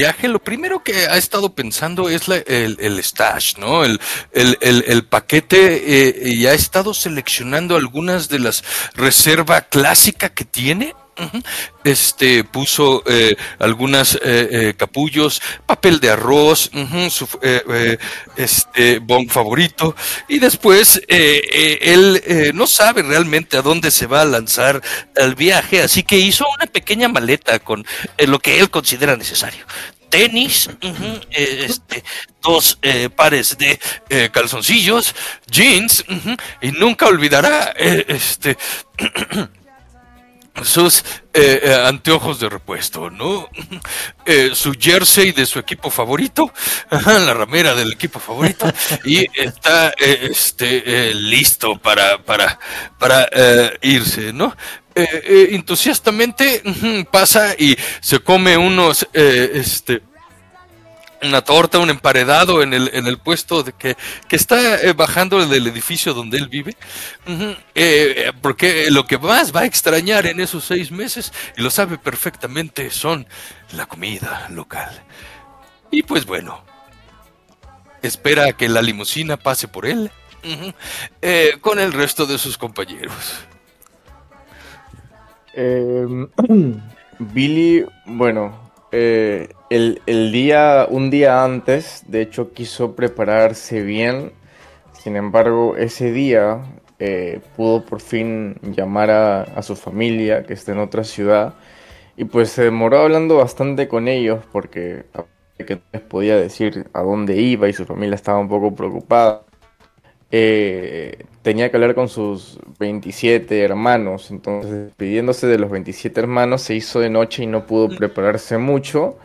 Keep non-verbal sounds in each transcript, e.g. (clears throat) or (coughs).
viaje, lo primero que ha estado pensando es el, el, stash, ¿no? El, el, el paquete eh, y ha estado seleccionando algunas de las reservas clásicas que tiene este puso eh, algunas eh, eh, capullos, papel de arroz, su este bon favorito. Y después él no sabe realmente a dónde se va a lanzar el viaje, así que hizo una pequeña maleta con lo que él considera necesario. Tenis, este, dos pares de calzoncillos, jeans, y nunca olvidará este (clears throat) sus eh, eh, anteojos de repuesto, ¿no? (laughs) Eh, su jersey de su equipo favorito, (laughs) la ramera del equipo favorito, y está este, listo para, para, para irse, ¿no? entusiastamente pasa y se come unos este, una torta, un emparedado en el, en el puesto de que, que está eh, bajando del edificio donde él vive, eh, porque lo que más va a extrañar en esos seis meses, y lo sabe perfectamente, son la comida local. Y pues bueno, espera a que la limusina pase por él eh, con el resto de sus compañeros. Em, (clears throat) Billy, bueno, eh, el, día, un día antes, de hecho, quiso prepararse bien. Sin embargo, ese día eh, pudo por fin llamar a, su familia, que está en otra ciudad. Y pues se demoró hablando bastante con ellos porque que les podía decir a dónde iba y su familia estaba un poco preocupada. Eh, tenía que hablar con sus 27 hermanos, entonces pidiéndose de los 27 hermanos se hizo de noche y no pudo prepararse mucho,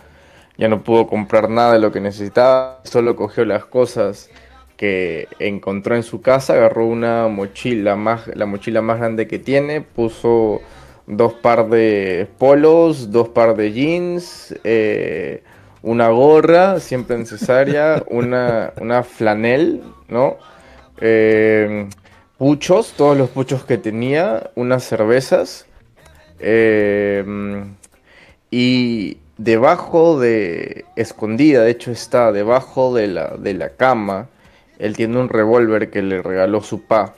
ya no pudo comprar nada de lo que necesitaba, solo cogió las cosas que encontró en su casa, agarró una mochila más, la mochila más grande que tiene, puso dos par de polos, dos par de jeans, eh, una gorra siempre necesaria, (laughs) una, una flanel, ¿no? Eh, puchos, todos los puchos que tenía, unas cervezas. Eh, y debajo de, escondida, de hecho está debajo de la, de la cama, él tiene un revólver que le regaló su pa.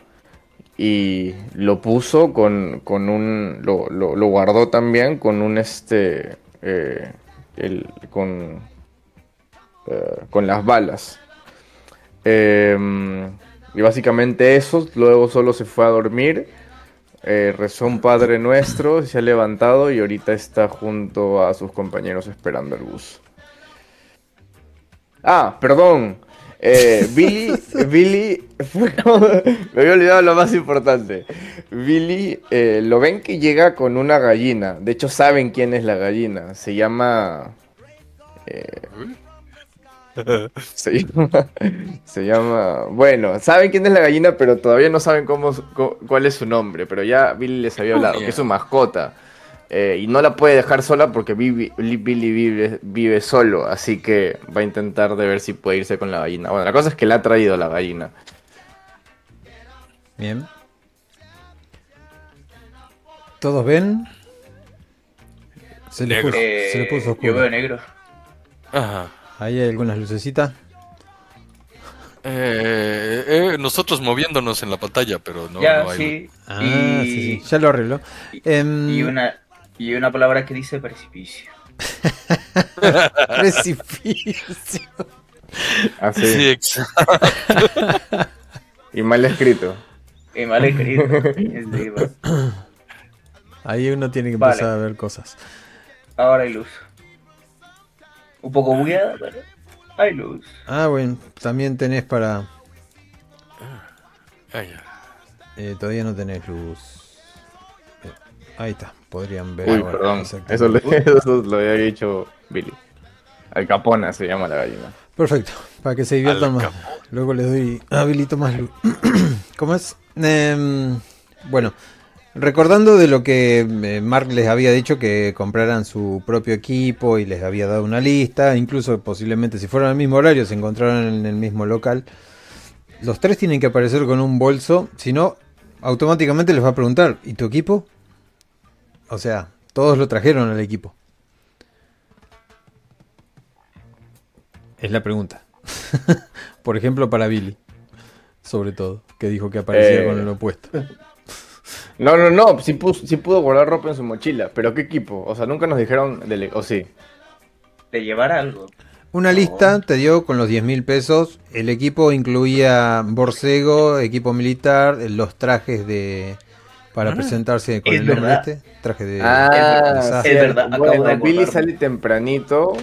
Y lo puso con, con un. Lo, lo, guardó también con un este. Eh, el, con. con las balas. Eh, y básicamente eso, luego solo se fue a dormir, eh, rezó un Padre Nuestro, se ha levantado y ahorita está junto a sus compañeros esperando el bus. Ah, perdón. Eh, (laughs) Billy, Billy, me había olvidado lo más importante. Billy, eh, lo ven que llega con una gallina. De hecho, saben quién es la gallina. Se llama. (laughs) Se llama, Bueno, saben quién es la gallina, pero todavía no saben cómo, cuál es su nombre. Pero ya Billy les había hablado, que es su mascota. Eh, y no la puede dejar sola porque Billy, vive, vive, solo. Así que va a intentar de ver si puede irse con la gallina. Bueno, la cosa es que le ha traído la gallina. Bien. ¿Todos ven? Se le, puso, se le puso oscuro. Yo veo negro. Ajá. ¿Ahí hay algunas lucecitas? Eh, eh, nosotros moviéndonos en la pantalla, pero no, ya, no hay. Sí. Ah, sí, sí, ya lo arreglo. Em, y, una, y una palabra que dice precipicio. (laughs) (laughs) precipicio. Así. Sí, exacto. y mal escrito. Y mal escrito. (laughs) Ahí uno tiene que empezar a ver cosas. Ahora hay luz un poco bugueada, pero hay luz. Ah, bueno, también tenés para. Ah, eh, todavía no tenés luz. Eh, ahí está, podrían ver. Uy, perdón, (laughs) eso, lo había dicho Billy. Alcapona se llama la gallina. Perfecto, para que se diviertan más. Luego les doy habilito más luz. (clears throat) ¿Cómo es? Em, bueno, Recordando de lo que eh, Mark les había dicho que compraran su propio equipo y les había dado una lista, incluso posiblemente si fueran al mismo horario se encontraran en el mismo local, los tres tienen que aparecer con un bolso, si no, automáticamente les va a preguntar, ¿y tu equipo? O sea, todos lo trajeron al equipo. Es la pregunta. (laughs) Por ejemplo, para Billy, sobre todo, que dijo que aparecía con el opuesto. (laughs) No, no, no, sí, pudo guardar ropa en su mochila, pero ¿qué equipo? O sea, nunca nos dijeron, de, o sí. De llevar algo. Una lista te dio con los 10 mil pesos. El equipo incluía borcego, equipo militar, los trajes de para ah. presentarse con el nombre este. Traje de. Ah, es verdad. Bueno, Billy sale tempranito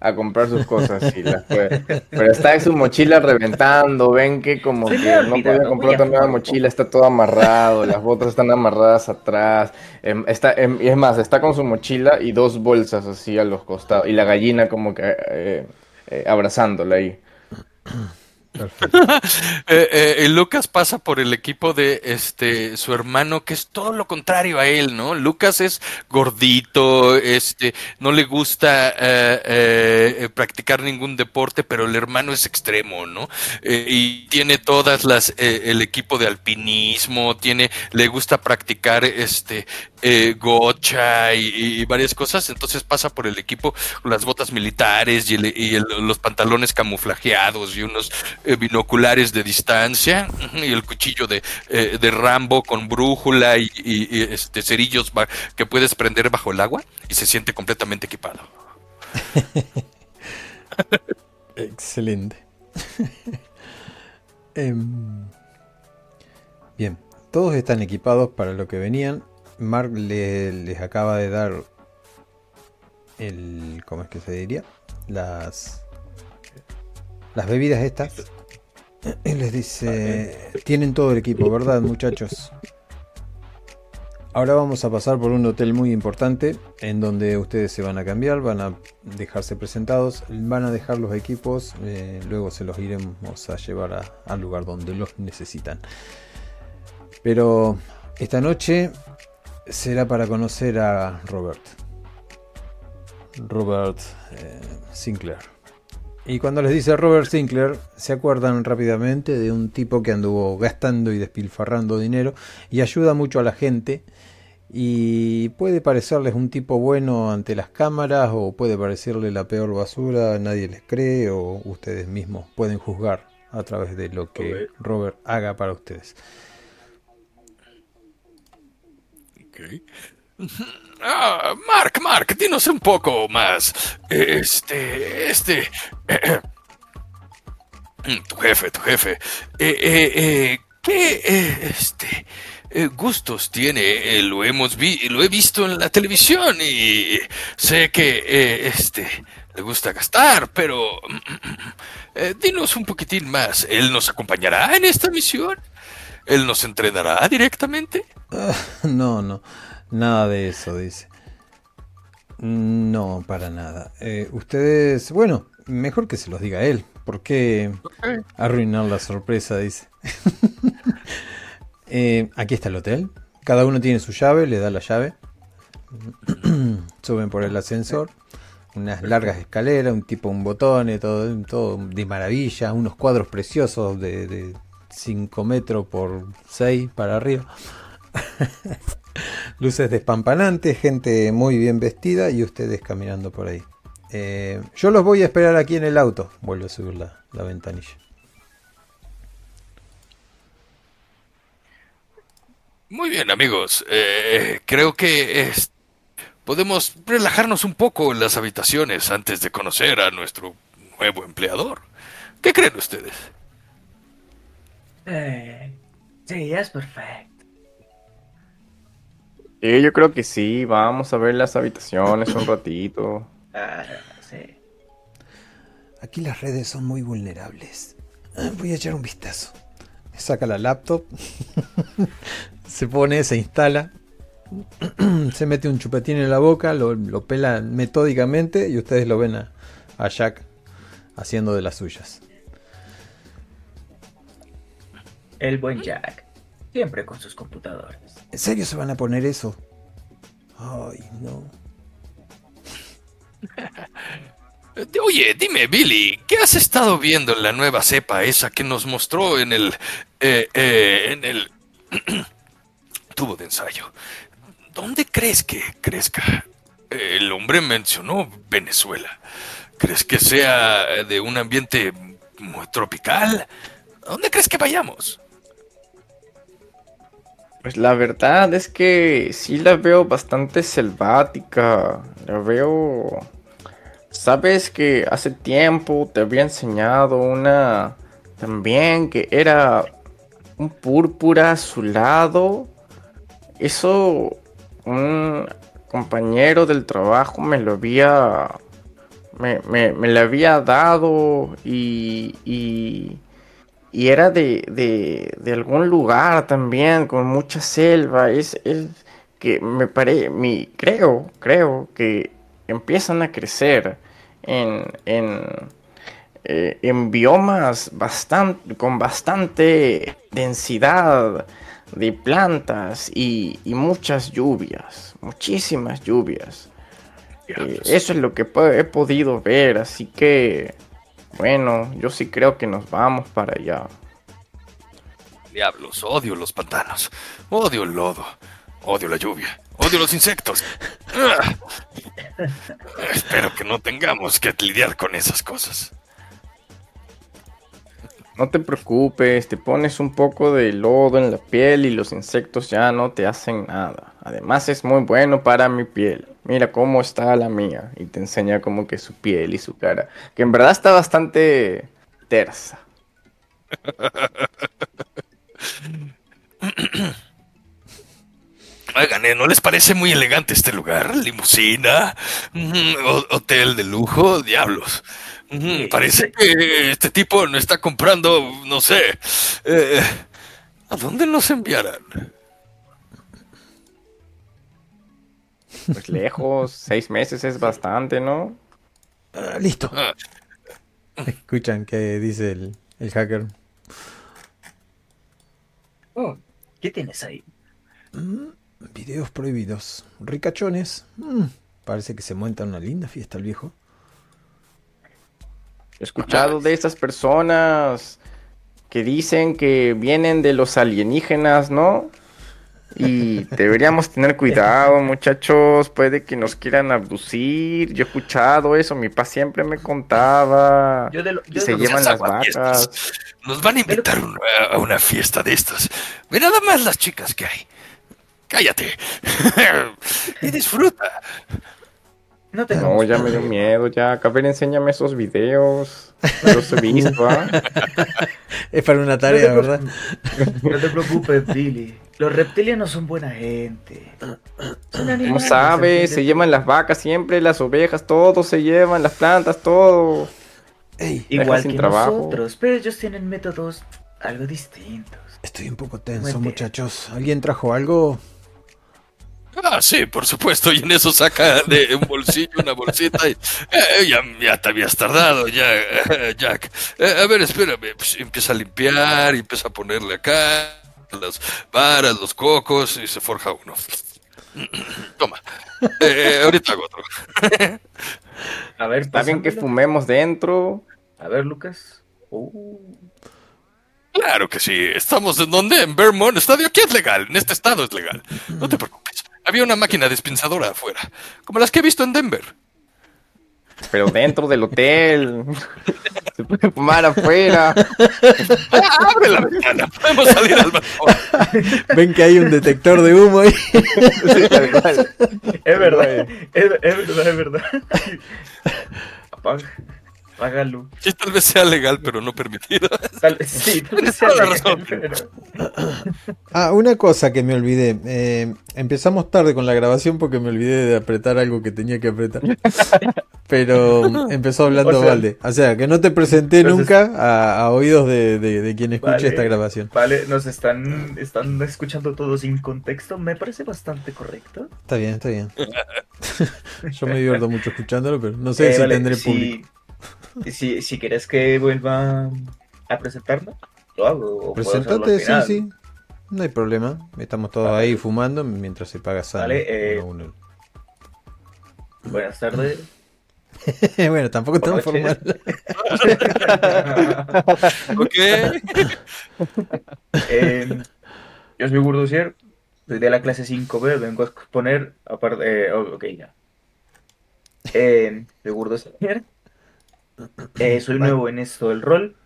a comprar sus cosas y las Pero está en su mochila reventando, ven que como que no podía comprar otra nueva mochila, está todo amarrado, las botas están amarradas atrás, em, está, em, y es más, está con su mochila y dos bolsas así a los costados, y la gallina como que eh, eh, abrazándola ahí. (laughs) Eh, eh, Lucas pasa por el equipo de este su hermano, que es todo lo contrario a él, ¿no? Lucas es gordito, este, no le gusta eh, practicar ningún deporte, pero el hermano es extremo, ¿no? y tiene todas las, el equipo de alpinismo, tiene, le gusta practicar este gocha y, varias cosas, entonces pasa por el equipo las botas militares y, los pantalones camuflajeados y unos eh, binoculares de distancia y el cuchillo de, eh, de Rambo con brújula y, este, cerillos que puedes prender bajo el agua y se siente completamente equipado. (laughs) Excelente. (laughs) Em, bien, todos están equipados para lo que venían. Mark les acaba de dar el. ¿Cómo es que se diría? Las las bebidas estas. Y les dice, tienen todo el equipo, ¿verdad muchachos? Ahora vamos a pasar por un hotel muy importante en donde ustedes se van a cambiar, van a dejarse presentados, van a dejar los equipos, eh, luego se los iremos a llevar al lugar donde los necesitan. Pero esta noche será para conocer a Robert. Robert eh, Sinclair. Y cuando les dice Robert Sinclair, se acuerdan rápidamente de un tipo que anduvo gastando y despilfarrando dinero y ayuda mucho a la gente. Y puede parecerles un tipo bueno ante las cámaras o puede parecerle la peor basura, nadie les cree o ustedes mismos pueden juzgar a través de lo que Robert haga para ustedes. (laughs) Ah, Mark, Mark, dinos un poco más. Este, este. (clears throat) tu jefe, tu jefe. Eh, eh, eh, ¿Qué, este, gustos tiene? lo hemos vi lo he visto en la televisión y sé que, este, le gusta gastar, pero (clears throat) dinos un poquitín más. ¿Él nos acompañará en esta misión? ¿Él nos entrenará directamente? no, no. Nada de eso, dice. No, para nada. Eh, ustedes, bueno, mejor que se los diga él. ¿Por qué arruinar la sorpresa? Dice. (laughs) Eh, aquí está el hotel. Cada uno tiene su llave, le da la llave. (clears throat) Suben por el ascensor. Unas largas escaleras, un tipo, un botón, todo, todo de maravilla. Unos cuadros preciosos de, de 5 metros por 6 para arriba. (laughs) Luces despampanantes, gente muy bien vestida y ustedes caminando por ahí. Eh, yo los voy a esperar aquí en el auto. Vuelvo a subir la, ventanilla. Muy bien, amigos. Eh, creo que podemos relajarnos un poco en las habitaciones antes de conocer a nuestro nuevo empleador. ¿Qué creen ustedes? Eh, sí, es perfecto. Sí, yo creo que sí. Vamos a ver las habitaciones un ratito. Ah, sí. Aquí las redes son muy vulnerables. (clears throat) Voy a echar un vistazo. Saca la laptop. (laughs) se pone, se instala. (clears throat) se mete un chupetín en la boca, lo, lo pela metódicamente y ustedes lo ven a, a Jack haciendo de las suyas. El buen Jack. Siempre con sus computadores. ¿En serio se van a poner eso? Ay, no. (laughs) Oye, dime, Billy, ¿qué has estado viendo en la nueva cepa esa que nos mostró en el. Eh, eh, en el. (clears throat) tubo de ensayo? ¿Dónde crees que crezca? El hombre mencionó Venezuela. ¿Crees que sea de un ambiente muy tropical? ¿A dónde crees que vayamos? Pues la verdad es que sí la veo bastante selvática. La veo... Sabes que hace tiempo te había enseñado una también que era un púrpura azulado. Eso un compañero del trabajo me lo había me, me, me le había dado y, y, y era de, de, de, algún lugar también con mucha selva. Es, es que me parece, mi, creo, creo que empiezan a crecer en, en, eh, en biomas bastante, con bastante densidad de plantas y, y muchas lluvias, muchísimas lluvias. Eh, eso es lo que he podido ver, así que bueno, yo sí creo que nos vamos para allá. Diablos, odio los pantanos, odio el lodo, odio la lluvia, odio los insectos. (laughs) Espero que no tengamos que lidiar con esas cosas. No te preocupes, te pones un poco de lodo en la piel y los insectos ya no te hacen nada. Además es muy bueno para mi piel. Mira cómo está la mía. Y te enseña como que su piel y su cara. Que en verdad está bastante tersa. (coughs) Oigan, ¿eh? ¿no les parece muy elegante este lugar? Limusina, hotel de lujo, diablos. Parece que este tipo no está comprando, no sé. Eh, ¿A dónde nos enviarán? Pues lejos, seis meses es bastante, ¿no? Ah, listo. Ah. Escuchan qué dice el, el hacker. Oh, ¿Qué tienes ahí? Mm, videos prohibidos. Ricachones. Mm, parece que se monta una linda fiesta el viejo. He escuchado de esas personas que dicen que vienen de los alienígenas, ¿no? Y deberíamos tener cuidado, muchachos. Puede que nos quieran abducir. Yo he escuchado eso. Mi papá siempre me contaba. Yo de lo, se llevan las vacas. Nos van a invitar a una fiesta de estas. Ve nada más las chicas que hay. Cállate. (laughs) y disfruta. No, no ya me dio miedo, ya. A ver, enséñame esos videos. No los he visto, ¿ah? (laughs) Es para una tarea, ¿verdad? No te preocupes, Billy. Los reptilianos son buena gente. ¿Cómo sabes? Se llevan las vacas siempre, las ovejas, todo se llevan, las plantas, todo. Igual que nosotros, pero ellos tienen métodos algo distintos. Estoy un poco tenso, muchachos. ¿Alguien trajo algo? Ah, sí, por supuesto. Y en eso saca de un bolsillo una bolsita y eh, ya, ya, te habías tardado, ya, eh, Jack. Eh, a ver, espérame. Pues empieza a limpiar y empieza a ponerle acá las varas, los cocos y se forja uno. Toma. ahorita hago otro. a ver, está bien que fumemos dentro. A ver, Lucas. Uh. Claro que sí. Estamos en donde? En Vermont. Estadio aquí es legal. En este estado es legal. No te preocupes. Había una máquina despensadora afuera, como las que he visto en Denver. Pero dentro del hotel. (laughs) Se puede fumar afuera. Ah, abre la ventana, podemos salir al balcón. Ven que hay un detector de humo ahí. (laughs) es verdad, es, es verdad, es verdad. Apaga. (laughs) Hágalo. Sí, tal vez sea legal, pero no permitido. sí, tal vez sea legal, (laughs) Ah, una cosa que me olvidé. Eh, empezamos tarde con la grabación porque me olvidé de apretar algo que tenía que apretar. (laughs) Pero empezó hablando o Valde. O sea, que no te presenté nunca a, oídos de, de, quien escuche esta grabación. Vale, nos están, están escuchando todos sin contexto. Me parece bastante correcto. Está bien, está bien. (laughs) Yo me divierto mucho escuchándolo, pero no sé eh, si tendré público. (laughs) Si, si quieres que vuelva a presentarme, lo hago. Presentate, sí, sí. No hay problema. Estamos todos ahí fumando mientras se paga sal. Vale, eh, Buenas tardes. (laughs) bueno, tampoco tan formal. (laughs) ok. Eh, yo soy Gurdosier, soy de la clase 5B, vengo a exponer, aparte, eh, ok, ya. Eh, soy Eh, soy nuevo en esto del rol.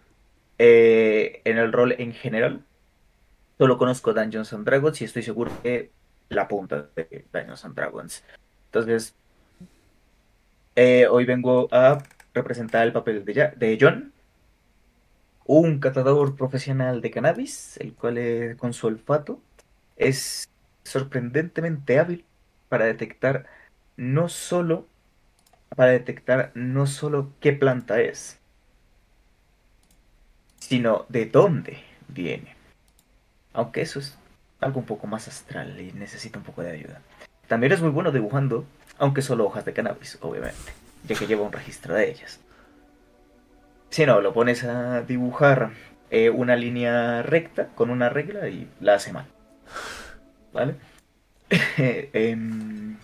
eh, en el rol en general. Solo conozco Dungeons and Dragons y estoy seguro que la punta de Dungeons and Dragons. Entonces, eh, hoy vengo a representar el papel de, de John, un catador profesional de cannabis, el cual con su olfato es sorprendentemente hábil para detectar no solo para detectar no solo qué planta es, sino de dónde viene. Aunque eso es algo un poco más astral y necesita un poco de ayuda. También es muy bueno dibujando, aunque solo hojas de cannabis, obviamente, ya que lleva un registro de ellas. Si no, lo pones a dibujar eh, una línea recta con una regla y la hace mal. ¿Vale? (laughs) Em,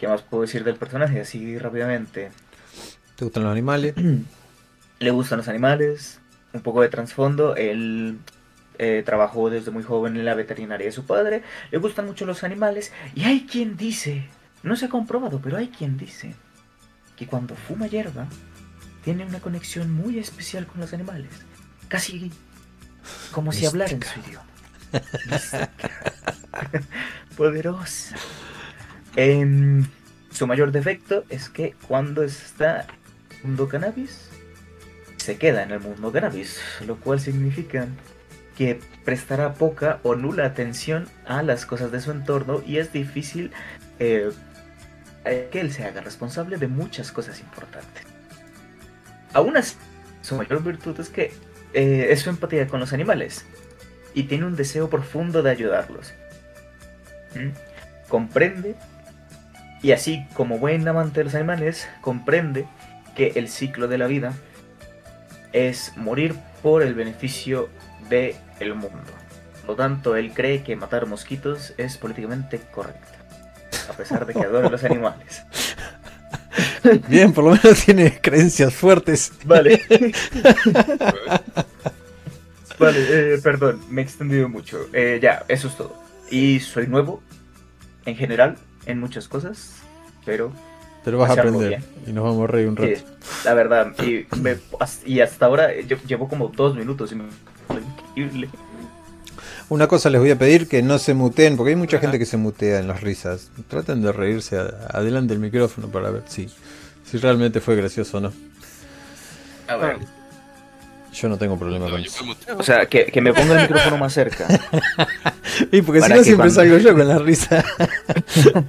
¿Qué más puedo decir del personaje? Así rápidamente. ¿Te gustan los animales? (clears throat) Le gustan los animales, un poco de trasfondo. Él eh, trabajó desde muy joven en la veterinaria de su padre. Le gustan mucho los animales. Y hay quien dice, no se ha comprobado, pero hay quien dice que cuando fuma hierba tiene una conexión muy especial con los animales. Casi como si hablara en su idioma. Mística. (laughs) Poderosa. Su mayor defecto es que cuando está en el mundo cannabis, se queda en el mundo cannabis, lo cual significa que prestará poca o nula atención a las cosas de su entorno y es difícil eh, eh, que él se haga responsable de muchas cosas importantes. Aún así, su mayor virtud es que eh, es su empatía con los animales y tiene un deseo profundo de ayudarlos. ¿Mm? Comprende, y así como buen amante de los animales, comprende que el ciclo de la vida es morir por el beneficio del el mundo. Por lo tanto, él cree que matar mosquitos es políticamente correcto, a pesar de que adora los animales. (laughs) Bien, por lo menos tiene creencias fuertes. Vale. (laughs) vale, eh, perdón, me he extendido mucho. Eh, ya, eso es todo. Y soy nuevo, en general, en muchas cosas, pero Pero vas a aprender y nos vamos a reír un sí, rato. la verdad, y, me- y hasta ahora yo llevo como dos minutos y me increíble. Una cosa les voy a pedir que no se muteen, porque hay mucha gente que se mutea en las risas. Traten de reírse a- adelante del micrófono para ver si, si realmente fue gracioso o no. A ver. Yo no tengo problema No, con eso. O sea, que, que me ponga el micrófono más cerca. (laughs) Y porque si para no que siempre cuando- salgo yo con la risa. (laughs)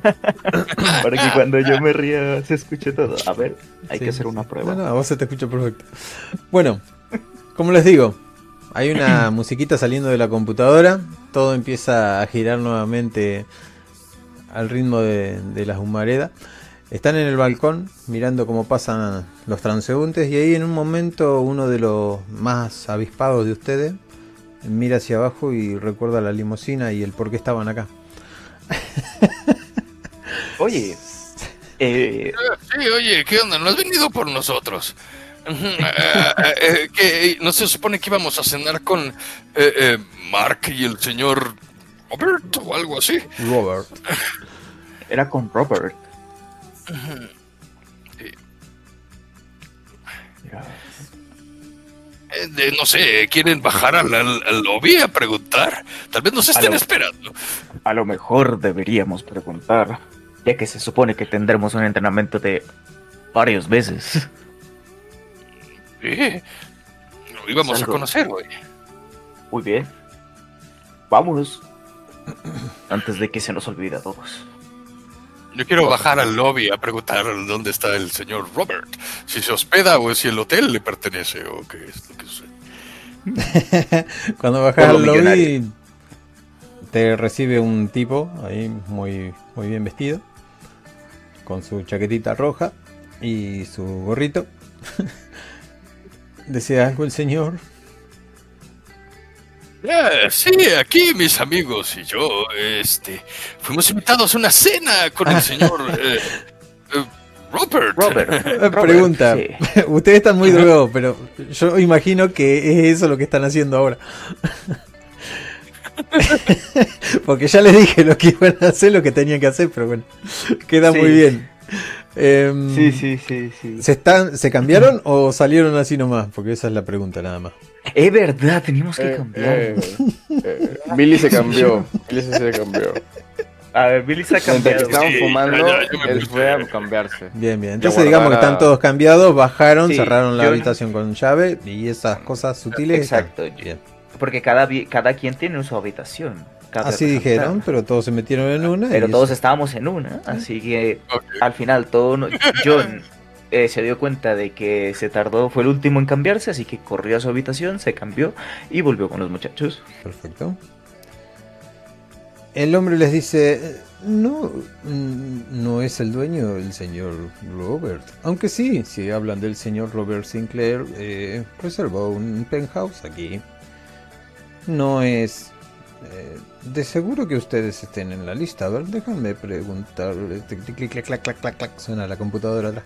Para que cuando yo me ría se escuche todo. A ver, hay Sí, que hacer una prueba. No, no, a vos se te escucha perfecto. Bueno, como les digo, hay una (clears throat) musiquita saliendo de la computadora. Todo empieza a girar nuevamente al ritmo de, de las humaredas. Están en el balcón mirando cómo pasan los transeúntes y ahí en un momento uno de los más avispados de ustedes mira hacia abajo y recuerda la limusina y el por qué estaban acá. (laughs) Oye, eh, Sí, oye, ¿qué onda? ¿No has venido por nosotros? (laughs) Eh, eh, ¿qué? ¿No se supone que íbamos a cenar con eh, eh, Mark y el señor Robert o algo así? Robert. (laughs) era con Robert. Eh, de- no sé, ¿quieren bajar al, al- al lobby a preguntar? Tal vez nos estén esperando. A lo mejor deberíamos preguntar, ya que se supone que tendremos un entrenamiento de varios meses. Sí, lo íbamos a conocer hoy. Muy bien. Vámonos. Antes de que se nos olvide a todos. Yo quiero bajar al lobby a preguntar dónde está el señor Robert. Si se hospeda o si el hotel le pertenece o qué es lo que sucede. (laughs) Cuando bajas al lobby millonario. te recibe un tipo ahí muy, muy bien vestido, con su chaquetita roja y su gorrito. (laughs) ¿Desea algo el señor? Eh, sí, aquí mis amigos y yo, este, fuimos invitados a una cena con el señor eh, eh, Robert. Robert. (laughs) Eh, Robert, Pregunta, sí. (laughs) ustedes están muy drogados, pero yo imagino que es eso lo que están haciendo ahora. (laughs) Porque ya les dije lo que iban a hacer, lo que tenían que hacer, pero bueno, queda Sí. muy bien. Em, sí, sí, sí, sí. ¿se, están, ¿Se cambiaron o salieron así nomás? Porque esa es la pregunta nada más. Es verdad, teníamos que Eh, cambiar. eh, eh, Billy se cambió. Billy se cambió. A ver, Billy se ha cambiado. que estaban fumando, él fue a cambiarse. Bien, bien. Entonces digamos que están todos cambiados, bajaron, Sí, cerraron la yo- habitación con llave y esas cosas sutiles. Exacto. Bien. Porque cada, cada quien tiene su habitación. Así dijeron, pero todos se metieron en una. Pero y todos eso- estábamos en una, así que al final todo no- John (laughs) eh, se dio cuenta de que se tardó, fue el último en cambiarse, así que corrió a su habitación, se cambió y volvió con los muchachos. Perfecto. El hombre les dice, "Eh, no, mm, no es el dueño el señor Robert. Aunque sí, si hablan del señor Robert Sinclair, eh, reservó un penthouse aquí. No es... eh, de seguro que ustedes estén en la lista. A déjenme preguntar. Este, clac, clac, clac, clac, clac, suena la computadora atrás.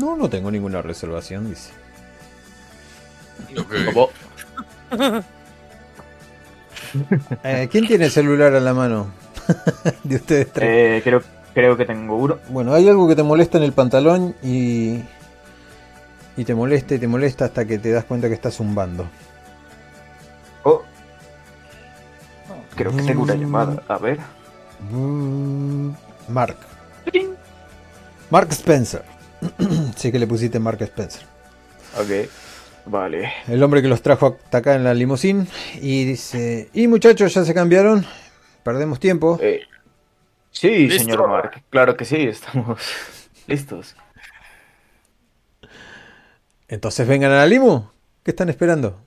No, no tengo ninguna reservación, dice. Ok. Como, Eh, ¿Quién tiene el celular a la mano? (laughs) de ustedes tres. eh, creo, creo que tengo uno. Bueno, hay algo que te molesta en el pantalón y. Y te molesta y te molesta hasta que te das cuenta que estás zumbando. Oh. Creo que tengo una Mm. llamada. A ver. Mm, Mark. Mark Spencer. (clears throat) sí que le pusiste Mark Spencer. Ok. Vale. El hombre que los trajo hasta acá en la limusín. Y dice: ¿Y muchachos, ya se cambiaron? Perdemos tiempo. Eh, sí, Listo. señor Mark. Claro que sí, estamos (laughs) listos. Entonces vengan a la limo. ¿Qué están esperando?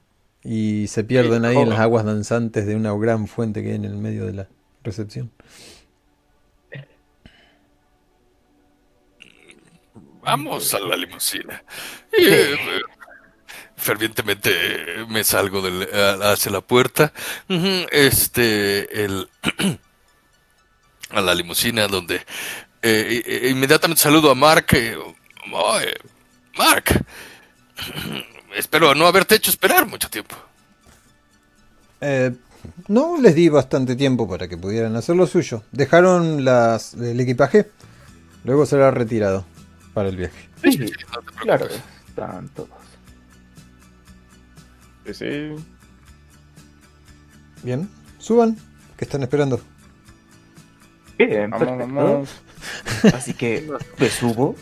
Y se pierden ahí en las aguas danzantes de una gran fuente que hay en el medio de la recepción. Vamos a la limusina. Y, eh, fervientemente me salgo del- hacia la puerta. Este, el, (clears throat) a la limusina donde eh, eh, inmediatamente saludo a Mark. eh, "Oh, eh, Mark, (clears throat) espero no haberte hecho esperar mucho tiempo. Eh, no les di bastante tiempo para que pudieran hacer lo suyo. Dejaron las, el equipaje, luego será retirado para el viaje. Sí, No te preocupes. claro. Están todos. Sí, sí. Bien, suban, que están esperando. Bien, Vamos, perfecto. vamos. (laughs) Así que me subo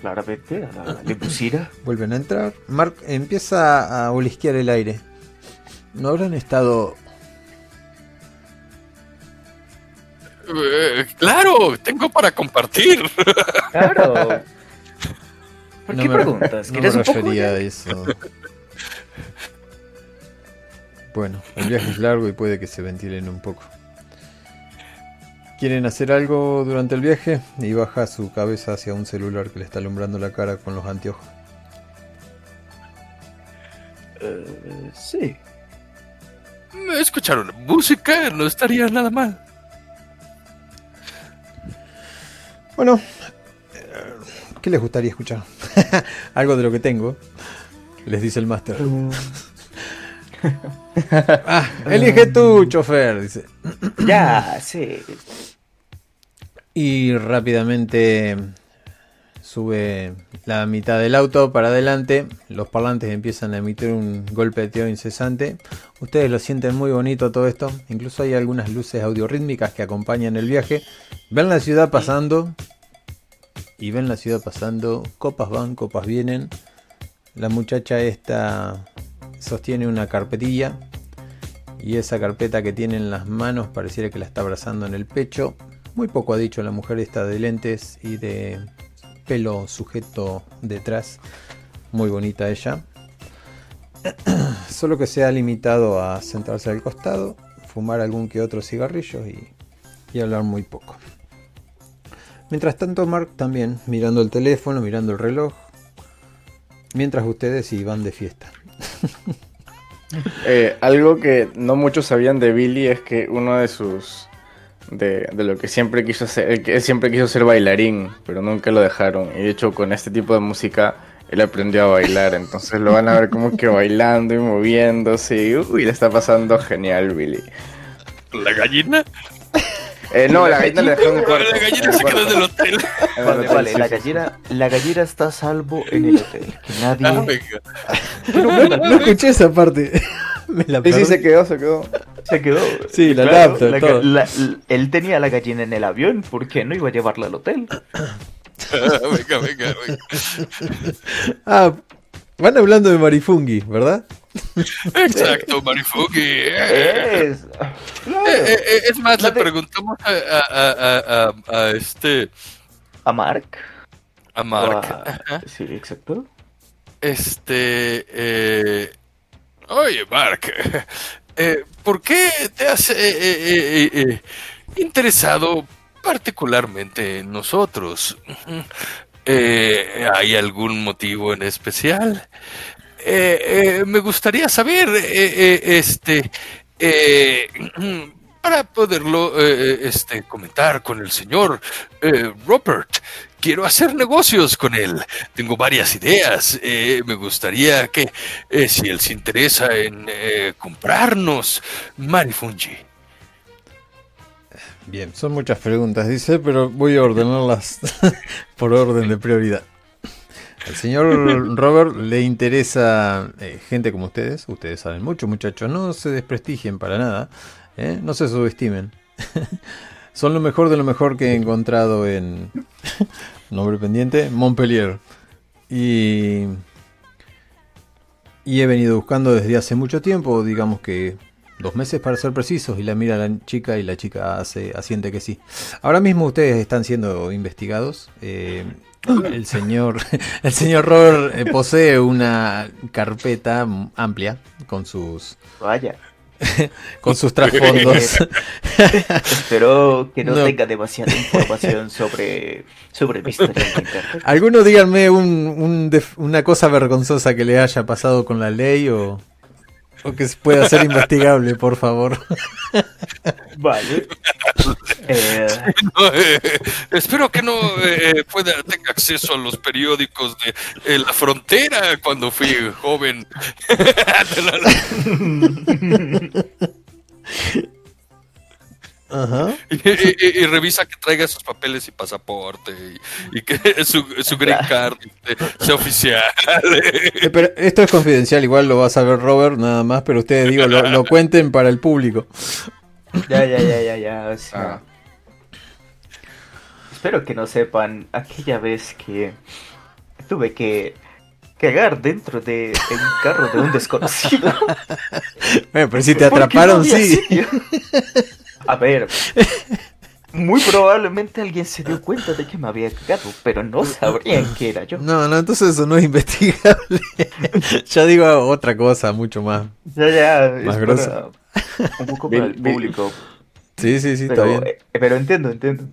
claramente a la limusina. Vuelven a entrar. Mark empieza a olisquear el aire. ¿No habrán estado Eh, claro, tengo para compartir. Claro. (laughs) ¿Por No qué me- preguntas? No me ¿Quieres un poco? refería ya? a eso. Bueno, el viaje es largo y puede que se ventilen un poco. ¿Quieren hacer algo durante el viaje? Y baja su cabeza hacia un celular que le está alumbrando la cara con los anteojos. Eh, sí. Escuchar una música no estaría nada mal. Bueno, eh, ¿qué les gustaría escuchar? (laughs) algo de lo que tengo. Les dice el máster. (laughs) ah, elige tú, chofer, dice. Ya, sí. Y rápidamente sube la mitad del auto para adelante. Los parlantes empiezan a emitir un golpeteo incesante. Ustedes lo sienten muy bonito todo esto. Incluso hay algunas luces audiorítmicas que acompañan el viaje. Ven la ciudad pasando. Y ven la ciudad pasando. Copas van, copas vienen. La muchacha esta sostiene una carpetilla. Y esa carpeta que tiene en las manos pareciera que la está abrazando en el pecho. Muy poco ha dicho la mujer esta de lentes y de pelo sujeto detrás. Muy bonita ella. Solo que se ha limitado a sentarse al costado, fumar algún que otro cigarrillo y, y hablar muy poco. Mientras tanto, Mark también mirando el teléfono, mirando el reloj. Mientras ustedes iban de fiesta. (laughs) Eh, algo que no muchos sabían de Billy es que uno de sus. De, de lo que siempre quiso hacer. que él siempre quiso ser bailarín, pero nunca lo dejaron. Y de hecho, con este tipo de música, él aprendió a bailar. Entonces lo van a ver como que bailando y moviéndose. Y uy, le está pasando genial, Billy. ¿La gallina? Eh, no, la gallina la dejó en el cuarto. La gallina se quedó en el hotel. Vale, vale, la gallina, la gallina está a salvo en el hotel. Que nadie. Ah, venga. No, no escuché esa parte. (laughs) Me la Sí, sí, se quedó, se quedó. Se quedó. Sí, la Claro, laptop, la todo. ga- la- l- él tenía la gallina en el avión, ¿por qué no iba a llevarla al hotel? (laughs) venga, venga, venga. (laughs) Ah, van hablando de Marifungi, ¿verdad? Exacto, Marifugi. Eh, Es. eh, Claro. eh, eh, es más, le preguntamos a, a, a, a, a este, A Mark. a Mark. O a- Sí, exacto. Este, eh, oye, Mark, eh, ¿por qué te has eh, eh, interesado particularmente en nosotros? ¿Hay algún motivo en especial? Me gustaría saber, este, (clears throat) para poderlo este, comentar con el señor Robert. Quiero hacer negocios con él. Tengo varias ideas. Eh, me gustaría que, eh, si él se interesa en eh, comprarnos Marifungi. Bien, son muchas preguntas, dice, pero voy a ordenarlas (laughs) por orden de prioridad. Al señor (laughs) Robert le interesa eh, gente como ustedes. Ustedes saben mucho, muchachos. No se desprestigien para nada. ¿eh? No se subestimen. (laughs) Son lo mejor de lo mejor que he encontrado en nombre pendiente, Montpellier. Y, y he venido buscando desde hace mucho tiempo, digamos que dos meses para ser precisos, y la mira la chica y la chica hace, asiente que sí. Ahora mismo ustedes están siendo investigados. eh, el señor, (laughs) el señor Robert eh, posee una carpeta amplia con sus, Vaya. (laughs) con sus trasfondos. (laughs) Espero que no, No. tenga demasiada información sobre, sobre mi historia en internet. Alguno díganme un, un una cosa vergonzosa que le haya pasado con la ley o, o que pueda ser investigable, por favor. (laughs) Vale. Eh, No, eh, espero que no eh, pueda tenga acceso a los periódicos de eh, la frontera cuando fui joven. (laughs) (laughs) Ajá. (laughs) y, y- y revisa que traiga sus papeles y pasaporte y, y que (laughs) su, su green card este, sea oficial. (laughs) Eh, Pero esto es confidencial, igual lo va a saber Robert nada más, pero ustedes digo, lo, lo cuenten para el público. ya, ya, ya, ya, ya. o sea, Ah. Espero que no sepan aquella vez que tuve que cagar dentro de, de un carro de un desconocido. Bueno, pero si te atraparon, no sí. A ver, muy probablemente alguien se dio cuenta de que me había cagado, pero no sabrían que era yo. No, no, entonces eso no es investigable. (laughs) ya digo otra cosa, mucho más. Ya, ya, Más es grosso. para- un poco para el público. Sí, sí, sí, está Pero, bien. eh, pero entiendo, entiendo.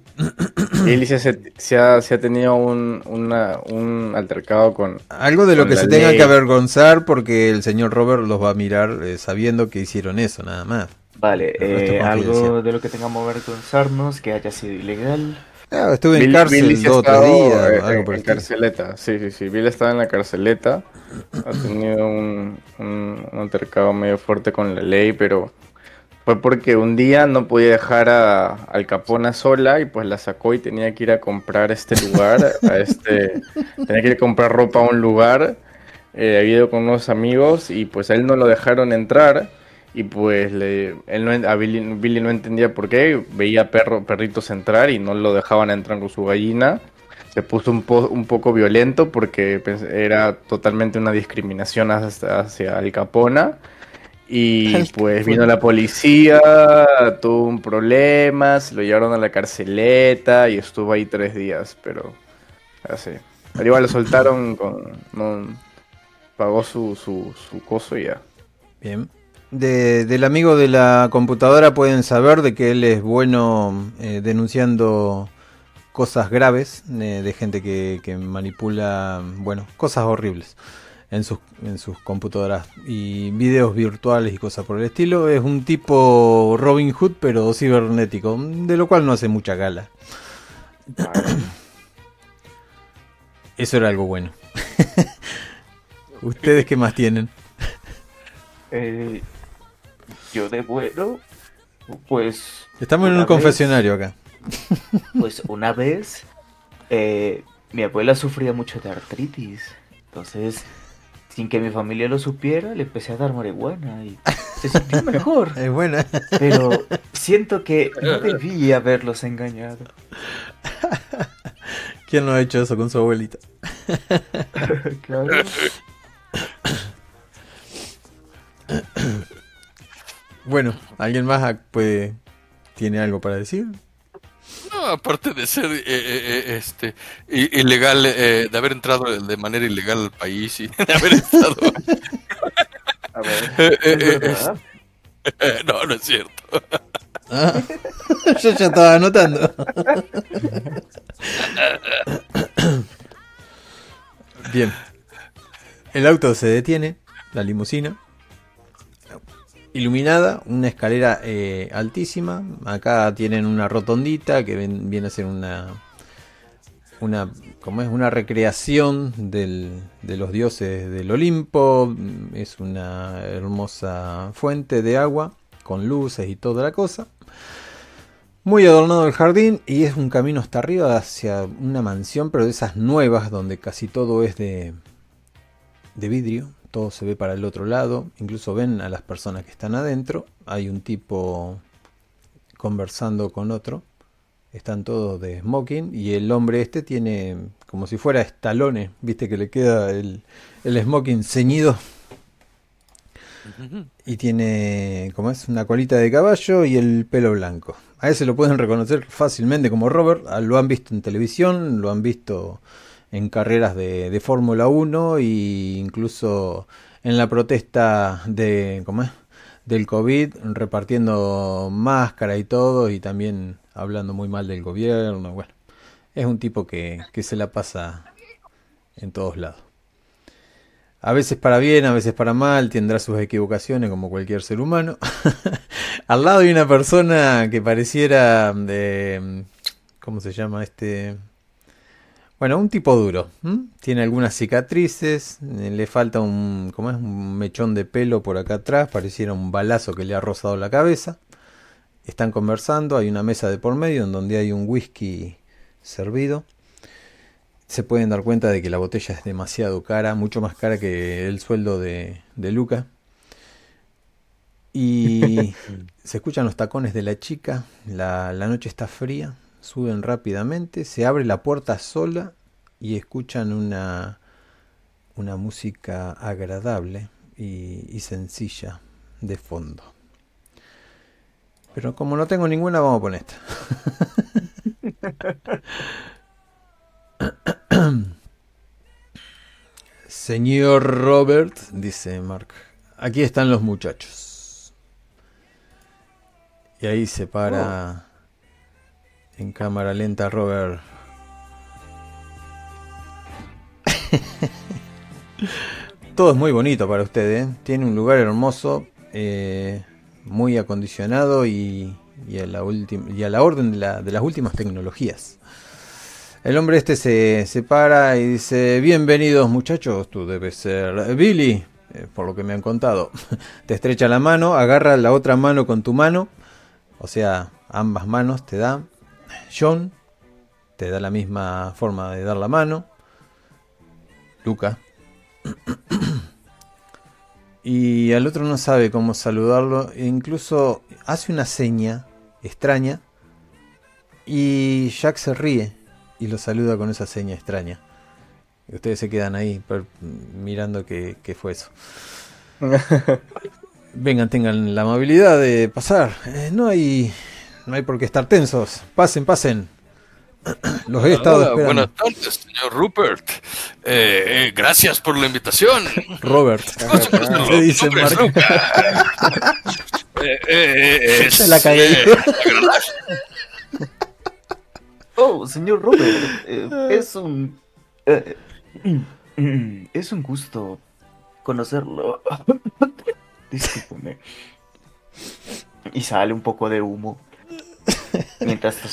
Y Alicia se, se ha, se ha tenido un, una- un altercado con... Algo de lo que se tenga ley. que avergonzar porque el señor Robert los va a mirar eh, sabiendo que hicieron eso, nada más. Vale, eh, algo de lo que tengamos que avergonzarnos, que haya sido ilegal. Ah, estuve en cárcel Billy sí ha dos o tres estado, días, eh, algo en, carceleta. Sí, sí, sí. Bill estaba en la carceleta. Ha tenido un, un, un altercado medio fuerte con la ley, pero fue porque un día no podía dejar a Al Capona sola y pues la sacó y tenía que ir a comprar este lugar, a este, tenía que ir a comprar ropa a un lugar. Eh, había ido con unos amigos y pues a él no lo dejaron entrar. Y pues le, él no, a Billy, Billy no entendía por qué, veía perro, perritos entrar y no lo dejaban entrar con su gallina. Se puso un, po- un poco violento porque pens- era totalmente una discriminación hacia, hacia Al Capona. Y (laughs) Al pues vino la policía, tuvo un problema, se lo llevaron a la carceleta y estuvo ahí tres días, pero así. Pero igual lo soltaron con... no- pagó su, su, su coso y ya. Bien. De- del amigo de la computadora pueden saber de que él es bueno eh, denunciando cosas graves eh, de gente que, que manipula, bueno, cosas horribles en sus, en sus computadoras y videos virtuales y cosas por el estilo. Es un tipo Robin Hood pero cibernético, de lo cual no hace mucha gala. (coughs) Eso era algo bueno. (laughs) ¿Ustedes qué más tienen? Eh, yo de bueno, Pues. Estamos en un confesionario acá. (laughs) Pues una vez. Eh, mi abuela sufría mucho de artritis. Entonces, sin que mi familia lo supiera, le empecé a dar marihuana y se sintió (laughs) mejor. Es buena. Pero siento que no (laughs) debí haberlos engañado. ¿Quién no ha hecho eso con su abuelita? claro. Bueno, ¿alguien más puede tiene algo para decir? No, aparte de ser eh, eh, eh, este ilegal, de haber entrado de manera ilegal al país y (laughs) de haber estado. (laughs) (laughs) A ver, no, no es cierto. Ah, yo ya estaba anotando. Bien. El auto se detiene, la limusina iluminada, una escalera eh, altísima. Acá tienen una rotondita que viene a ser una, una, es una recreación del, de los dioses del Olimpo. Es una hermosa fuente de agua con luces y toda la cosa. Muy adornado el jardín y es un camino hasta arriba hacia una mansión, pero de esas nuevas donde casi todo es de, de vidrio, todo se ve para el otro lado, incluso ven a las personas que están adentro, hay un tipo conversando con otro, están todos de smoking y el hombre este tiene como si fuera estalones, viste que le queda el, el smoking ceñido. Y tiene como es una colita de caballo y el pelo blanco. A ese lo pueden reconocer fácilmente como Robert, lo han visto en televisión, lo han visto en carreras de, de Fórmula 1 e incluso en la protesta de, ¿cómo es? del COVID, repartiendo máscara y todo, y también hablando muy mal del gobierno. Bueno, es un tipo que, que se la pasa en todos lados. A veces para bien, a veces para mal, tendrá sus equivocaciones como cualquier ser humano. (laughs) Al lado hay una persona que pareciera de... ¿Cómo se llama este? Bueno, un tipo duro. Tiene algunas cicatrices, eh, le falta un, ¿cómo es? un mechón de pelo por acá atrás, pareciera un balazo que le ha rozado la cabeza. Están conversando, hay una mesa de por medio en donde hay un whisky servido. Se pueden dar cuenta de que la botella es demasiado cara, mucho más cara que el sueldo de, de Luca. Y (laughs) se escuchan los tacones de la chica, la, la noche está fría, suben rápidamente, se abre la puerta sola y escuchan una, una música agradable y, sencilla de fondo. Pero como no tengo ninguna, vamos a poner esta. (coughs) Señor Robert, dice Mark, aquí están los muchachos. Y ahí se para oh. En cámara lenta, Robert. (laughs) Todo es muy bonito para usted, ¿eh? Tiene un lugar hermoso, eh, muy acondicionado y, a la y, a la orden de, las últimas tecnologías. El hombre este se, se, para y dice, bienvenidos muchachos, tú debes ser Billy, eh, por lo que me han contado. (laughs) te estrecha la mano, agarra la otra mano con tu mano, o sea, ambas manos te da, John te da la misma forma de dar la mano. Luca. (clears throat) y al otro no sabe cómo saludarlo. E incluso hace una seña extraña. Y Jack se ríe y lo saluda con esa seña extraña. Y ustedes se quedan ahí mirando qué, qué fue eso. (laughs) Vengan, tengan la amabilidad de pasar. Eh, no hay no hay por qué estar tensos. Pasen, pasen. (clears throat) Los he estado esperando. Buenas tardes, señor Rupert. Eh, eh, gracias por la invitación. (laughs) Robert. (laughs) ¿Qué dice Mark? eh, eh, (laughs) Se la caí. oh, señor Robert. es un. es un gusto conocerlo. Discúlpeme. Y sale un poco de humo. Mientras tú.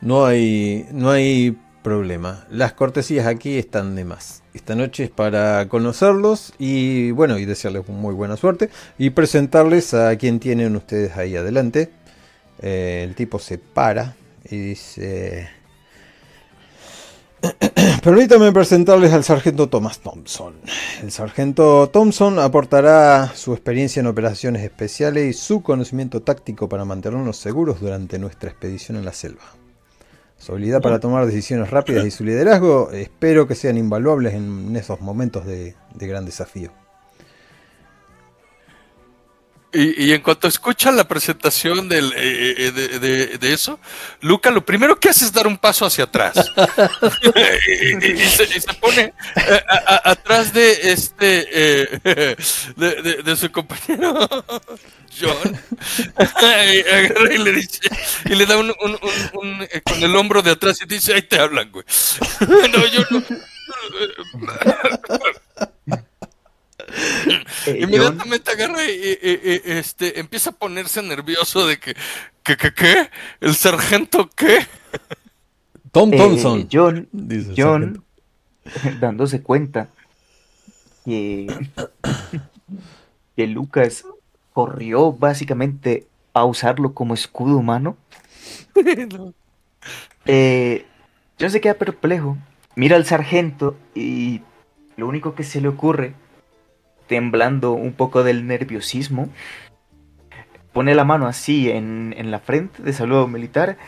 No hay, no hay problema. Las cortesías aquí están de más. Esta noche es para conocerlos y bueno, y desearles muy buena suerte y presentarles a quien tienen ustedes ahí adelante. Eh, el tipo se para y dice... (clears throat) Permítanme presentarles al sargento Thomas Thompson. El sargento Thompson aportará su experiencia en operaciones especiales y su conocimiento táctico para mantenernos seguros durante nuestra expedición en la selva. Su habilidad para tomar decisiones rápidas y su liderazgo espero que sean invaluables en esos momentos de, de gran desafío. Y, en cuanto escucha la presentación del, eh, eh, de, eso, Luca lo primero que hace es dar un paso hacia atrás. (laughs) y, se, pone eh, atrás de este (laughs) de, su compañero (laughs) John. y, le dice, y le da un, un, un, con el hombro de atrás y dice, ahí te hablan, güey. no, yo no. (laughs) Eh, Inmediatamente agarra y, este, empieza a ponerse nervioso de que, que, que, ¿qué? ¿El sargento qué? Tom eh, Thompson. John, John (laughs) dándose cuenta que, que Lucas corrió básicamente a usarlo como escudo humano. (laughs) eh, John se queda perplejo, mira al sargento y lo único que se le ocurre temblando un poco del nerviosismo, pone la mano así en, la frente de saludo militar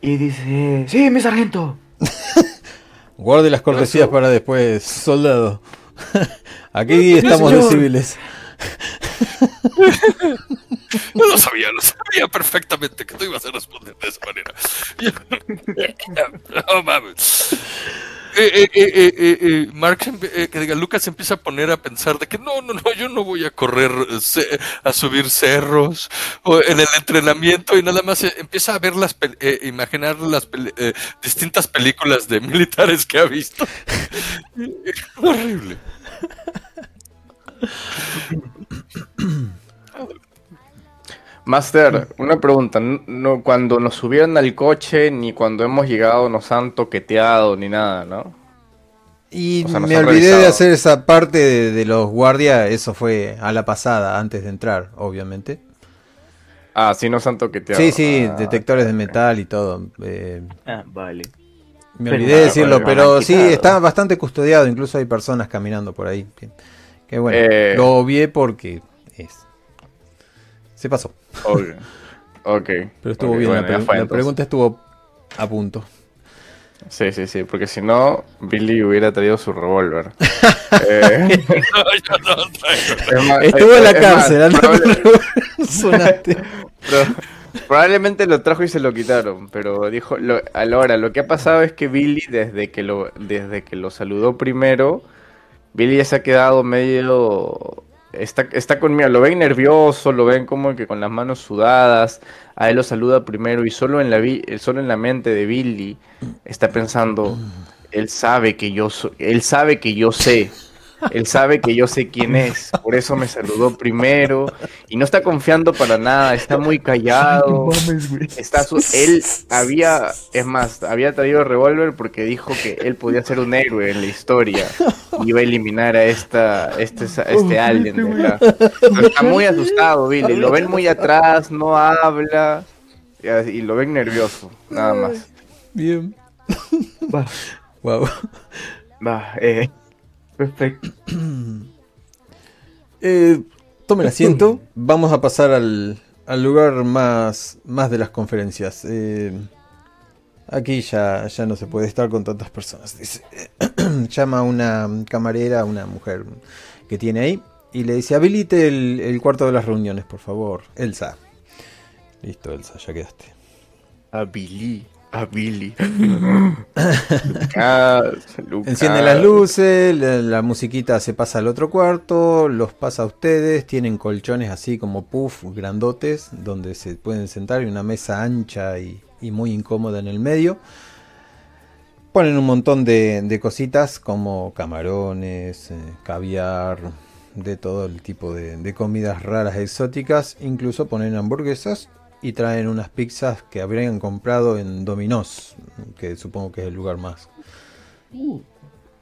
y dice, sí, mi sargento. (laughs) Guarde las cortesías para después, soldado. (laughs) Aquí estamos de civiles. (laughs) No lo sabía, lo sabía perfectamente que tú ibas a responder de esa manera. No mames eh, eh, eh, Mark, que diga, Lucas empieza a poner a pensar de que no, no, no, yo no voy a correr a subir cerros o en el entrenamiento y nada más empieza a ver las, imaginar las distintas películas de (laughs) militares que ha visto. (laughs) Horrible. (coughs) Master, una pregunta. No, cuando nos subieron al coche, ni cuando hemos llegado nos han toqueteado, ni nada, ¿no? Y me olvidé de hacer esa parte de, los guardias. Eso fue a la pasada, antes de entrar, obviamente. Ah, sí nos han toqueteado. Sí, sí, ah, detectores de metal y todo. Eh, ah, vale. Me olvidé de decirlo, pero sí, está bastante custodiado. Incluso hay personas caminando por ahí. Que bueno, eh, lo obvié porque es. Se pasó. Ok. Pero estuvo bien. la, pregunta estuvo a punto. Sí, sí, sí, porque si no, Billy hubiera traído su revólver. (laughs) eh, (laughs) Estuvo en la cárcel, (laughs) probablemente lo trajo y se lo quitaron, pero dijo, lo, ahora lo que ha pasado es que Billy desde que lo, desde que lo saludó primero, Billy ya se ha quedado medio está, está conmigo, lo ven nervioso, lo ven como que con las manos sudadas, a él lo saluda primero y solo en la, solo en la mente de Billy está pensando, él sabe que yo, él sabe que yo sé él sabe que yo sé quién es, por eso me saludó primero y no está confiando para nada, está muy callado. Está él había, es más, había traído el revólver porque dijo que él podía ser un héroe en la historia y iba a eliminar a esta, este, este alien. Está muy asustado, Billy. Lo ven muy atrás, no habla y lo ven nervioso, nada más. Bien. Va. Wow. Va, eh. Perfecto. (clears throat) eh, tomen asiento. (clears throat) Vamos a pasar al, al lugar más, más de las conferencias. Eh, aquí ya, ya no se puede estar con tantas personas. Dice, (clears throat) llama a una camarera, una mujer que tiene ahí, y le dice, habilite el, el cuarto de las reuniones, por favor. Elsa. Listo, Elsa, ya quedaste. Habilite a Billy. Enciende las luces, la, musiquita se pasa al otro cuarto, los pasa a ustedes, tienen colchones así como puff, grandotes, donde se pueden sentar y una mesa ancha y, muy incómoda en el medio. Ponen un montón de, cositas como camarones, eh, caviar, de todo el tipo de, de comidas raras exóticas, incluso ponen hamburguesas y traen unas pizzas que habrían comprado en Dominos, que supongo que es el lugar más. Uh,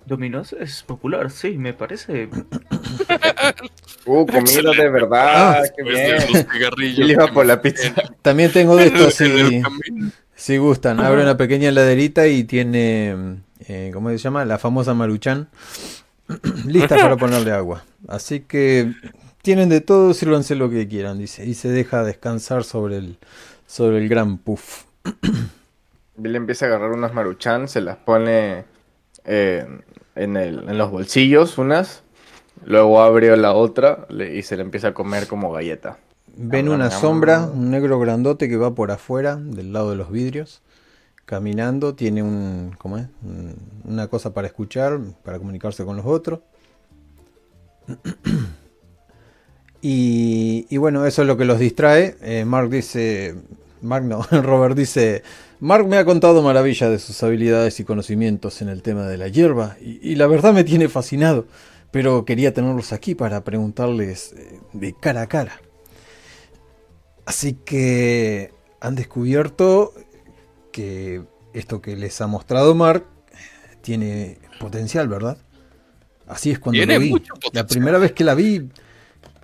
Dominos es popular, sí, me parece. (laughs) uh, comida de verdad, ah, qué bien. por la pizza. (laughs) También tengo de estos, si, si gustan. Abre una pequeña heladerita y tiene, eh, ¿cómo se llama? La famosa maruchan. (clears throat) Lista (laughs) para ponerle agua. Así que tienen de todo, sírvanse lo que quieran, dice. Y se deja descansar sobre el, sobre el gran puff. (clears throat) Bill empieza a agarrar unas maruchan, se las pone eh, en, el, en, los bolsillos, unas. Luego abre la otra y se la empieza a comer como galleta. Ven una sombra, un negro grandote que va por afuera, del lado de los vidrios, caminando. Tiene un, ¿cómo es? una cosa para escuchar, para comunicarse con los otros. (clears throat) Y, bueno, eso es lo que los distrae. Eh, Mark dice, Mark no, (laughs) Robert dice, Mark me ha contado maravillas de sus habilidades y conocimientos en el tema de la hierba y, la verdad me tiene fascinado, pero quería tenerlos aquí para preguntarles eh, de cara a cara. Así que han descubierto que esto que les ha mostrado Mark tiene potencial, ¿verdad? Así es cuando lo vi. La primera vez que la vi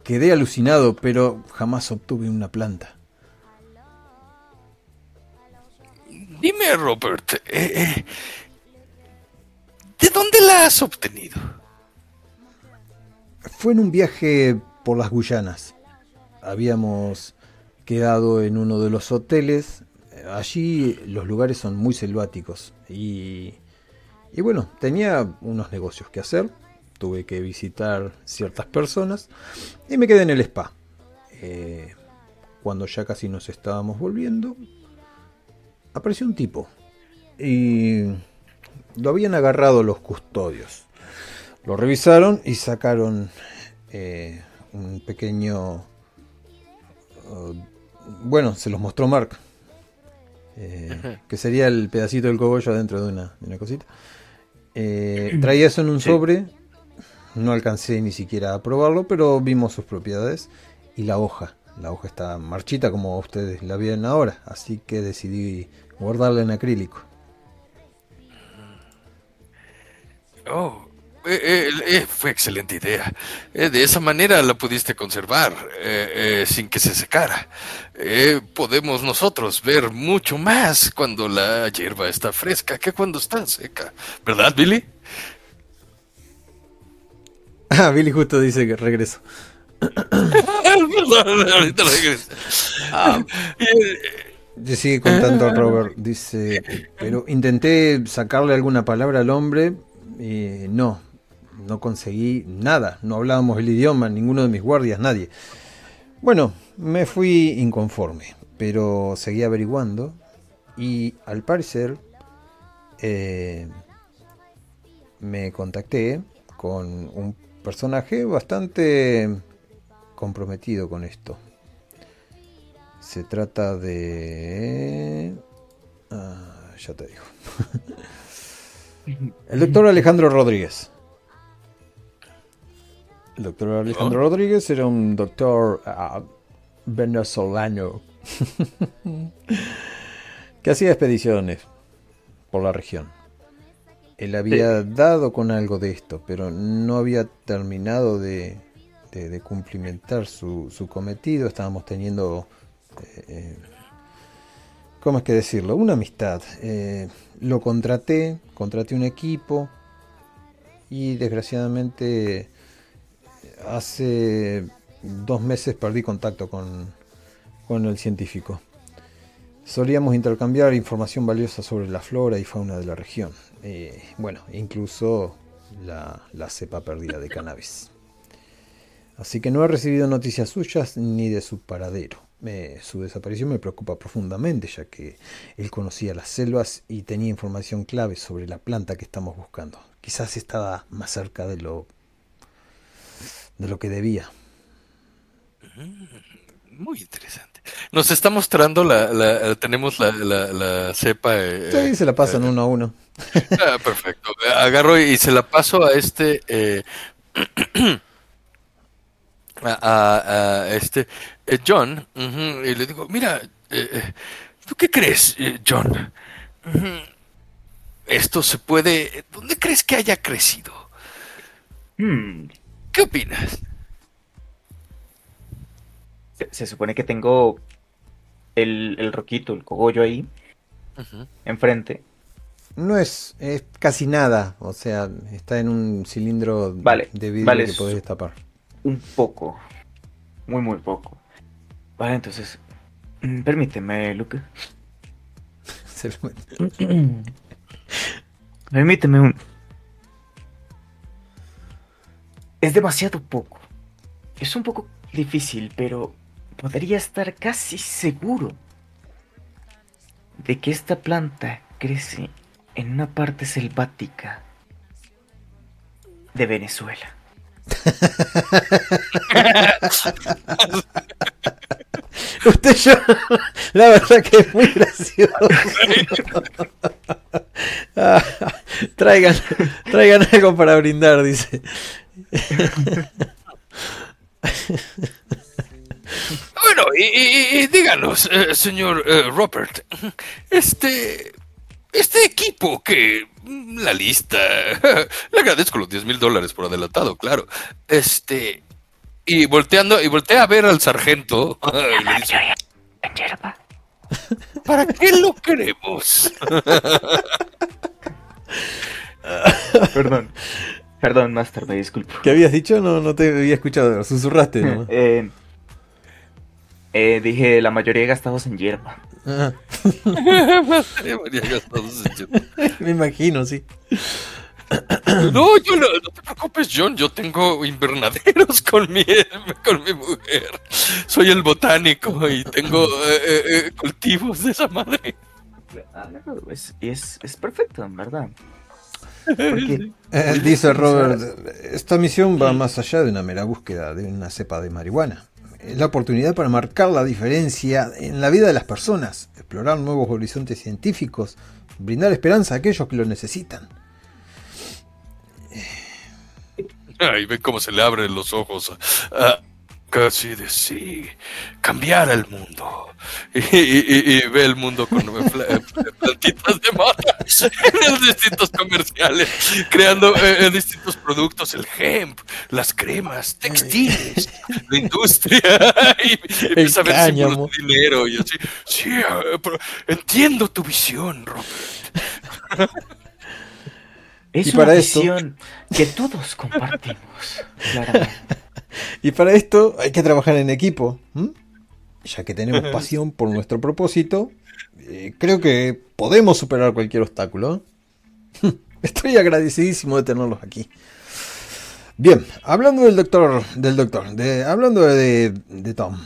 Quedé alucinado, pero jamás obtuve una planta. Dime, Robert, eh, eh, ¿de dónde la has obtenido? Fue en un viaje por las Guyanas. Habíamos quedado en uno de los hoteles. Allí los lugares son muy selváticos y, y bueno, tenía unos negocios que hacer tuve que visitar ciertas personas y me quedé en el spa. Eh, cuando ya casi nos estábamos volviendo, apareció un tipo y lo habían agarrado los custodios. Lo revisaron y sacaron eh, un pequeño... Uh, bueno, se los mostró Mark. Eh, que sería el pedacito del cogollo adentro de una, cosita. (clears throat) traía eso en un sobre no alcancé ni siquiera a probarlo, pero vimos sus propiedades y la hoja. La hoja está marchita como ustedes la ven ahora, así que decidí guardarla en acrílico. Oh, eh, eh, eh, fue excelente idea. de esa manera la pudiste conservar sin que se secara. podemos nosotros ver mucho más cuando la hierba está fresca que cuando está seca. ¿Verdad, Billy? Ah, Billy justo dice que regreso. ahorita regreso. Ah, sigue contando Robert. Dice, pero intenté sacarle alguna palabra al hombre. Y no, no conseguí nada. No hablábamos el idioma, ninguno de mis guardias, nadie. Bueno, me fui inconforme, pero seguí averiguando. Y al parecer eh, me contacté con un personaje bastante comprometido con esto. Se trata de... Ah, ya te digo. (laughs) El doctor Alejandro Rodríguez. El doctor Alejandro oh. Rodríguez era un doctor ah, venezolano (laughs) que hacía expediciones por la región. Él había dado con algo de esto, pero no había terminado de, cumplimentar su, cometido. Estábamos teniendo, eh, eh, ¿cómo es que decirlo? Una amistad. Eh, lo contraté, contraté un equipo y desgraciadamente hace dos meses perdí contacto con, con el científico. Solíamos intercambiar información valiosa sobre la flora y fauna de la región. Eh, bueno, incluso la, cepa perdida de cannabis. Así que no he recibido noticias suyas ni de su paradero. su desaparición me preocupa profundamente, ya que él conocía las selvas y tenía información clave sobre la planta que estamos buscando. Quizás estaba más cerca de lo de lo que debía. Mm, muy interesante. Nos está mostrando la, tenemos la, la, cepa. Eh, sí, se la pasan uno a uno. (laughs) Ah, perfecto. Agarro y se la paso a este, eh, (clears throat) a, este eh, John y le digo, mira, ¿Tú qué crees, John? Esto se puede... ¿Dónde crees que haya crecido? Hmm. ¿Qué opinas? Se, supone que tengo el, el, roquito, el cogollo ahí, enfrente. No es, es casi nada, o sea, está en un cilindro de vidrio que podés destapar. Un poco, muy muy poco. Vale, entonces, mm, permíteme, Luke. (laughs) (coughs) permíteme un... Es demasiado poco. Es un poco difícil, pero podría estar casi seguro de que esta planta crece en una parte selvática de Venezuela. (laughs) Usted yo, la verdad que es muy gracioso. (laughs) traigan, traigan algo para brindar, dice. (laughs) Bueno, y, díganos, eh, señor eh, Robert, este, este equipo que mm, la lista, (laughs) le agradezco los 10 mil dólares por adelantado, claro, este, y volteando, y voltea a ver al sargento, (laughs) ¿para qué lo queremos? (laughs) Perdón. Perdón, Master, me disculpo. ¿Qué habías dicho? No, no te había escuchado, susurraste. ¿no? eh, eh, dije, la mayoría gastados en hierba. Ah. (laughs) Me imagino, sí. No, yo no, te preocupes, John. Yo tengo invernaderos con mi, con mi mujer. Soy el botánico y tengo eh, eh, cultivos de esa madre. Ah, es, es, es perfecto, en verdad. (laughs) dice Robert, esta misión va más allá de una mera búsqueda de una cepa de marihuana la oportunidad para marcar la diferencia en la vida de las personas, explorar nuevos horizontes científicos, brindar esperanza a aquellos que lo necesitan. Ay, ve cómo se le abren los ojos. Ah, casi de sí, cambiar el mundo. Y, ve el mundo con eh, plantitas de mata (laughs) en los distintos comerciales, creando eh, eh, distintos productos, el hemp, las cremas, textiles, la industria, (laughs) y, empieza a ver dinero y así. Sí, entiendo tu visión, Robert. Es una visión que todos compartimos, claramente. (laughs) Y para esto hay que trabajar en equipo. Ya que tenemos (laughs) pasión por nuestro propósito, eh, creo que podemos superar cualquier obstáculo. (laughs) Estoy agradecidísimo de tenerlos aquí. Bien, hablando del doctor, del doctor, de, hablando de, Tom.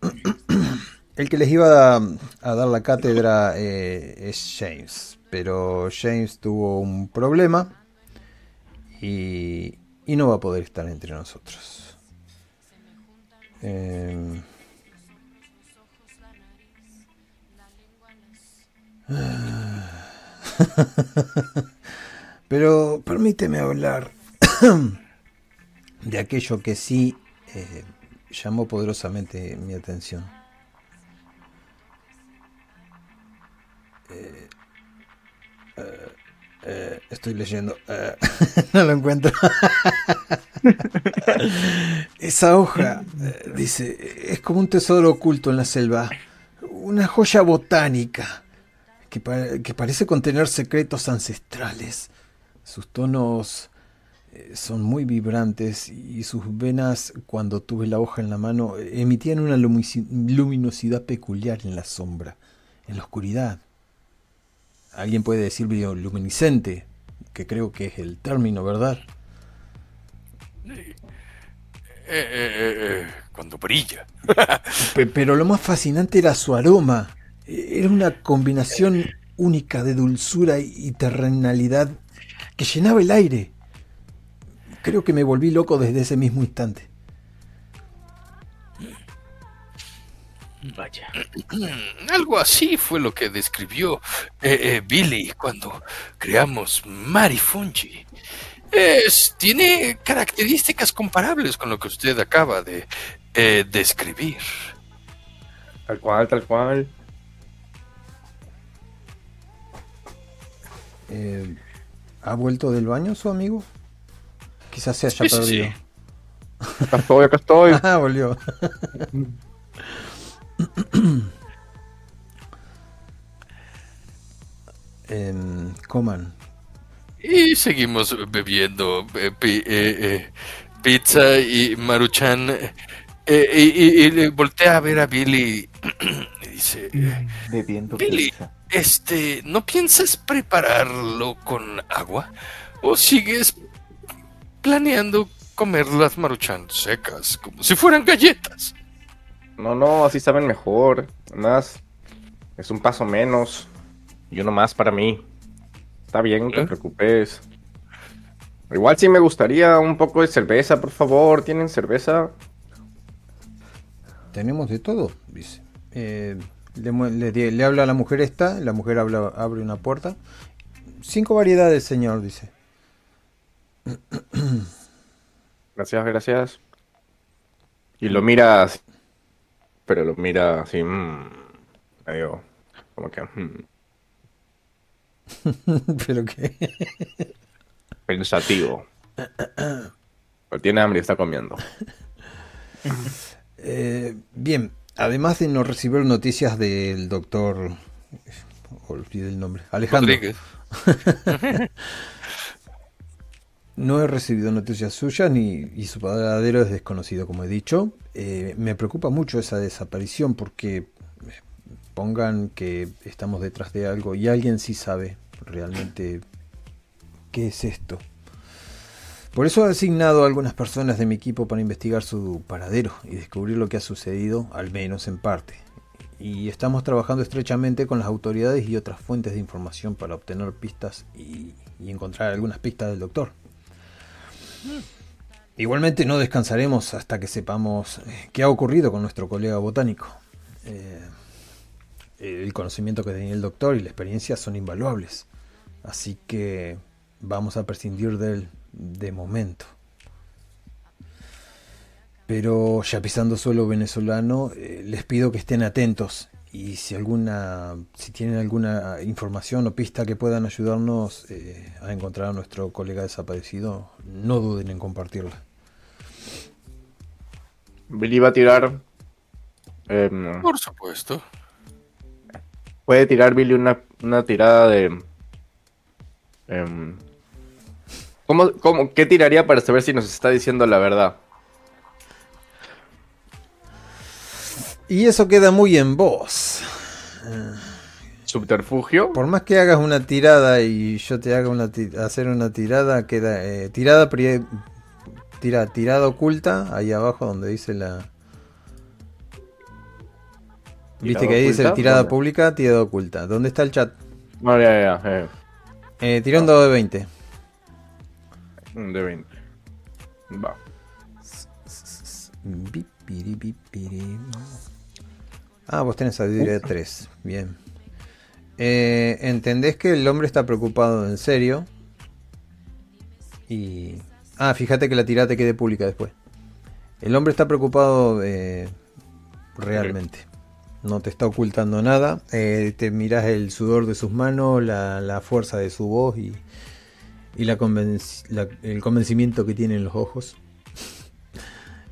(clears throat) El que les iba a, dar la cátedra eh, es James, pero James tuvo un problema y, y no va a poder estar entre nosotros. Em, (sighs) pero permíteme hablar de aquello que sí eh, llamó poderosamente mi atención. Eh, eh, estoy leyendo. (laughs) no lo encuentro. (laughs) Esa hoja, dice, es como un tesoro oculto en la selva, una joya botánica que, parece contener secretos ancestrales. Sus tonos eh, son muy vibrantes y sus venas, cuando tuve la hoja en la mano, emitían una luminosidad peculiar en la sombra, en la oscuridad. Alguien puede decir bioluminiscente, que creo que es el término, ¿verdad? Eh, eh, eh, cuando brilla. Pero lo más fascinante era su aroma. Era una combinación única de dulzura y terrenalidad que llenaba el aire. Creo que me volví loco desde ese mismo instante. Vaya. (clears throat) Algo así fue lo que describió Billy cuando creamos Marifungi tiene características comparables con lo que usted acaba de eh, describir. Tal cual, tal cual. Eh, ¿Ha vuelto del baño su amigo? Quizás se haya Sí, sí, perdido. sí. Acá estoy, acá estoy. (laughs) Ah, volvió. (laughs) Em, coman. Y seguimos bebiendo eh, eh, pizza y Maruchan y, y- voltea a ver a Billy (clears throat) y dice, Bebiendo Billy, pizza. Este, ¿no piensas prepararlo con agua? ¿O sigues planeando comer las Maruchan secas como si fueran galletas? No, no, así saben mejor. Más. Es un paso menos. Y uno más para mí. Está bien, no te ¿Eh? preocupes. Igual sí me gustaría un poco de cerveza, por favor. ¿Tienen cerveza? Tenemos de todo, dice. Eh, le, habla a la mujer esta, la mujer habla, abre una puerta. Cinco variedades, señor, dice. Gracias, gracias. Y lo mira así, Pero lo mira así. mm, medio. Como que. mm, (laughs) Pero que... pensativo. Pero tiene hambre y está comiendo. Eh, bien, además de no recibir noticias del doctor... Olvidé el nombre. Alejandro. (laughs) No he recibido noticias suyas ni y su paradero es desconocido, como he dicho. Eh, me preocupa mucho esa desaparición porque eh, pongan que estamos detrás de algo y alguien sí sabe realmente qué es esto. Por eso he asignado a algunas personas de mi equipo para investigar su paradero y descubrir lo que ha sucedido, al menos en parte. Y estamos trabajando estrechamente con las autoridades y otras fuentes de información para obtener pistas y, encontrar algunas pistas del doctor. Igualmente no descansaremos hasta que sepamos eh, qué ha ocurrido con nuestro colega botánico. Eh, el conocimiento que tenía el doctor y la experiencia son invaluables. Así que vamos a prescindir de él de momento. Pero ya pisando suelo venezolano, eh, les pido que estén atentos y si alguna, si tienen alguna información o pista que puedan ayudarnos eh, a encontrar a nuestro colega desaparecido, no duden en compartirla. Billy va a tirar. em, Por supuesto. puede tirar Billy una, una tirada de. em, ¿cómo, cómo, ¿Qué tiraría para saber si nos está diciendo la verdad? Y eso queda muy en vos. ¿Subterfugio? Por más que hagas una tirada y yo te haga una hacer una tirada, queda eh, tirada tira, tirada oculta ahí abajo donde dice la Viste ¿Tirada que ahí dice tirada ¿Dónde? pública, tirada oculta. ¿Dónde está el chat? No, ya, ya. eh, Eh, tiró un dado de 20. Un de 20. Va. Ah, vos tenés sabiduría de 3. Bien. Eh, Entendés que el hombre está preocupado en serio. Y. Ah, fíjate que la tirada te quede pública después. El hombre está preocupado eh, realmente. No te está ocultando nada. Eh, te mirás el sudor de sus manos, la, la fuerza de su voz y, y la convenci- la- el convencimiento que tiene en los ojos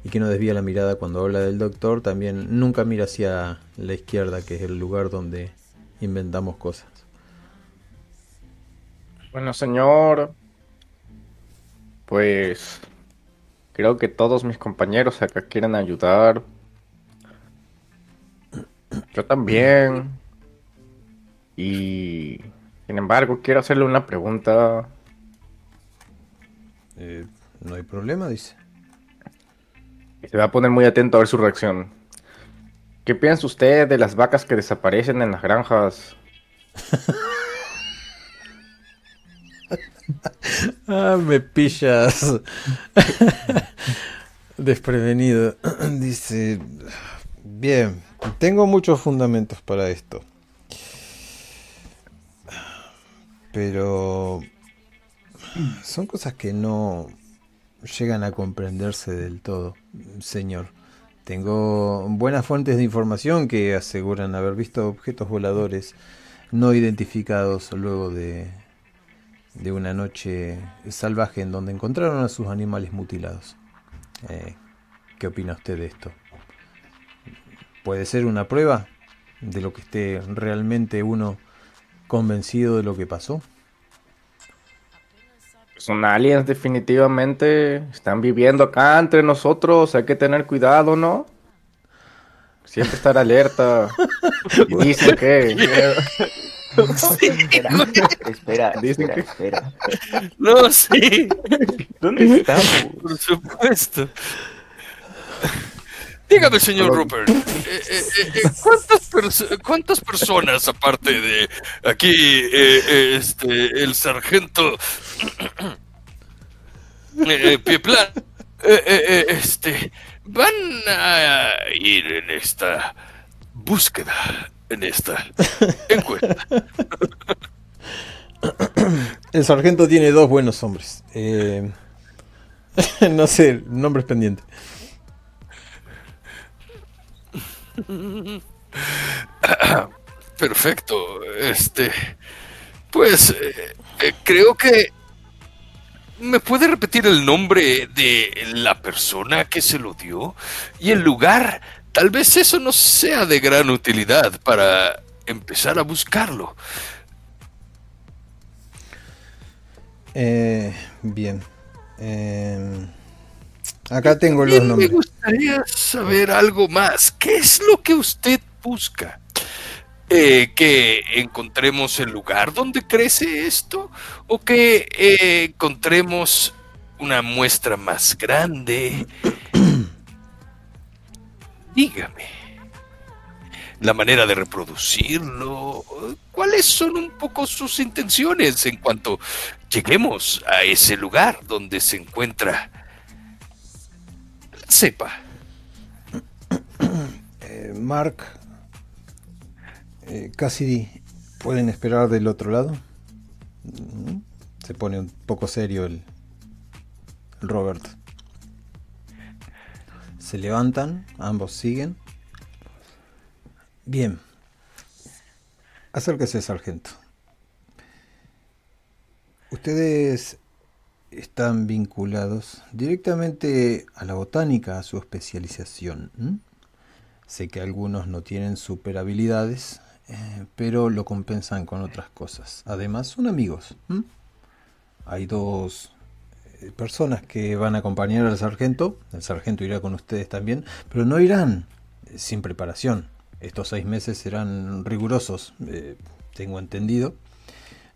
y que no desvía la mirada cuando habla del doctor, también nunca mira hacia la izquierda, que es el lugar donde inventamos cosas. Bueno, señor. Pues. Creo que todos mis compañeros acá quieren ayudar. Yo también. Y. Sin embargo, quiero hacerle una pregunta. Eh, no hay problema, dice. Se va a poner muy atento a ver su reacción. ¿Qué piensa usted de las vacas que desaparecen en las granjas? (laughs) Ah, me pillas. (laughs) Desprevenido. (clears throat) Dice, bien, tengo muchos fundamentos para esto. Pero son cosas que no llegan a comprenderse del todo, señor. Tengo buenas fuentes de información que aseguran haber visto objetos voladores no identificados luego de, de una noche salvaje en donde encontraron a sus animales mutilados. Eh, ¿Qué opina usted de esto? ¿Puede ser una prueba de lo que esté realmente uno convencido de lo que pasó? Son aliens definitivamente, están viviendo acá entre nosotros, hay que tener cuidado, ¿no? Siempre estar alerta. (laughs) Y dicen que... espera, (laughs) espera, espera, No, sí. ¿Dónde estamos? Por supuesto. Dígame, señor Rupert, eh, eh, eh, ¿cuántas, perso- cuántas personas, aparte de aquí, este, el sargento (coughs) Pieplan, este, van a ir en esta búsqueda, en esta encuesta? (coughs) El sargento tiene dos buenos hombres. Eh, (laughs) no sé, nombres pendientes. (laughs) Perfecto. Este, pues eh, creo que me puede repetir el nombre de la persona que se lo dio y el lugar. Tal vez eso no sea de gran utilidad para empezar a buscarlo. Eh, bien. Eh, acá tengo los También me nombres. gustaría saber algo más. ¿Qué es lo que usted busca? Eh, ¿Que encontremos el lugar donde crece esto? ¿O que eh, encontremos una muestra más grande? (clears throat) Dígame. La manera de reproducirlo. ¿Cuáles son un poco sus intenciones en cuanto lleguemos a ese lugar donde se encuentra la cepa? Eh, Mark, eh, Cassidy, ¿pueden esperar del otro lado? Mm, Se pone un poco serio el, el Robert. Se levantan, ambos siguen. Bien. Acérquese, sargento. Ustedes están vinculados directamente a la botánica, a su especialización. Sé que algunos no tienen super habilidades, eh, pero lo compensan con otras cosas. Además, son amigos. Hay dos eh, personas que van a acompañar al sargento. El sargento irá con ustedes también, pero no irán eh, sin preparación. Estos seis meses serán rigurosos, tengo entendido.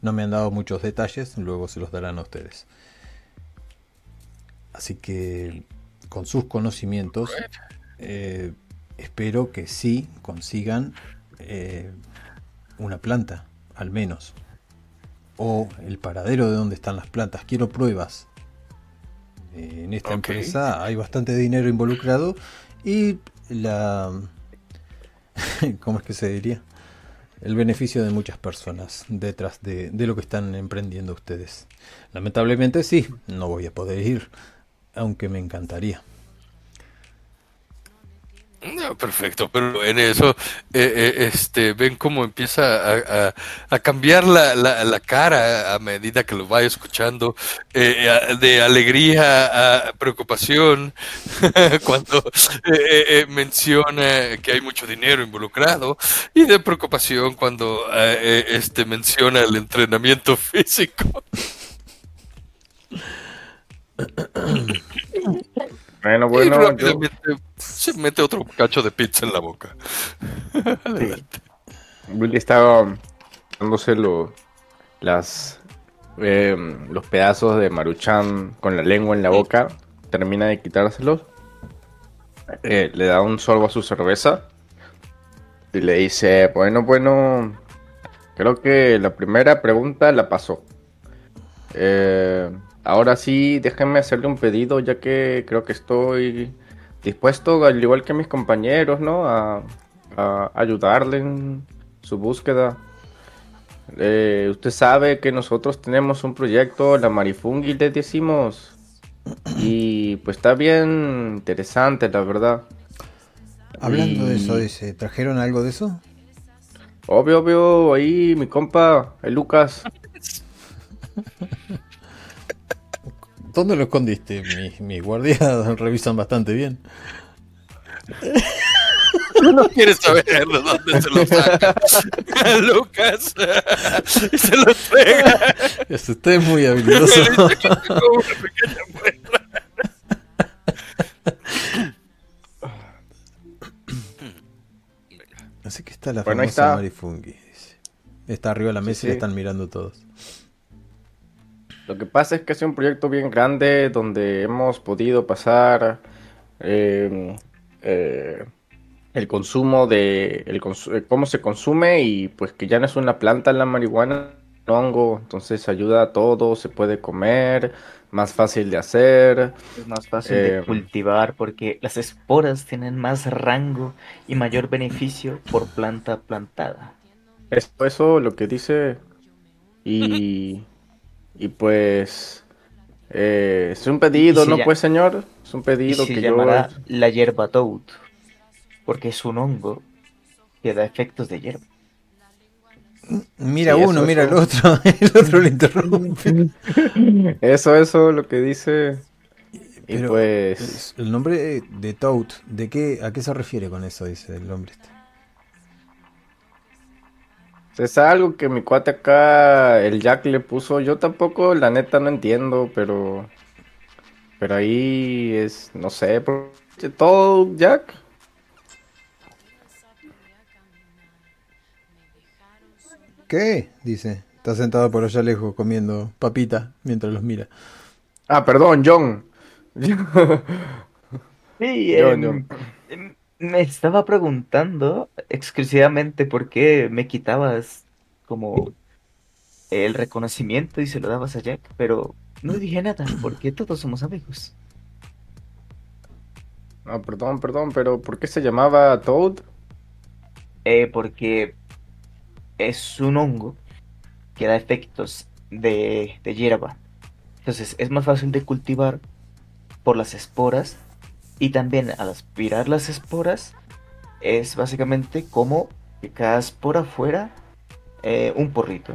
No me han dado muchos detalles, luego se los darán a ustedes. Así que con sus conocimientos, eh, espero que sí consigan eh, una planta, al menos. O el paradero de donde están las plantas. Quiero pruebas. Eh, en esta empresa hay bastante dinero involucrado y la... (laughs) ¿Cómo es que se diría? El beneficio de muchas personas detrás de, de lo que están emprendiendo ustedes. Lamentablemente sí, no voy a poder ir, aunque me encantaría. Perfecto, pero en eso, eh, eh, este, ven cómo empieza a, a- a cambiar la, la- la cara a medida que lo vaya escuchando, eh, a- de alegría a preocupación, (laughs) cuando eh, eh, eh, menciona que hay mucho dinero involucrado, y de preocupación cuando eh, eh, este, menciona el entrenamiento (laughs) físico. Bueno, bueno, yo, se mete otro cacho de pizza en la boca. (laughs) Adelante. Willy estaba dándose lo- las, eh, los pedazos de Maruchan con la lengua en la boca. Termina de quitárselos. Eh, le da un sorbo a su cerveza. Y le dice, bueno, bueno, creo que la primera pregunta la pasó. Eh, ahora sí, déjenme hacerle un pedido ya que creo que estoy dispuesto, al igual que mis compañeros, ¿no? A, a ayudarle en su búsqueda. Eh, usted sabe que nosotros tenemos un proyecto, la Marifungi, le decimos. Y pues está bien interesante, la verdad. Hablando de eso, dice, ¿trajeron algo de eso? Obvio, obvio, ahí mi compa, el Lucas. (laughs) ¿Dónde lo escondiste? Mis mi guardias (laughs) revisan bastante bien. No quieres saber de dónde se lo saca. (laughs) Lucas. y se lo pega. Usted es muy habilidoso. (laughs) Así que está la bueno, famosa está. Marifungi. Está arriba de la mesa Sí, y la sí. están mirando todos. Lo que pasa es que es un proyecto bien grande donde hemos podido pasar eh, eh, el consumo de el cons- eh, cómo se consume y pues que ya no es una planta la marihuana, un hongo, entonces ayuda a todo, se puede comer, más fácil de hacer. Es más fácil Eh, de cultivar porque las esporas tienen más rango y mayor beneficio por planta plantada. Eso, eso lo que dice y (laughs) y pues eh, es un pedido, Y ¿no? Pues señor, es un Y pedido se que yo llamará la hierba toad porque es un hongo que da efectos de hierba. Mira Sí, uno, eso, mira eso. (laughs) el otro. El otro le interrumpe. (laughs) Eso, eso, lo que dice. Y pues. es- El nombre de Toad, ¿de qué, ¿a qué se refiere con eso? Dice el hombre este. Es algo que mi cuate acá, el Jack le puso. Yo tampoco, la neta, no entiendo, pero. Pero ahí es. No sé. por- Todo, Jack. ¿Qué? Dice. Está sentado por allá lejos comiendo papita mientras los mira. Ah, perdón, John. (laughs) Sí, Yo, em, em, me estaba preguntando exclusivamente por qué me quitabas como el reconocimiento y se lo dabas a Jack, pero no dije nada porque todos somos amigos. Ah, perdón, perdón, pero ¿por qué se llamaba Toad? Eh, porque es un hongo que da efectos de, de hierba. Entonces es más fácil de cultivar por las esporas y también al aspirar las esporas es básicamente como que cada espora fuera eh, un porrito.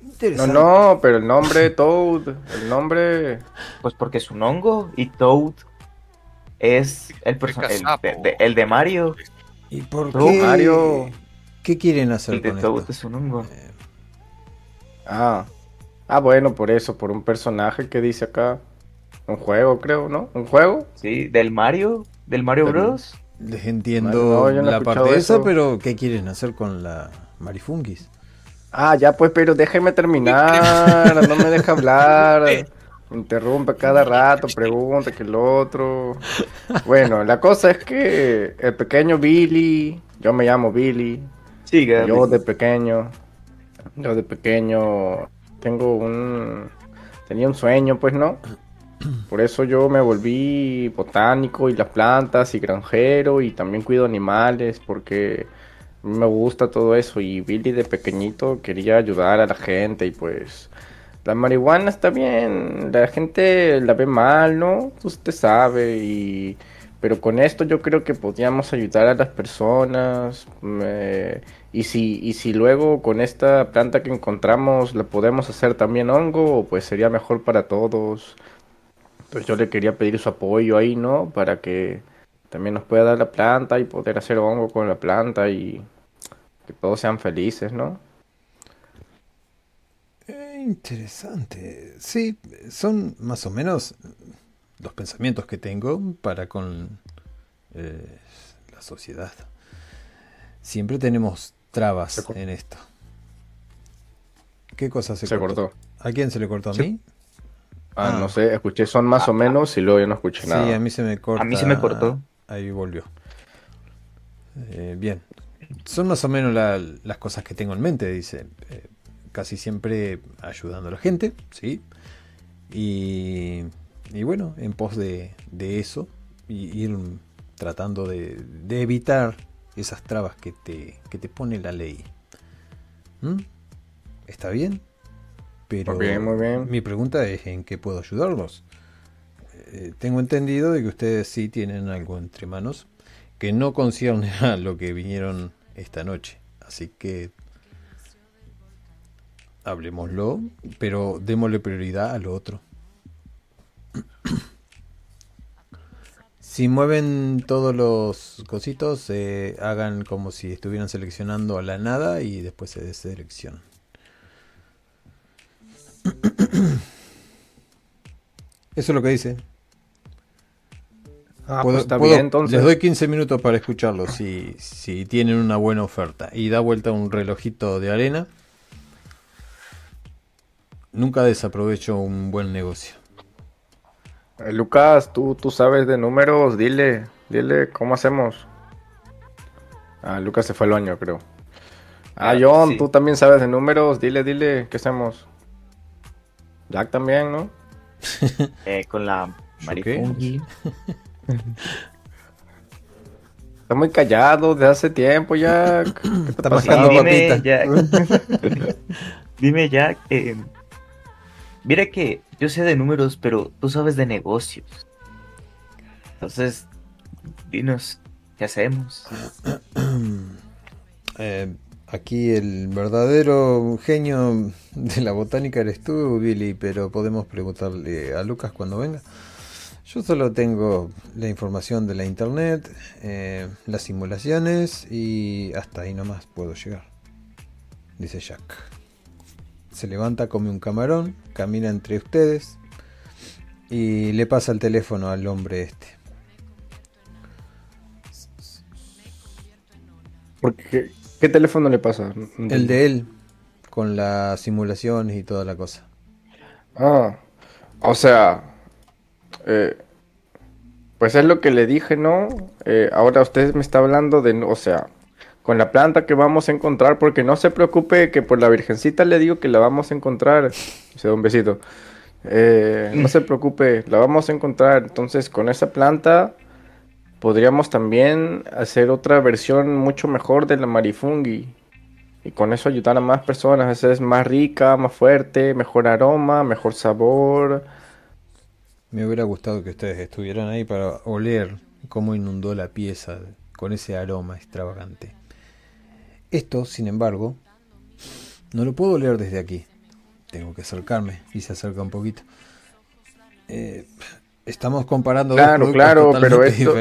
No, Interesante. no, pero el nombre (laughs) Toad. El nombre. Pues porque es un hongo y Toad es el, el, de, el de Mario. ¿Y por qué? Mario. ¿Qué quieren hacer El de con Toad esto? es un hongo. Eh, Ah. Ah, bueno, por eso, por un personaje que dice acá. Un juego, creo, ¿no? ¿Un juego? Sí, del Mario, del Mario Del- Bros. Les entiendo No, no la parte esa, eso. pero ¿qué quieren hacer con la Marifungis? Ah, ya pues, pero déjeme terminar, no me deja hablar. (laughs) Interrumpe cada rato, pregunta que el otro. Bueno, la cosa es que el pequeño Billy, yo me llamo Billy, Siga. yo de pequeño, yo de pequeño tengo un, tenía un sueño, pues, ¿no? Por eso yo me volví botánico y las plantas y granjero y también cuido animales porque me gusta todo eso y Billy de pequeñito quería ayudar a la gente y pues la marihuana está bien, la gente la ve mal, ¿no? Usted sabe y pero con esto yo creo que podríamos ayudar a las personas y si y si luego con esta planta que encontramos la podemos hacer también hongo, pues sería mejor para todos. Entonces yo le quería pedir su apoyo ahí, ¿no? Para que también nos pueda dar la planta y poder hacer hongo con la planta y que todos sean felices, ¿no? Eh, interesante. Sí, son más o menos los pensamientos que tengo para con eh, la sociedad. Siempre tenemos trabas cortó. en esto. ¿Qué cosa se, Se cortó. ¿A quién se le cortó? ¿A Sí. mí? Ah, Ah. no sé, escuché son más o menos y luego ya no escuché Sí, nada. a mí se me corta. A mí se me cortó. Ahí volvió. Eh, bien. Son más o menos la- las cosas que tengo en mente, dice. Eh, casi siempre ayudando a la gente, ¿sí? Y, y bueno, en pos de, de eso, y ir tratando de, de evitar esas trabas que te, que te pone la ley. ¿Mm? ¿Está bien? Pero Muy bien, muy bien. mi pregunta es en qué puedo ayudarlos. Eh, tengo entendido de que ustedes sí tienen algo entre manos que no concierne (laughs) a lo que vinieron esta noche. Así que hablemoslo, pero démosle prioridad a lo otro. (clears throat) Si mueven todos los cositos, eh, hagan como si estuvieran seleccionando a la nada y después se deseleccionan. (coughs) Eso es lo que dice. Ah, pues está bien, entonces. Les doy 15 minutos para escucharlo si, si tienen una buena oferta. Y da vuelta un relojito de arena. Nunca desaprovecho un buen negocio. Eh, Lucas, tú, tú sabes de números, dile, dile cómo hacemos. Ah, Lucas se fue al baño, creo. Ah, ah John, tú también sabes de números, dile, dile, ¿qué hacemos? Jack también, ¿no? (laughs) eh, con la marifungi. Está muy callado de hace tiempo, Jack. (clears throat) ¿Qué está pasando, (laughs) dime, Jack. dime, Jack. Eh, mira que yo sé de números, pero tú sabes de negocios. Entonces, dinos, ¿qué hacemos? (clears throat) Eh, aquí el verdadero genio de la botánica eres tú, Billy, pero podemos preguntarle a Lucas cuando venga. Yo solo tengo la información de la internet, eh, las simulaciones y hasta ahí nomás puedo llegar, dice Jack se levanta, come un camarón, camina entre ustedes y le pasa el teléfono al hombre este. Porque, ¿Qué teléfono le pasa? El de él, con las simulaciones y toda la cosa. Ah, o sea, eh, pues es lo que le dije, ¿no? Eh, ahora usted me está hablando de, o sea, con la planta que vamos a encontrar, porque no se preocupe que por la Virgencita le digo que la vamos a encontrar. Se da un besito. Eh, no se preocupe, la vamos a encontrar. Entonces, con esa planta podríamos también hacer otra versión mucho mejor de la marifungi. Y con eso ayudar a más personas. Esa es más rica, más fuerte, mejor aroma, mejor sabor. Me hubiera gustado que ustedes estuvieran ahí para oler cómo inundó la pieza con ese aroma extravagante. Esto, sin embargo, no lo puedo leer desde aquí. Tengo que acercarme y se acerca un poquito. Eh, estamos comparando claro, dos claro, pero esto,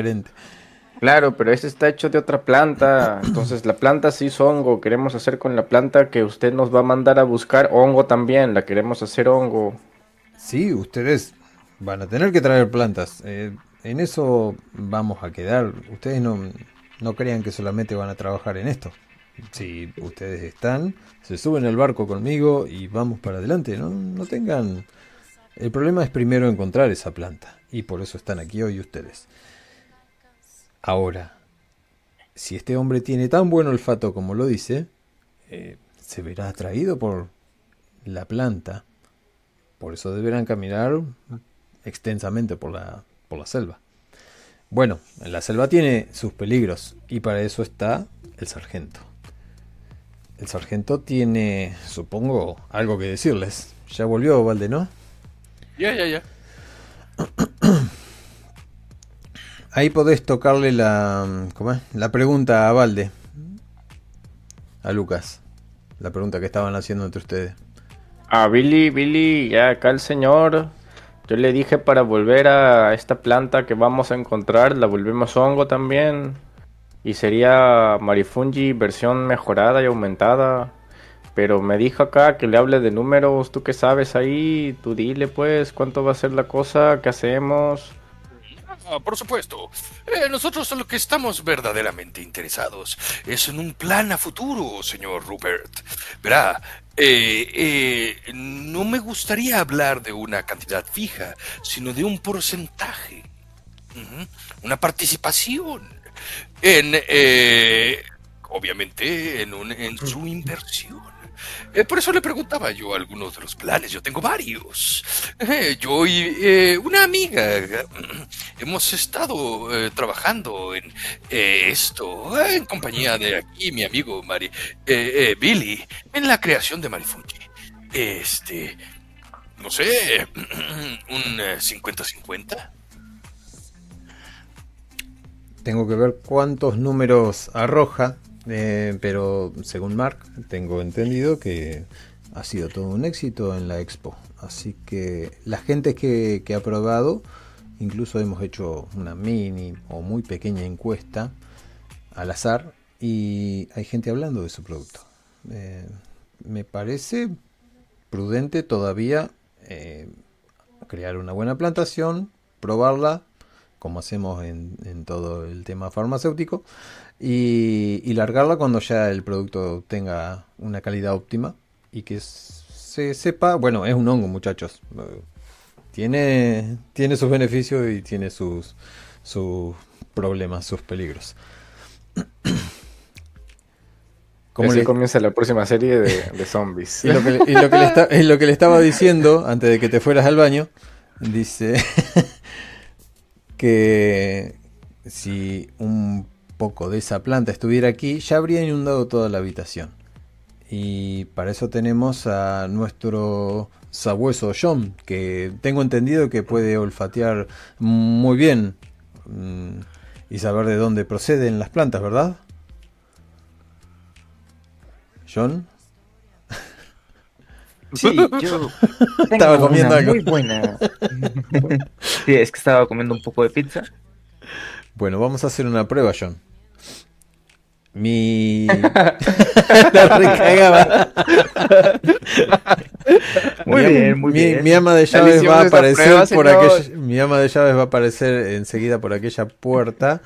Claro, pero este está hecho de otra planta. Entonces la planta sí es hongo. Queremos hacer con la planta que usted nos va a mandar a buscar hongo también. La queremos hacer hongo. Sí, ustedes van a tener que traer plantas. Eh, en eso vamos a quedar. Ustedes no, no crean que solamente van a trabajar en esto si ustedes están, se suben al barco conmigo y vamos para adelante, ¿no? No tengan... El problema es primero encontrar esa planta y por eso están aquí hoy ustedes. Ahora, si este hombre tiene tan buen olfato como lo dice, eh, se verá atraído por la planta. Por eso deberán caminar extensamente por la, por la selva. Bueno, la selva tiene sus peligros y para eso está el sargento. El sargento tiene, supongo, algo que decirles. Ya volvió, Valde, ¿no? Ya, ya, ya. Ahí podés tocarle la, ¿cómo es? la pregunta a Valde. A Lucas. La pregunta que estaban haciendo entre ustedes. A Billy, Billy, ya acá el señor. Yo le dije para volver a esta planta que vamos a encontrar, la volvemos hongo también. Y sería Marifungi versión mejorada y aumentada. Pero me dijo acá que le hable de números. ¿Tú qué sabes ahí? Tú dile pues cuánto va a ser la cosa, qué hacemos. Ah, por supuesto. Eh, nosotros lo que estamos verdaderamente interesados es en un plan a futuro, señor Rupert. Verá, eh, eh, no me gustaría hablar de una cantidad fija, sino de un porcentaje. Una participación en, eh, obviamente, en, un, en su inversión. Eh, por eso le preguntaba yo algunos de los planes. Yo tengo varios. Eh, yo y una amiga hemos estado trabajando en esto, en compañía de aquí, mi amigo Mari, Billy, en la creación de Marifungi. Este, no sé, (clears throat) un 50-50. tengo que ver cuántos números arroja, eh, pero según Mark, tengo entendido que ha sido todo un éxito en la expo. Así que la gente que, ha probado, incluso hemos hecho una mini o muy pequeña encuesta al azar y hay gente hablando de su producto. Eh, me parece prudente todavía eh, crear una buena plantación, probarla, como hacemos en, todo el tema farmacéutico, y, largarla cuando ya el producto tenga una calidad óptima y que se sepa, bueno, es un hongo muchachos, tiene, tiene sus beneficios y tiene sus, sus problemas, sus peligros. (clears throat) Como le... comienza la próxima serie de, zombies. (laughs) y, lo que, le, lo que le estaba diciendo antes de que te fueras al baño, dice (laughs) que si un poco de esa planta estuviera aquí, ya habría inundado toda la habitación. Y para eso tenemos a nuestro sabueso John, que tengo entendido que puede olfatear muy bien mm, y saber de dónde proceden las plantas, ¿verdad? John. Sí, yo (laughs) estaba comiendo algo. Muy buena. (laughs) sí, es que estaba comiendo un poco de pizza. Bueno, vamos a hacer una prueba, John. Mi. (laughs) La recagaba. muy bien, muy bien. Mi ama de llaves va a aparecer por aquella. Mi ama de llaves va a aparecer enseguida por aquella puerta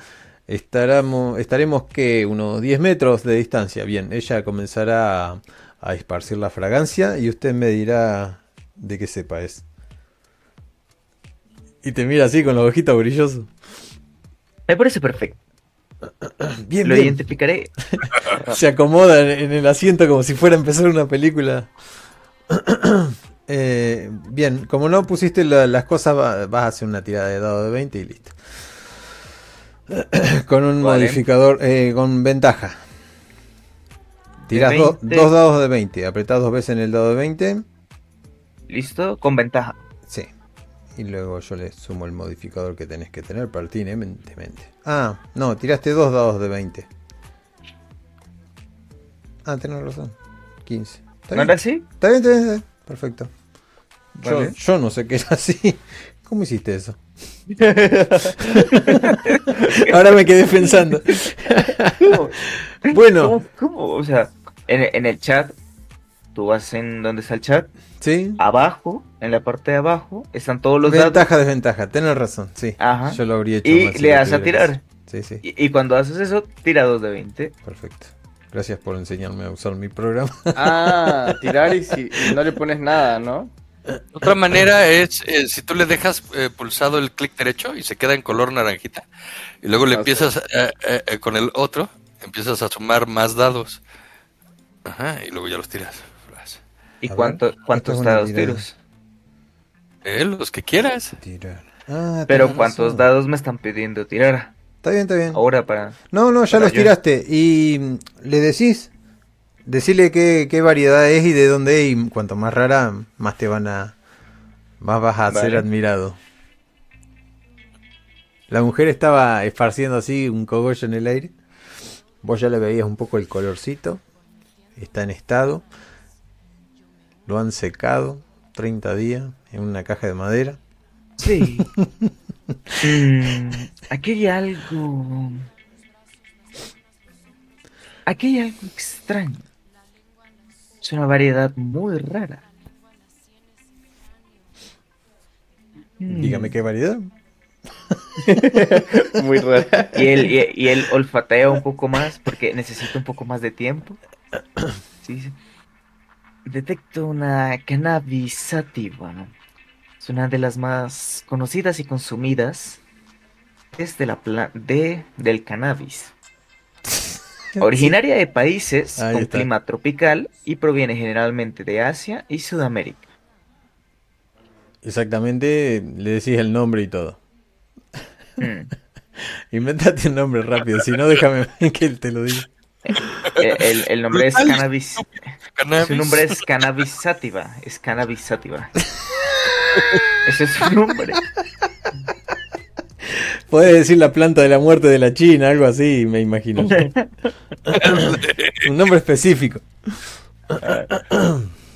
estaremos, estaremos que unos 10 metros de distancia. Bien, ella comenzará a, esparcir la fragancia y usted me dirá de qué sepa es. Y te mira así con los ojitos brillosos. Me parece perfecto. (clears throat) Bien, Lo identificaré. (laughs) Se acomoda en, el asiento como si fuera a empezar una película. (clears throat) Eh, bien, como no pusiste las cosas, vas a hacer una tirada de dado de 20 y listo. (clears throat) con un modificador eh, con ventaja. Tiras dos dados de 20, apretás dos veces en el dado de 20. Listo, con ventaja. Sí. Y luego yo le sumo el modificador que tenés que tener pertinentemente. Ah, no, tiraste dos dados de 20. Ah, tenés razón. 15. ¿Está ¿No era así? Está bien, está bien, Perfecto. Yo, yo no sé qué es así. (laughs) ¿Cómo hiciste eso? (laughs) Ahora me quedé pensando. Bueno. ¿Cómo, O sea, en, el chat, tú vas en donde está el chat. Sí. Abajo, en la parte de abajo, están todos los Ventaja, datos. desventaja, tienes razón, sí. Ajá. Yo lo habría hecho Y le das a tirar. Sí, sí. Y, cuando haces eso, tira dos de 20. Perfecto. Gracias por enseñarme a usar mi programa. (laughs) Ah, tirar y, si, y no le pones nada, ¿no? Otra manera es eh, si tú le dejas eh, pulsado el clic derecho y se queda en color naranjita y luego le empiezas eh, con el otro, empiezas a sumar más dados. Ajá, y luego ya los tiras. ¿Y cuánto, cuántos dados tiros? los que quieras. Ah, Pero ¿cuántos dados me están pidiendo tirar? Está bien, está bien. Ahora para... No, no, ya los tiraste. Y le decís Decirle qué, variedad es y de dónde es, y cuanto más rara, más te van a. más vas a ser admirado. La mujer estaba esparciendo así un cogollo en el aire. Vos ya le veías un poco el colorcito. Está en estado. Lo han secado 30 días en una caja de madera. Sí. (laughs) mm, aquí hay algo. Aquí hay algo extraño. Es una variedad muy rara. Dígame qué variedad. (laughs) muy rara. Y él, y, él olfatea un poco más porque necesita un poco más de tiempo. Sí, Detecto una cannabis sativa. Es una de las más conocidas y consumidas desde la de, del cannabis. (laughs) Originaria de países con clima tropical y proviene generalmente de Asia y Sudamérica. Exactamente, le decís el nombre y todo. (laughs) Mm. Invéntate un nombre rápido, si no déjame (laughs) que él te lo diga. El, nombre es cannabis. Su nombre es cannabis sativa. Es cannabis sativa. Ese es su nombre. Podés decir la planta de la muerte de la China, algo así, me imagino. Un nombre específico.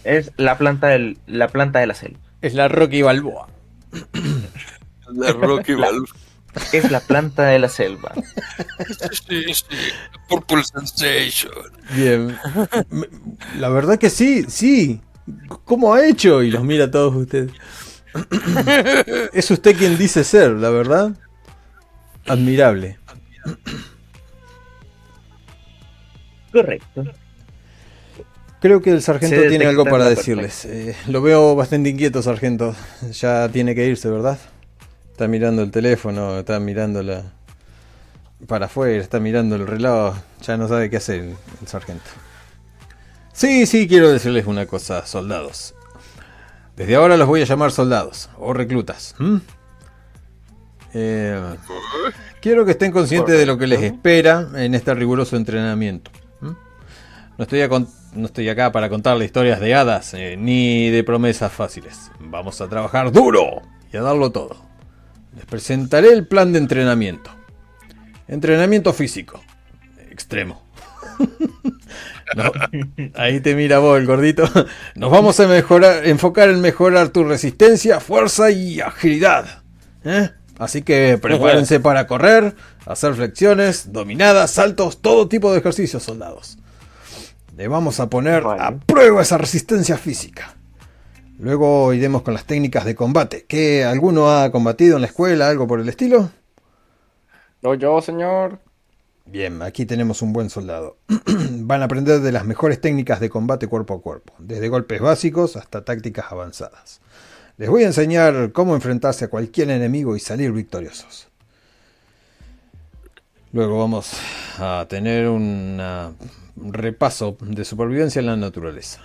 Es la planta, del, la planta de la selva. Es la Rocky Balboa. La Rocky Balboa. Es la planta de la selva. Sí, sí. Purple Sensation. Bien. La verdad que sí, sí. ¿Cómo ha hecho? Y los mira a todos ustedes. Es usted quien dice ser, la verdad. Admirable. Correcto. Creo que el sargento Se tiene algo para decirles. Eh, lo veo bastante inquieto, sargento. Ya tiene que irse, ¿verdad? Está mirando el teléfono, está mirando la... para afuera, está mirando el reloj. Ya no sabe qué hacer el, el sargento. Sí, sí, quiero decirles una cosa, soldados. Desde ahora los voy a llamar soldados o reclutas. Eh, quiero que estén conscientes de lo que les espera en este riguroso entrenamiento. No estoy, a con- no estoy acá para contarle historias de hadas eh, ni de promesas fáciles. Vamos a trabajar duro y a darlo todo. Les presentaré el plan de entrenamiento. Entrenamiento físico. Extremo. (laughs) No, ahí te mira vos, el gordito. Nos vamos a mejorar, enfocar en mejorar tu resistencia, fuerza y agilidad. ¿eh? Así que prepárense para correr, hacer flexiones, dominadas, saltos, todo tipo de ejercicios, soldados. Le vamos a poner a prueba esa resistencia física. Luego iremos con las técnicas de combate. ¿Qué? ¿Alguno ha combatido en la escuela, algo por el estilo? No, yo, señor. Bien, aquí tenemos un buen soldado. (clears throat) Van a aprender de las mejores técnicas de combate cuerpo a cuerpo, desde golpes básicos hasta tácticas avanzadas. Les voy a enseñar cómo enfrentarse a cualquier enemigo y salir victoriosos. Luego vamos a tener un repaso de supervivencia en la naturaleza.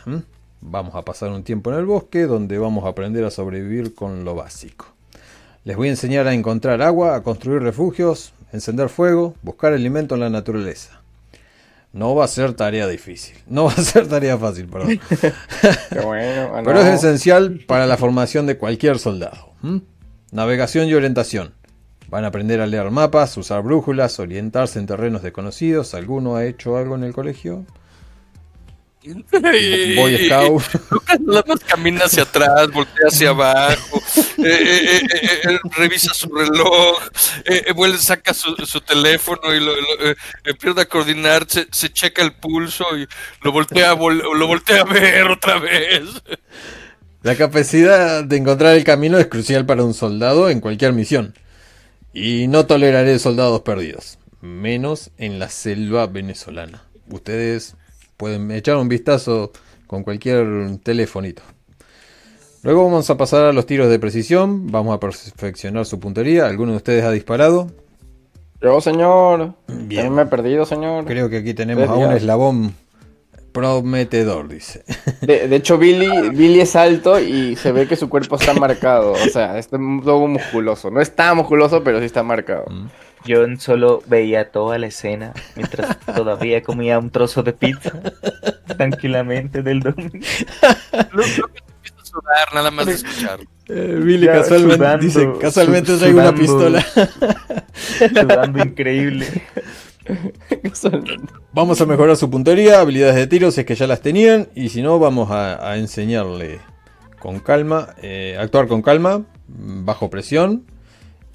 Vamos a pasar un tiempo en el bosque donde vamos a aprender a sobrevivir con lo básico. Les voy a enseñar a encontrar agua, a construir refugios, encender fuego, buscar alimento en la naturaleza. No va a ser tarea difícil, (laughs) no va a ser tarea fácil, perdón. (laughs) Bueno. (laughs) Pero es esencial para la formación de cualquier soldado. Navegación y orientación. Van a aprender a leer mapas, usar brújulas, orientarse en terrenos desconocidos. ¿Alguno ha hecho algo en el colegio? Boy Scout. (laughs) Lucas nada más camina hacia atrás, voltea hacia abajo, eh, eh, eh, eh, revisa su reloj, vuelve, saca su, su teléfono y lo, lo, empieza a coordinar, se, se checa el pulso y lo voltea, vol- lo voltea a ver otra vez. La capacidad de encontrar el camino es crucial para un soldado en cualquier misión. Y no toleraré soldados perdidos, menos en la selva venezolana. Ustedes pueden echar un vistazo con cualquier telefonito. Luego vamos a pasar a los tiros de precisión, vamos a perfeccionar su puntería. ¿Alguno de ustedes ha disparado? Yo, señor. Bien. También me he perdido, señor. Creo que aquí tenemos a un eslabón prometedor, dice. (laughs) De, de hecho, Billy, Billy es alto y se ve que su cuerpo está marcado. O sea, está todo musculoso. No está musculoso, pero sí está marcado. Yo solo veía toda la escena mientras todavía comía un trozo de pizza (laughs) tranquilamente del domingo. Empieza a sudar nada más de escucharlo. Eh, Billy Ya, casualmente sudando, dice, casualmente su- traigo una pistola. Sudando increíble. (laughs) Vamos a mejorar su puntería, habilidades de tiro si es que ya las tenían. Y si no, vamos a, a enseñarle con calma, eh, actuar con calma, bajo presión.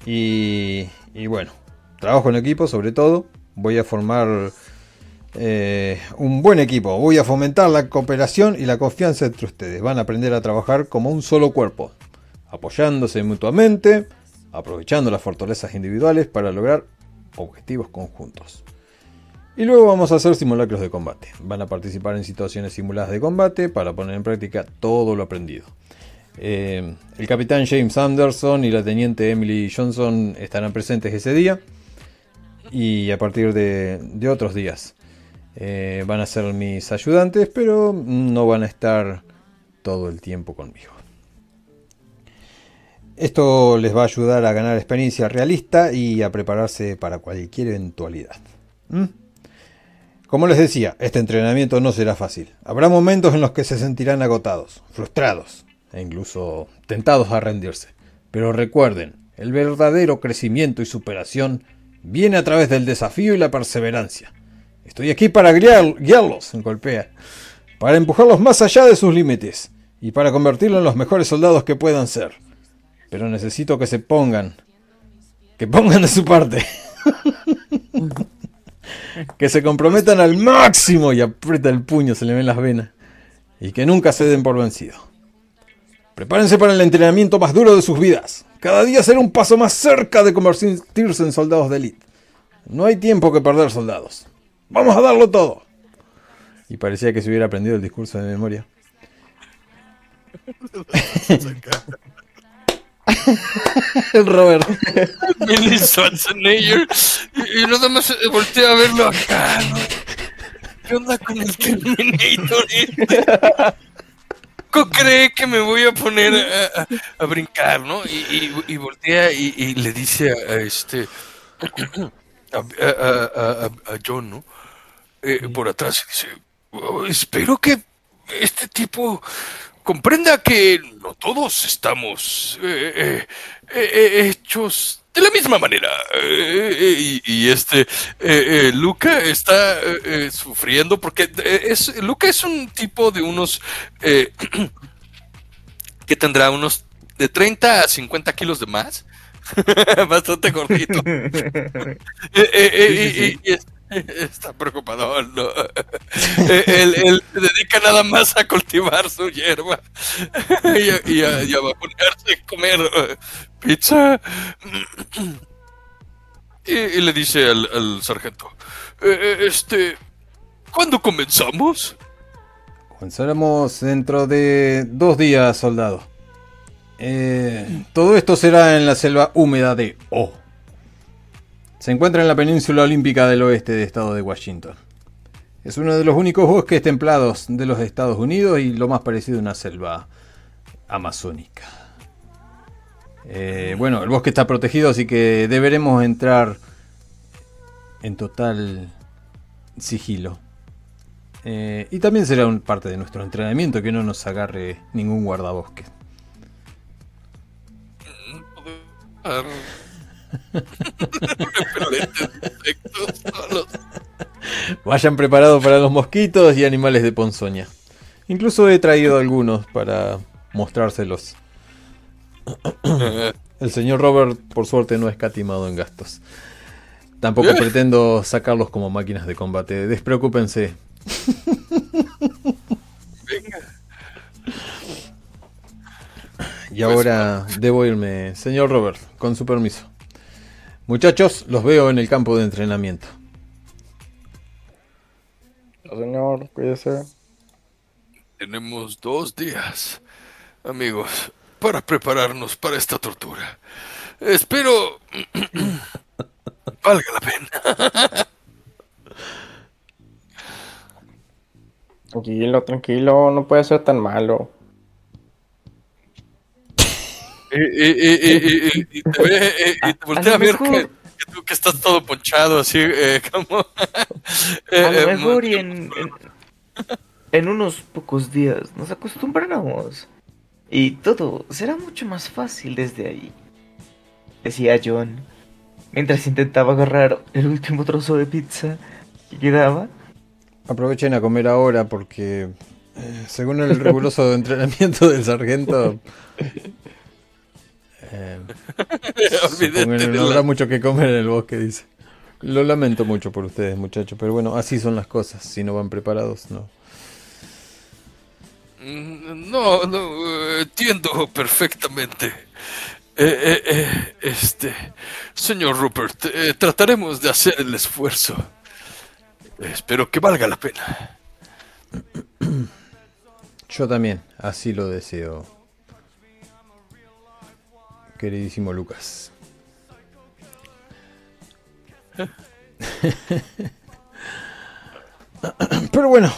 Y, y bueno, trabajo en equipo sobre todo. Voy a formar eh, un buen equipo. Voy a fomentar la cooperación y la confianza entre ustedes. Van a aprender a trabajar como un solo cuerpo, apoyándose mutuamente, aprovechando las fortalezas individuales para lograr objetivos conjuntos. Y luego vamos a hacer simulacros de combate. Van a participar en situaciones simuladas de combate para poner en práctica todo lo aprendido. Eh, el capitán James Anderson y la teniente Emily Johnson estarán presentes ese día y a partir de, otros días. Eh, van a ser mis ayudantes, pero no van a estar todo el tiempo conmigo. Esto les va a ayudar a ganar experiencia realista y a prepararse para cualquier eventualidad. ¿Mm? Como les decía, este entrenamiento no será fácil. Habrá momentos en los que se sentirán agotados, frustrados e incluso tentados a rendirse. Pero recuerden, El verdadero crecimiento y superación viene a través del desafío y la perseverancia. Estoy aquí para guiarlos, golpea, para empujarlos más allá de sus límites y para convertirlos en los mejores soldados que puedan ser. Pero necesito que se pongan, que pongan de su parte. (laughs) que se comprometan al máximo y aprieta el puño, se le ven las venas. Y que nunca se den por vencido. Prepárense para el entrenamiento más duro de sus vidas. Cada día será un paso más cerca de convertirse en soldados de élite. No hay tiempo que perder, soldados. Vamos a darlo todo. Y parecía que se hubiera aprendido el discurso de memoria. (laughs) el Robert. Billy Schwarzenegger. Y, nada más volteé a verlo acá. ¿Qué onda con el Terminator? ¿Cómo cree que me voy a poner a, brincar, no? Y, y, voltea y, le dice a, este. A, John, ¿no? Eh, por atrás y dice: oh, Espero que este tipo comprenda que no todos estamos eh, eh, hechos de la misma manera. y, este Luca está sufriendo porque es Luca es un tipo de unos (clears throat) que tendrá unos de 30 a 50 kilos de más. (laughs) Bastante gordito. y, (laughs) Está preocupado, ¿no? (laughs) Eh, él, se dedica nada más a cultivar su hierba (laughs) y, a, y, a, ponerse a comer eh, pizza. (clears throat) Y, le dice al, sargento, eh, este, ¿cuándo comenzamos? Comenzaremos dentro de dos días, soldado. todo esto será en la selva húmeda de O. Se encuentra en la península olímpica del oeste del estado de Washington. Es uno de los únicos bosques templados de los Estados Unidos y lo más parecido a una selva amazónica. Eh, bueno, el bosque está protegido, así que deberemos entrar en total sigilo. Eh, y también será parte de nuestro entrenamiento que no nos agarre ningún guardabosque. Vayan preparados para los mosquitos y animales de ponzoña. Incluso he traído algunos para mostrárselos. (laughs) El señor Robert, por suerte, no ha escatimado en gastos. Tampoco pretendo sacarlos como máquinas de combate. Despreocúpense. Y ahora debo irme. Señor Robert, con su permiso. Muchachos, los veo en el campo de entrenamiento. Señor, cuídese. Tenemos dos días, amigos, para prepararnos para esta tortura. Espero (clears throat) valga la pena. tranquilo, tranquilo, no puede ser tan malo. Y, te, ve, y te voltea a, ver que, tú que estás todo ponchado, así eh, como. (laughs) Eh, a lo eh, mejor y en, en, unos pocos días nos acostumbraremos. Y todo será mucho más fácil desde ahí. Decía John, mientras intentaba agarrar el último trozo de pizza que quedaba. Aprovechen a comer ahora porque, según el riguroso (laughs) entrenamiento del sargento, eh, (laughs) no habrá mucho que comer en el bosque, dice. Lo lamento mucho por ustedes, muchachos, pero bueno, así son las cosas. Si no van preparados, no. Mm, no, no, entiendo perfectamente. Eh, eh, este, señor Rupert, trataremos de hacer el esfuerzo. Espero que valga la pena. Yo también, así lo deseo queridísimo Lucas. (laughs) Pero bueno,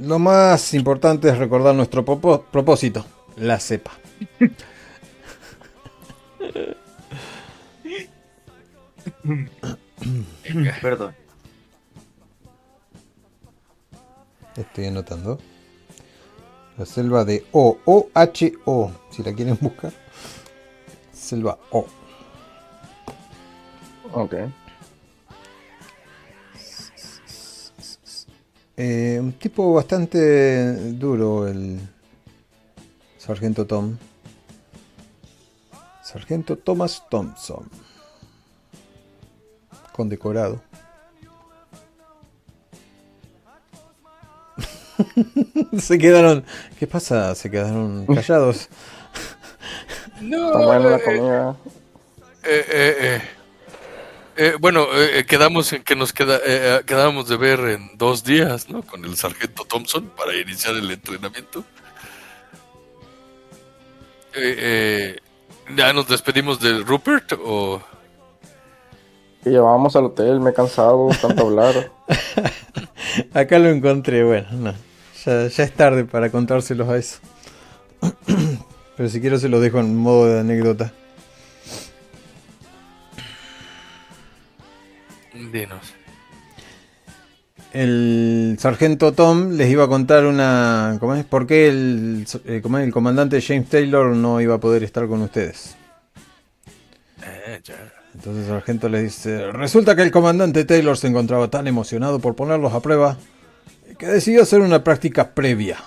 lo más importante es recordar nuestro propósito, la cepa. (laughs) Perdón. Estoy anotando. La selva de O, O, H, O, si la quieren buscar. Selva O. Ok. Eh, un tipo bastante duro, el sargento Tom. Sargento Thomas Thompson. Condecorado. (laughs) Se quedaron. ¿Qué pasa? Se quedaron (laughs) callados. No, Tomando la eh, comida. eh, eh, eh. Eh, bueno, eh, quedamos en que nos queda, eh, quedábamos de ver en dos días, ¿no? Con el sargento Thompson para iniciar el entrenamiento. Eh, eh, ¿Ya nos despedimos de Rupert o...? Y llevábamos al hotel, me he cansado tanto hablar. (laughs) Acá lo encontré, bueno, no. Ya, ya es tarde para contárselos a eso. (clears throat) Pero si quiero se los dejo en modo de anécdota. Dinos. El sargento Tom les iba a contar una. ¿Cómo es? ¿Por qué el, eh, cómo es? el comandante James Taylor no iba a poder estar con ustedes? Eh. Entonces el sargento les dice: Resulta que el comandante Taylor se encontraba tan emocionado por ponerlos a prueba que decidió hacer una práctica previa.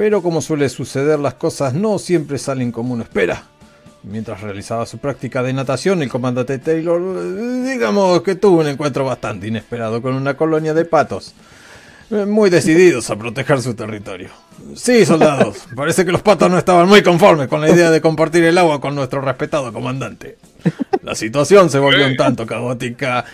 Pero como suele suceder, las cosas no siempre salen como uno espera. Mientras realizaba su práctica de natación, el comandante Taylor, eh, digamos que tuvo un encuentro bastante inesperado con una colonia de patos. eh, Muy decididos a proteger su territorio. Sí, soldados, (laughs) parece que los patos no estaban muy conformes con la idea de compartir el agua con nuestro respetado comandante. La situación se volvió un tanto caótica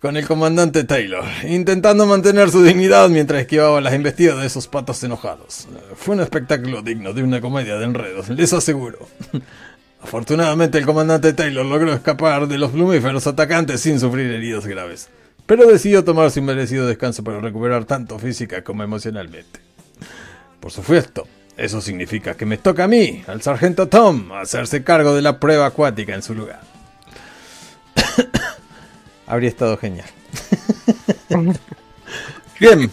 con el comandante Taylor, intentando mantener su dignidad mientras esquivaba las embestidas de esos patos enojados. Fue un espectáculo digno de una comedia de enredos, les aseguro. (laughs) Afortunadamente el comandante Taylor logró escapar de los plumíferos atacantes sin sufrir heridas graves, pero decidió tomar su merecido descanso para recuperar tanto física como emocionalmente. Por supuesto, eso significa que me toca a mí, al sargento Tom, hacerse cargo de la prueba acuática en su lugar. (coughs) Habría estado genial. (laughs) Bien.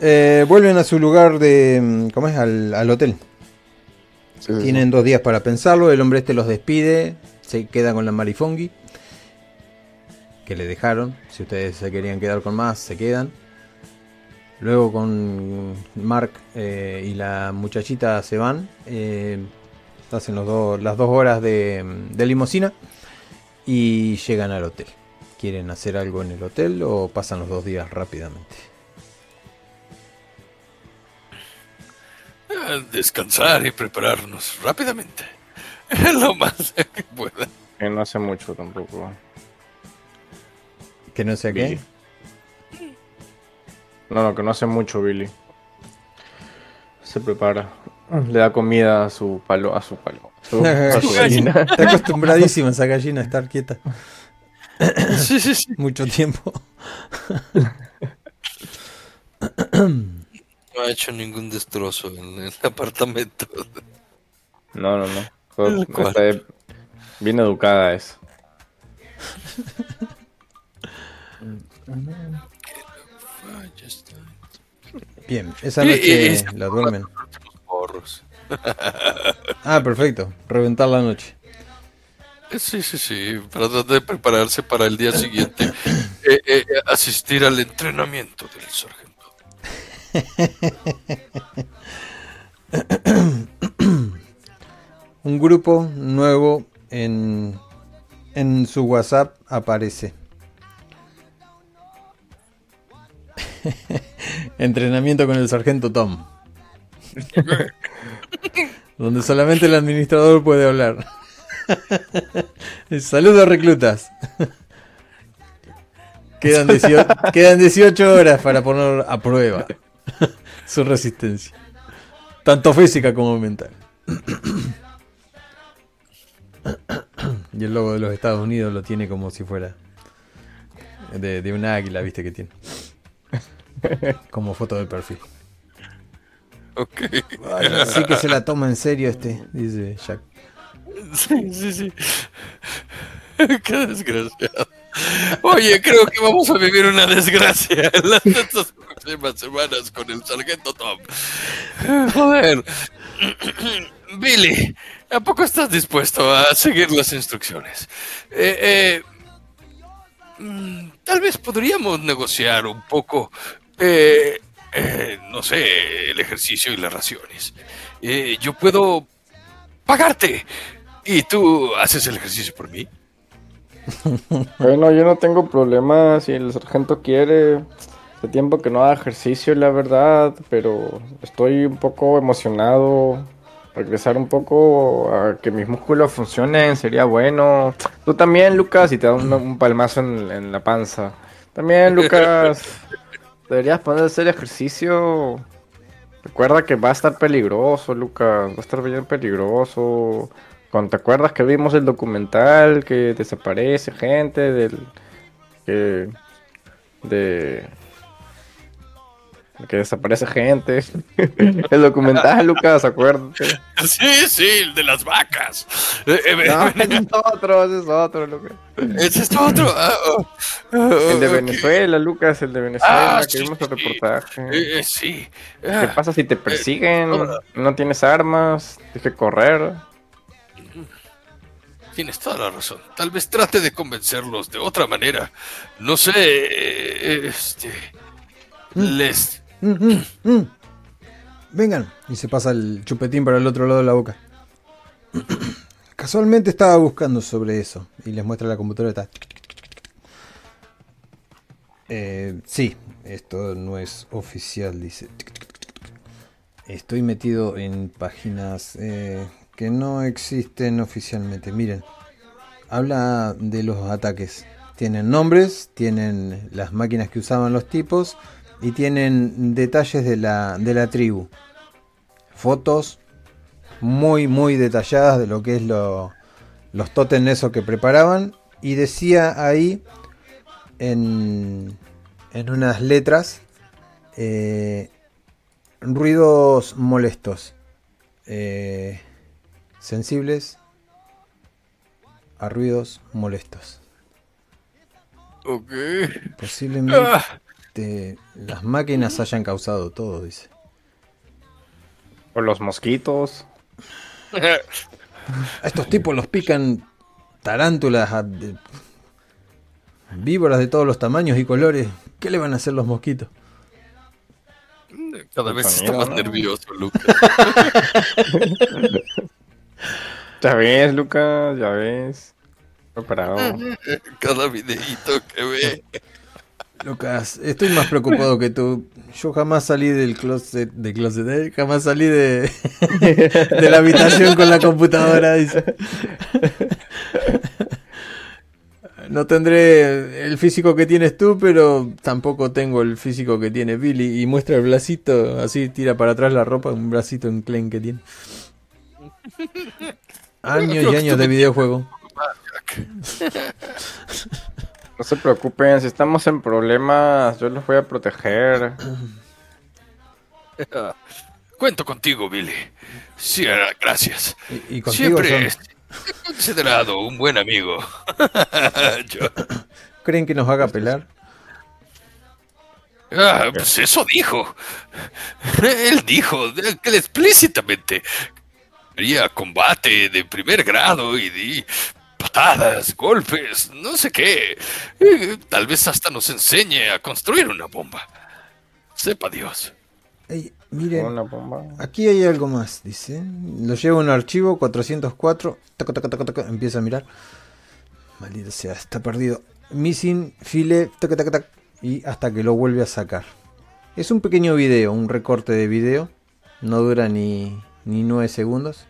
Eh, vuelven a su lugar de... mm, ¿Cómo es? Al, al hotel. Sí, sí, sí. Tienen dos días para pensarlo. El hombre este los despide. Se queda con la marifongi. Que le dejaron. Si ustedes se querían quedar con más, se quedan. Luego con Mark eh, y la muchachita se van. eh, hacen los dos- las dos horas de, de limusina. Y llegan al hotel. ¿Quieren hacer algo en el hotel o pasan los dos días rápidamente? Eh, Descansar y prepararnos rápidamente. (laughs) Lo más (laughs) que pueda. Que no hace mucho tampoco. Que no sé qué. No, no, que no hace mucho Billy. Se prepara. Le da comida a su palo, a su palo. a (laughs) su- a su gallina. Está acostumbradísima esa gallina a estar quieta Sí, sí, sí. (laughs) mucho tiempo. No ha hecho ningún destrozo en el (laughs) apartamento. No, no, no. Cual. está de- bien educada es. Bien, esa noche la duermen. (laughs) Ah, perfecto. Reventar la noche. Eh, Sí, sí, sí. Para tratar de prepararse para el día siguiente. eh, eh, asistir al entrenamiento del sargento. Un grupo nuevo en, en su WhatsApp aparece. (laughs) Entrenamiento con el sargento Tom. (laughs) Donde solamente el administrador puede hablar. (laughs) Saludos reclutas. Quedan 18, (laughs) quedan 18 horas para poner a prueba (laughs) su resistencia. Tanto física como mental. Y el logo de los Estados Unidos lo tiene como si fuera de, de un águila, viste que tiene. Como foto de perfil. Ok. Así que se la toma en serio este, dice Jack. (laughs) Sí, sí, sí. (laughs) Qué desgraciado. Oye, creo que vamos a vivir una desgracia en las estas próximas semanas con el sargento Tom. Joder. (clears throat) Billy, ¿a poco estás dispuesto a seguir las instrucciones? Eh, eh, mm, tal vez podríamos negociar un poco, eh, eh, no sé, el ejercicio y las raciones. Yo puedo pagarte y tú haces el ejercicio por mí. (laughs) Bueno, yo no tengo problema si el sargento quiere. Hace tiempo que no haga ejercicio, la verdad, pero estoy un poco emocionado. Regresar un poco a que mis músculos funcionen sería bueno. Tú también, Lucas, y te da un, un palmazo en, en la panza. También, Lucas, (laughs) deberías poner a hacer ejercicio. Recuerda que va a estar peligroso, Lucas. Va a estar bien peligroso. Cuando te acuerdas que vimos el documental que desaparece gente del. que. de. que desaparece gente. (laughs) el documental, Lucas, acuérdate. (laughs) Sí, sí, el de las vacas. Eh, eh, No, ese es otro, ese es otro, Lucas. Ese es otro. Ah, oh, ah, El de. Venezuela, Lucas, el de Venezuela, Ah, que sí, vimos el reportaje. Eh, eh, sí. ¿Qué Ah, pasa si te persiguen? No tienes armas, tienes que correr. Tienes toda la razón. Tal vez trate de convencerlos de otra manera. No sé. Este. Les. Mm, mm, mm. Vengan. Y se pasa el chupetín para el otro lado de la boca. (clears throat) Casualmente estaba buscando sobre eso. Y les muestra la computadora. Está. Eh, sí, esto no es oficial, dice. Estoy metido en páginas eh, que no existen oficialmente. Miren, habla de los ataques. Tienen nombres, tienen las máquinas que usaban los tipos y tienen detalles de la, de la tribu. Fotos muy, muy detalladas de lo que es lo, los totem esos que preparaban. Y decía ahí en, en unas letras eh, ruidos molestos, eh, sensibles a ruidos molestos. Ok. Posiblemente Ah, las máquinas hayan causado todo, dice. O los mosquitos. A estos tipos los pican tarántulas, a- de- víboras de todos los tamaños y colores. ¿Qué le van a hacer los mosquitos? Cada vez está más nervioso, Lucas. (laughs) Ya ves, Lucas, ya ves. Preparado. Cada videíto que ve. Lucas, estoy más preocupado que tú. Yo jamás salí del closet, de closet, ¿eh? jamás salí de, (laughs) de la habitación con la computadora. Dice. No tendré el físico que tienes tú, pero tampoco tengo el físico que tiene Billy. Y muestra el bracito, así tira para atrás la ropa, un bracito enclen que tiene. (laughs) Años y años de videojuego. No se preocupen, si estamos en problemas, yo los voy a proteger. (laughs) Cuento contigo, Billy. Sí, ah, gracias. Y, y contigo Siempre he considerado un buen amigo. (laughs) Yo- ¿Creen que nos haga pelar? Ah, pues eso dijo. Él dijo explícitamente quería combate de primer grado y de patadas, golpes, no sé qué. Eh, Tal vez hasta nos enseñe a construir una bomba. Sepa Dios. Ey, miren, Una bomba. Aquí hay algo más, dice. Lo llevo en un archivo 404. taca, taca, taca, taca, empieza a mirar. Maldito sea, está perdido. Missing, file, taca, taca, taca, y hasta que lo vuelve a sacar. Es un pequeño video, un recorte de video. No dura ni, ni 9 segundos.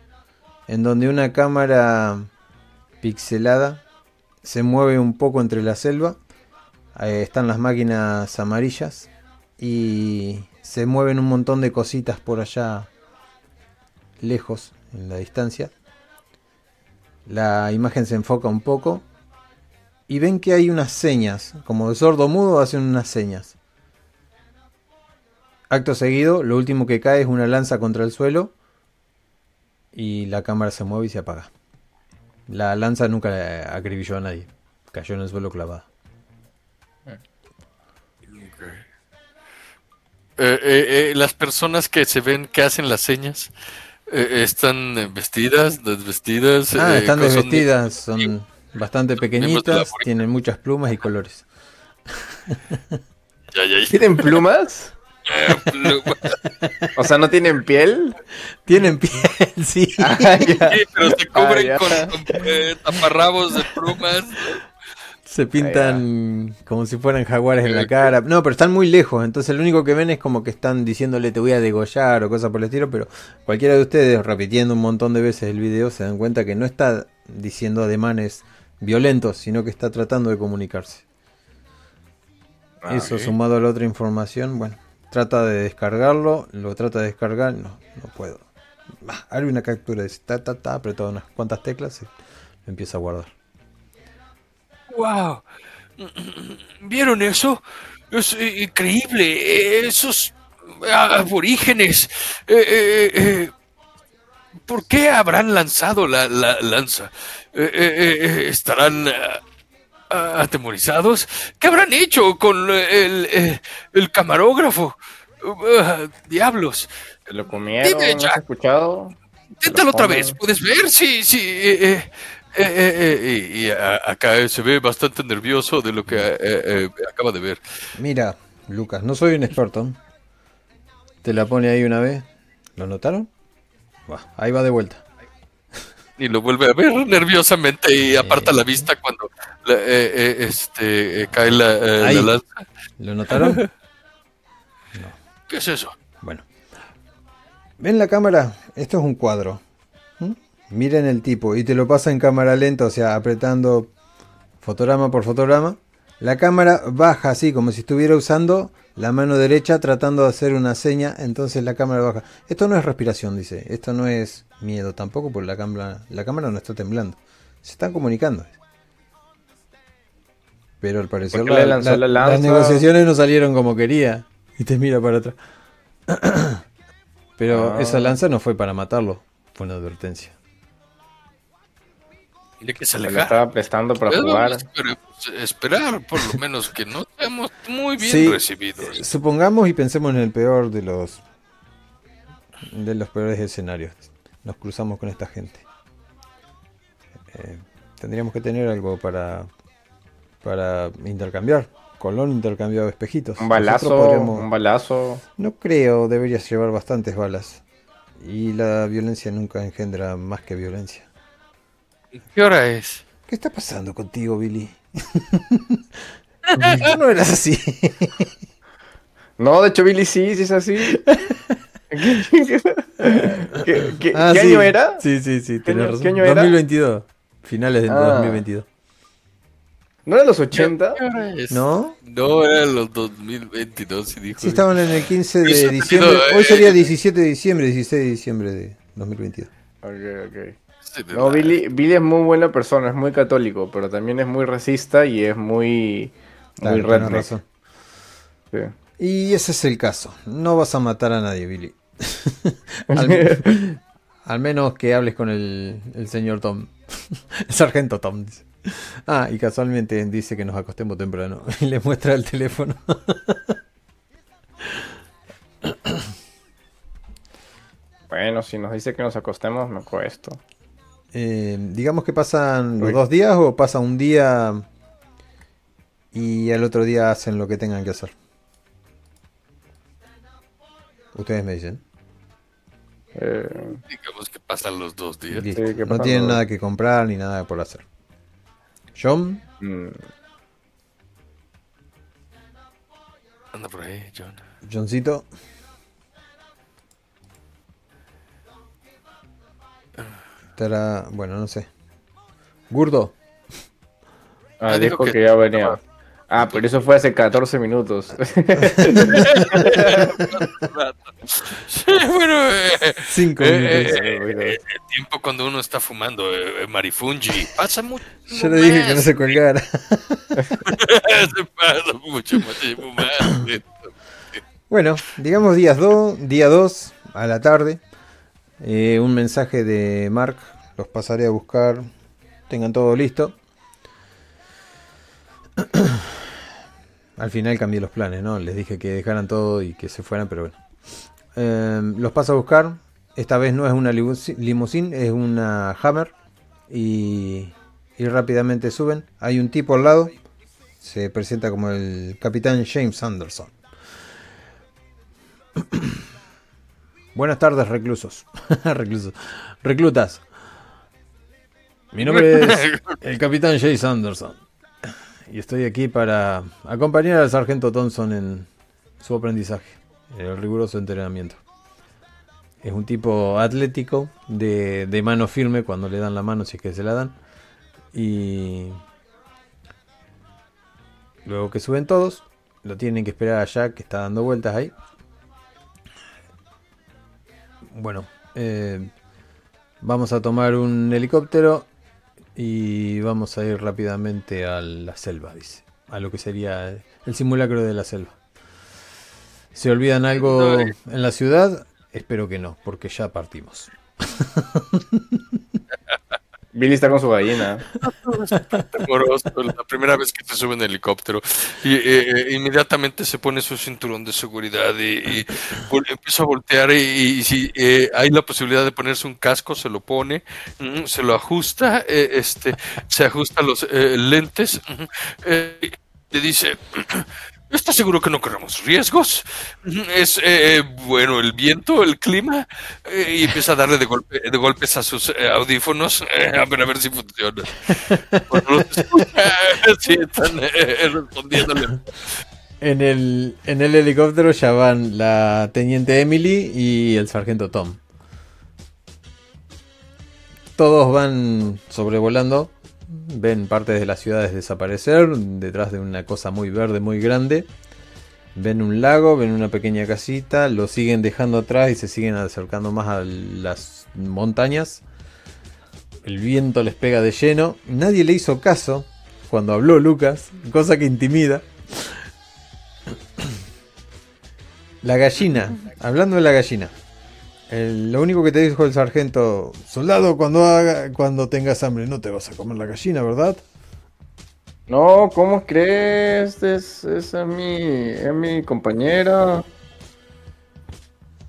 En donde una cámara pixelada se mueve un poco entre la selva. Están las máquinas amarillas. Y se mueven un montón de cositas por allá lejos en la distancia. La imagen se enfoca un poco y ven que hay unas señas, como de sordo mudo hacen unas señas. Acto seguido, lo último que cae es una lanza contra el suelo y la cámara se mueve y se apaga. La lanza nunca acribilló a nadie, cayó en el suelo clavada. Eh, eh, eh, las personas que se ven que hacen las señas eh, están vestidas, desvestidas. Ah, eh, están desvestidas, son bastante pequeñitas, tienen muchas plumas y colores. ¿Tienen plumas? O sea, ¿no tienen piel? Tienen piel, (laughs) sí. Ah, pero se cubren ah, con, eh, taparrabos de plumas. Se pintan como si fueran jaguares en la cara. No, pero están muy lejos. Entonces lo único que ven es como que están diciéndole te voy a degollar o cosas por el estilo. Pero cualquiera de ustedes, repitiendo un montón de veces el video, se dan cuenta que no está diciendo ademanes violentos, sino que está tratando de comunicarse. Ah, Eso sumado a la otra información, bueno, trata de descargarlo, lo trata de descargar, no, no puedo. Bah, una captura de ta, ta, ta, unas cuantas teclas y lo empieza a guardar. ¡Wow! ¿Vieron eso? Es increíble. Esos aborígenes. Eh, eh, ¿Por qué habrán lanzado la, lanza? ¿Estarán atemorizados? ¿Qué habrán hecho con el, camarógrafo? diablos. ¿Lo comieron? Dime, has escuchado? Inténtalo otra vez. ¿Puedes ver? Sí, sí. Eh, eh, eh, y acá se ve bastante nervioso de lo que acaba de ver. Mira, Lucas, no soy un experto. Te la pone ahí una vez. ¿Lo notaron? ahí va de vuelta. Y lo vuelve a ver nerviosamente y aparta la vista cuando este, cae la, lanza. ¿Lo notaron? (laughs) No. ¿Qué es eso? Bueno. ¿Ven la cámara? Esto es un cuadro. Miren el tipo y te lo pasa en cámara lenta, o sea, apretando fotograma por fotograma. La cámara baja así, como si estuviera usando la mano derecha tratando de hacer una seña, entonces la cámara baja. Esto no es respiración, dice. Esto no es miedo tampoco, porque la cámara, la cámara no está temblando. Se están comunicando. Pero al parecer las negociaciones no salieron como quería. Y te mira para atrás. (coughs) Pero ah. esa lanza no fue para matarlo, fue una advertencia. Que se estaba prestando para jugar. esperar, por lo menos, que no muy bien recibidos. Supongamos y pensemos en el peor de los de los peores escenarios. Nos cruzamos con esta gente. Eh, tendríamos que tener algo para para intercambiar. Colón intercambiado espejitos. Un balazo, un balazo. No creo, deberías llevar bastantes balas. Y la violencia nunca engendra más que violencia. ¿Qué hora es? ¿Qué está pasando contigo, Billy? (laughs) no eras así. (laughs) no, de hecho, Billy sí, sí es así. (laughs) ¿Qué, qué, ah, año era? Sí, sí, sí. ¿Qué, año, ¿qué año era? 2022. Finales de 2022. Ah. ¿No era los 80? ¿No? No, era los 2022, sí dijo. Sí, estaban en el 15 de diciembre. Hoy sería 17 de diciembre, 16 de diciembre de 2022. Ok, ok. No, Billy, Billy, es muy buena persona, es muy católico, pero también es muy racista y es muy, muy razón. Y ese es el caso. No vas a matar a nadie, Billy. (laughs) (laughs) al, menos que hables con el, el señor Tom. (laughs) el sargento Tom. Ah, y casualmente dice que nos acostemos temprano. Y le muestra el teléfono. bueno, si nos dice que nos acostemos, me acuesto. Eh, digamos que pasan los dos días o pasa un día y el otro día hacen lo que tengan que hacer. Ustedes me dicen. Eh, digamos que pasan los dos días. no tienen nada que comprar ni nada por hacer. John. Mm. Anda por ahí, John. Johncito. bueno, no sé. Gurdo. Ah, dijo que, ya venía. Ah, pero eso fue hace 14 minutos. (laughs) (laughs) bueno, eh, Cinco eh, minutos. Eh, el tiempo cuando uno está fumando marifungi pasa mucho. (laughs) Yo le dije que no se colgara. se pasa mucho más Bueno, digamos días 2, día 2 a la tarde. Eh, un mensaje de Mark, los pasaré a buscar, tengan todo listo. (clears throat) Al final cambié los planes, ¿no? Les dije que dejaran todo y que se fueran, pero bueno. Em, los paso a buscar. Esta vez no es una limusine, es una Hammer. Y, y rápidamente suben. Hay un tipo al lado, se presenta como el capitán James Anderson. (clears throat) Buenas tardes, reclusos. (laughs) reclusos. Reclutas. Mi nombre es (laughs) el capitán James Anderson. Y estoy aquí para acompañar al sargento Thompson en su aprendizaje, el riguroso entrenamiento. Es un tipo atlético, de, de mano firme cuando le dan la mano, si es que se la dan. Y luego que suben todos, lo tienen que esperar allá, que está dando vueltas ahí. Bueno, eh, vamos a tomar un helicóptero y vamos a ir rápidamente a la selva, dice. A lo que sería el simulacro de la selva. ¿Se olvidan algo en la ciudad? Espero que no, porque ya partimos. (laughs) Billy está con su gallina. la primera vez que se sube en helicóptero. Y eh, eh, inmediatamente se pone su cinturón de seguridad y, empieza a voltear. Y, si eh, hay la posibilidad de ponerse un casco, se lo pone, mm, se lo ajusta, este, se ajusta los lentes. le dice. ¿Estás seguro que no corremos riesgos? Es eh, bueno el viento, el clima. Eh, y empieza a darle de golpes a sus eh, audífonos a, ver, a ver si funciona. (laughs) sí, están respondiéndole. En el, en el helicóptero ya van la teniente Emily y el sargento Tom. Todos van sobrevolando ven partes de las ciudades desaparecer detrás de una cosa muy verde, muy grande. Ven un lago, ven una pequeña casita, lo siguen dejando atrás y se siguen acercando más a las montañas. El viento les pega de lleno. Nadie le hizo caso cuando habló Lucas, cosa que intimida. La gallina, hablando de la gallina lo único que te dijo el sargento, soldado, cuando, haga, cuando tengas hambre no te vas a comer la gallina, ¿verdad? No, ¿cómo crees? Es, es a mi, es mi compañera.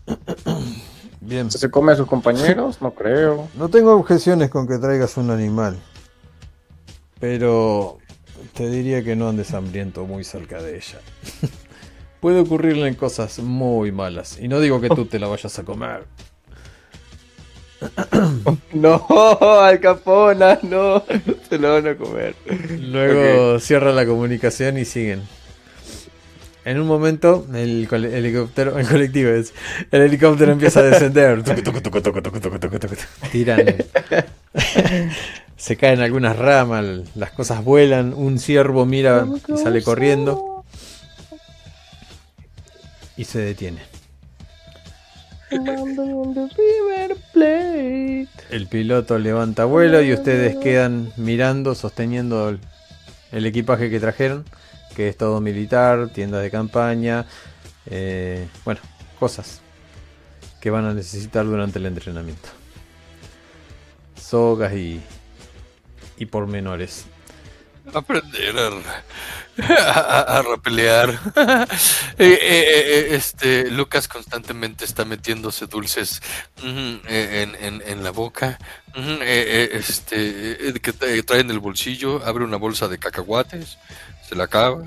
(clears throat) Bien. ¿Se come a sus compañeros? No creo. (laughs) No tengo objeciones con que traigas un animal. Pero te diría que no andes hambriento muy cerca de ella. (laughs) puede ocurrirle cosas muy malas. Y no digo que tú te la vayas a comer. (coughs) No, Al Capona, no, se lo van a comer. Luego cierra la comunicación y siguen. En un momento, el, helicóptero, el colectivo es, el helicóptero empieza a descender. Tiran. Se caen algunas ramas, las cosas vuelan, un ciervo mira y sale corriendo y se detiene. El piloto levanta vuelo y ustedes quedan mirando, sosteniendo el, equipaje que trajeron, que es todo militar, tiendas de campaña, eh, bueno, cosas que van a necesitar durante el entrenamiento. Sogas y, y pormenores aprender a, a, rapelear. (laughs) Eh, eh, eh, este Lucas constantemente está metiéndose dulces en, en, la boca. este que trae en el bolsillo, abre una bolsa de cacahuates, se la acaba.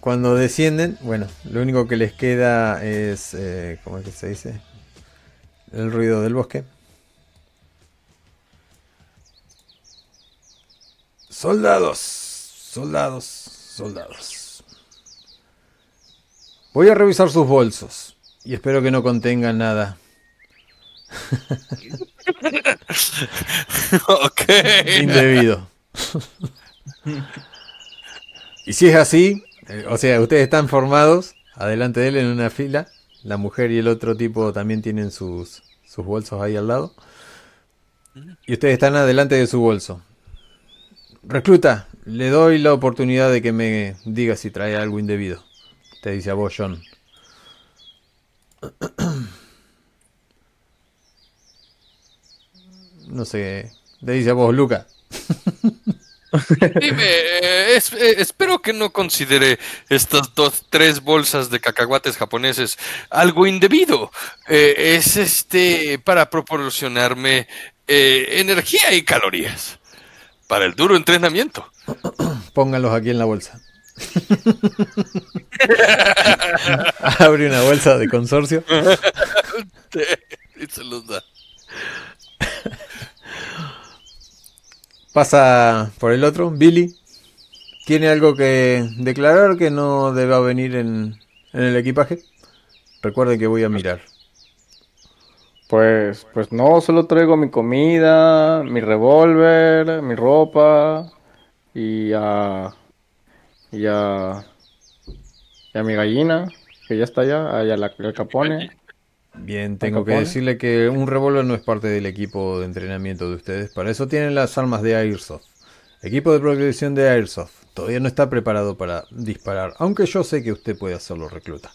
Cuando descienden, bueno, lo único que les queda es, ¿cómo es que se dice? El ruido del bosque. Soldados, soldados, soldados. Voy a revisar sus bolsos y espero que no contengan nada. (laughs) ok. Indebido. y si es así, eh, o sea, ustedes están formados, adelante de él en una fila, la mujer y el otro tipo también tienen sus, sus bolsos ahí al lado. Y ustedes están adelante de su bolso. Recluta, le doy la oportunidad de que me diga si trae algo indebido. Te dice a vos, John. (clears throat) No sé. Te dice a vos, Luca. (laughs) Dime, eh, eh, espero que no considere estas dos, tres bolsas de cacahuates japoneses algo indebido. Eh, es este para proporcionarme energía y calorías para el duro entrenamiento. (clears throat) Póngalos aquí en la bolsa. (laughs) Abre una bolsa de consorcio. (laughs) y se los da. Pasa por el otro, Billy. ¿Tiene algo que declarar que no deba venir en, en el equipaje? Recuerde que voy a mirar. Pues, pues no, solo traigo mi comida, mi revólver, mi ropa y a, y a, y a mi gallina, que ya está allá, allá la, el capone. Bien, tengo que decirle que un revólver no es parte del equipo de entrenamiento de ustedes. Para eso tienen las armas de Airsoft. Equipo de progresión de Airsoft. Todavía no está preparado para disparar, aunque yo sé que usted puede hacerlo, recluta.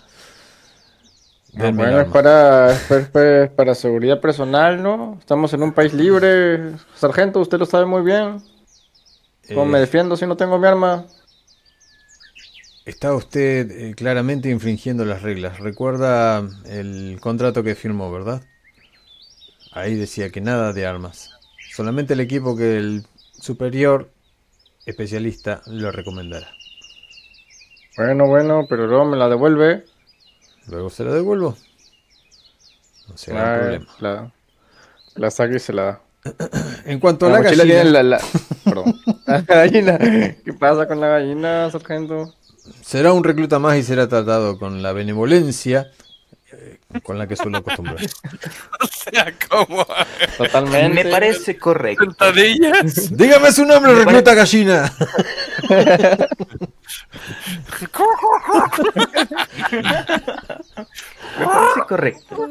Bueno, es para, para seguridad personal, ¿no? Estamos en un país libre. Sargento, usted lo sabe muy bien. ¿Cómo me eh, defiendo si no tengo mi arma? Está usted eh, claramente infringiendo las reglas. Recuerda el contrato que firmó, ¿verdad? Ahí decía que nada de armas. Solamente el equipo que el superior especialista lo recomendará. Bueno, bueno, pero luego me la devuelve. Luego se la devuelvo. No será ah, problema. La, la saca y se la da. (clears throat) En cuanto a la, gallina... (laughs) Perdón. (laughs) la gallina. ¿Qué pasa con la gallina, sargento? será un recluta más y será tratado con la benevolencia con la que suelo acostumbrar. (laughs) o sea, ¿cómo? Totalmente. Me parece correcto. Dígame su nombre, recluta gallina. Me parece correcto.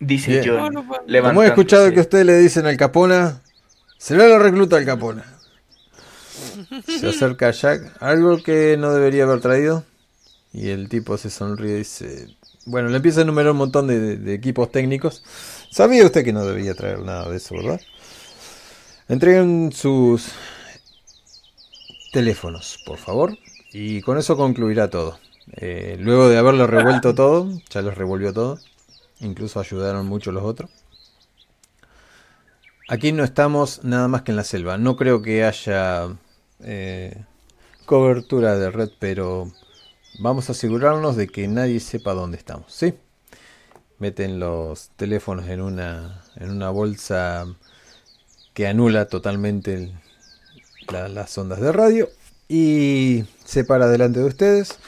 Dice John. Como he escuchado que usted le dicen al Capona, será la recluta al Capona. Se acerca a Jack. Algo que no debería haber traído. Y el tipo se sonríe y dice... Bueno, le empieza a enumerar un montón de, equipos técnicos. Sabía usted que no debía traer nada de eso, ¿verdad? Entreguen sus teléfonos, por favor. Y con eso concluirá todo. Eh, luego de haberlo revuelto (laughs) todo, ya los revolvió todo. Incluso ayudaron mucho los otros. Aquí no estamos nada más que en la selva. No creo que haya eh, cobertura de red, pero vamos a asegurarnos de que nadie sepa dónde estamos, ¿sí? Meten los teléfonos en una, en una bolsa que anula totalmente las ondas de radio y se para delante de ustedes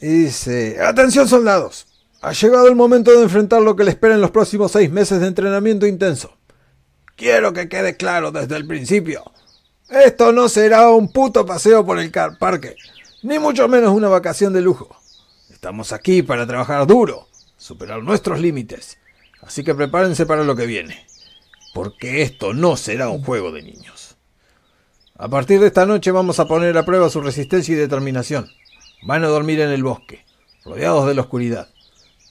y dice, atención soldados, ha llegado el momento de enfrentar lo que le espera en los próximos seis meses de entrenamiento intenso. Quiero que quede claro desde el principio esto no será un puto paseo por el parque, ni mucho menos una vacación de lujo. Estamos aquí para trabajar duro, superar nuestros límites. Así que prepárense para lo que viene, porque esto no será un juego de niños. A partir de esta noche vamos a poner a prueba su resistencia y determinación. Van a dormir en el bosque, rodeados de la oscuridad,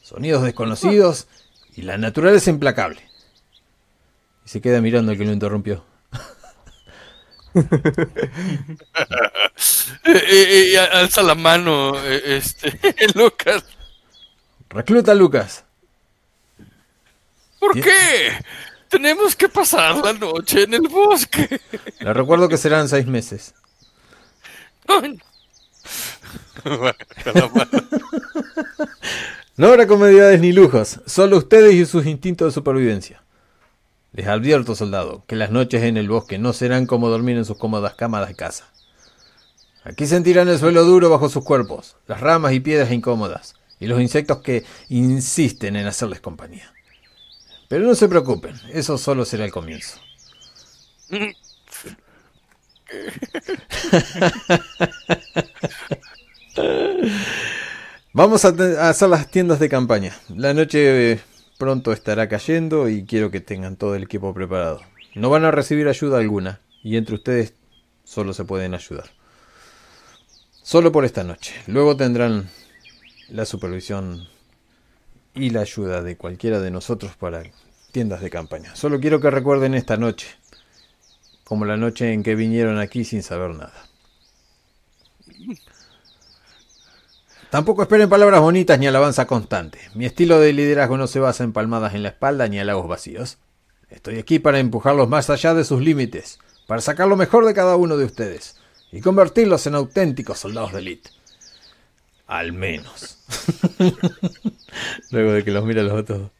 sonidos desconocidos y la naturaleza implacable. Y se queda mirando al que lo interrumpió. (laughs) y, alza la mano, este, (laughs) Lucas. Recluta Lucas. ¿Por qué? Tenemos que pasar la noche en el bosque. (laughs) Le recuerdo que serán seis meses. no habrá comodidades ni lujos, solo ustedes y sus instintos de supervivencia. Les advierto, soldado, que las noches en el bosque no serán como dormir en sus cómodas camas de casa. Aquí sentirán el suelo duro bajo sus cuerpos, las ramas y piedras incómodas, y los insectos que insisten en hacerles compañía. Pero no se preocupen, eso solo será el comienzo. (laughs) Vamos a, hacer las tiendas de campaña. La noche pronto estará cayendo y quiero que tengan todo el equipo preparado. No van a recibir ayuda alguna y entre ustedes solo se pueden ayudar. Solo por esta noche. Luego tendrán la supervisión y la ayuda de cualquiera de nosotros para tiendas de campaña. Solo quiero que recuerden esta noche como la noche en que vinieron aquí sin saber nada. Tampoco esperen palabras bonitas ni alabanza constante. Mi estilo de liderazgo no se basa en palmadas en la espalda ni halagos vacíos. Estoy aquí para empujarlos más allá de sus límites, para sacar lo mejor de cada uno de ustedes y convertirlos en auténticos soldados de élite. Al menos. (laughs) Luego de que los mira los otros.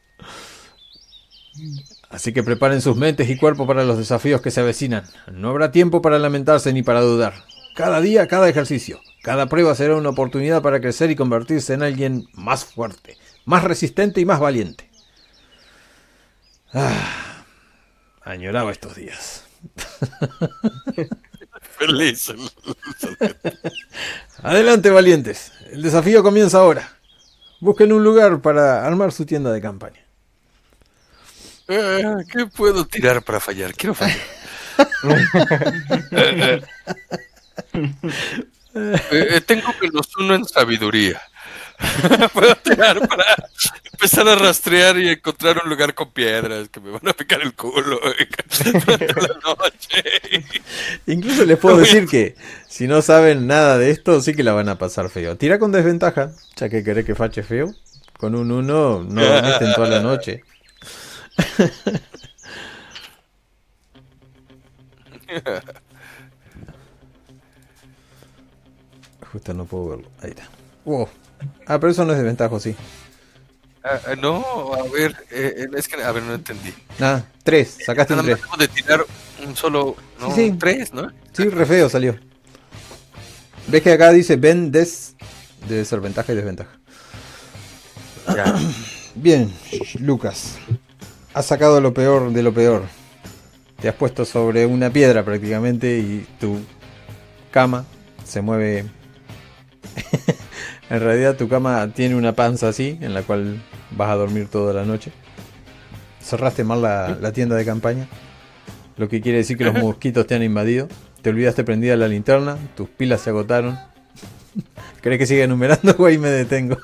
Así que preparen sus mentes y cuerpos para los desafíos que se avecinan. No habrá tiempo para lamentarse ni para dudar. Cada día, cada ejercicio, cada prueba será una oportunidad para crecer y convertirse en alguien más fuerte, más resistente y más valiente. Ah, añoraba estos días. (laughs) Feliz. Adelante, valientes. El desafío comienza ahora. Busquen un lugar para armar su tienda de campaña. Eh, ¿Qué puedo tirar para fallar? Quiero fallar. (laughs) (laughs) Eh, eh, tengo menos uno en sabiduría. (laughs) Puedo tirar para empezar a rastrear y encontrar un lugar con piedras que me van a picar el culo (laughs) durante la noche. Incluso les puedo decir que si no saben nada de esto, sí que la van a pasar feo. Tira con desventaja, ya que querés que fache feo. Con un 1 no dormiste en toda la noche. (laughs) Justo no puedo verlo. Ahí está. Wow. Ah, pero eso no es desventajo, sí. Ah, ah, no, a ver, eh, eh, es que, a ver, no entendí. Ah, tres, sacaste un tres. de tirar un solo, no, Sí, sí. tres, ¿no? Sí, re feo salió. ¿Ves que acá dice ven des? Debe ser ventaja y desventaja. Ya. (clears throat) Bien, Lucas. Has sacado lo peor de lo peor. Te has puesto sobre una piedra prácticamente y tu cama se mueve. (laughs) en realidad tu cama tiene una panza así en la cual vas a dormir toda la noche. Cerraste mal la, la tienda de campaña. Lo que quiere decir que los mosquitos te han invadido. Te olvidaste prendida la linterna. Tus pilas se agotaron. (laughs) ¿Crees que siga enumerando (laughs) ahí me detengo?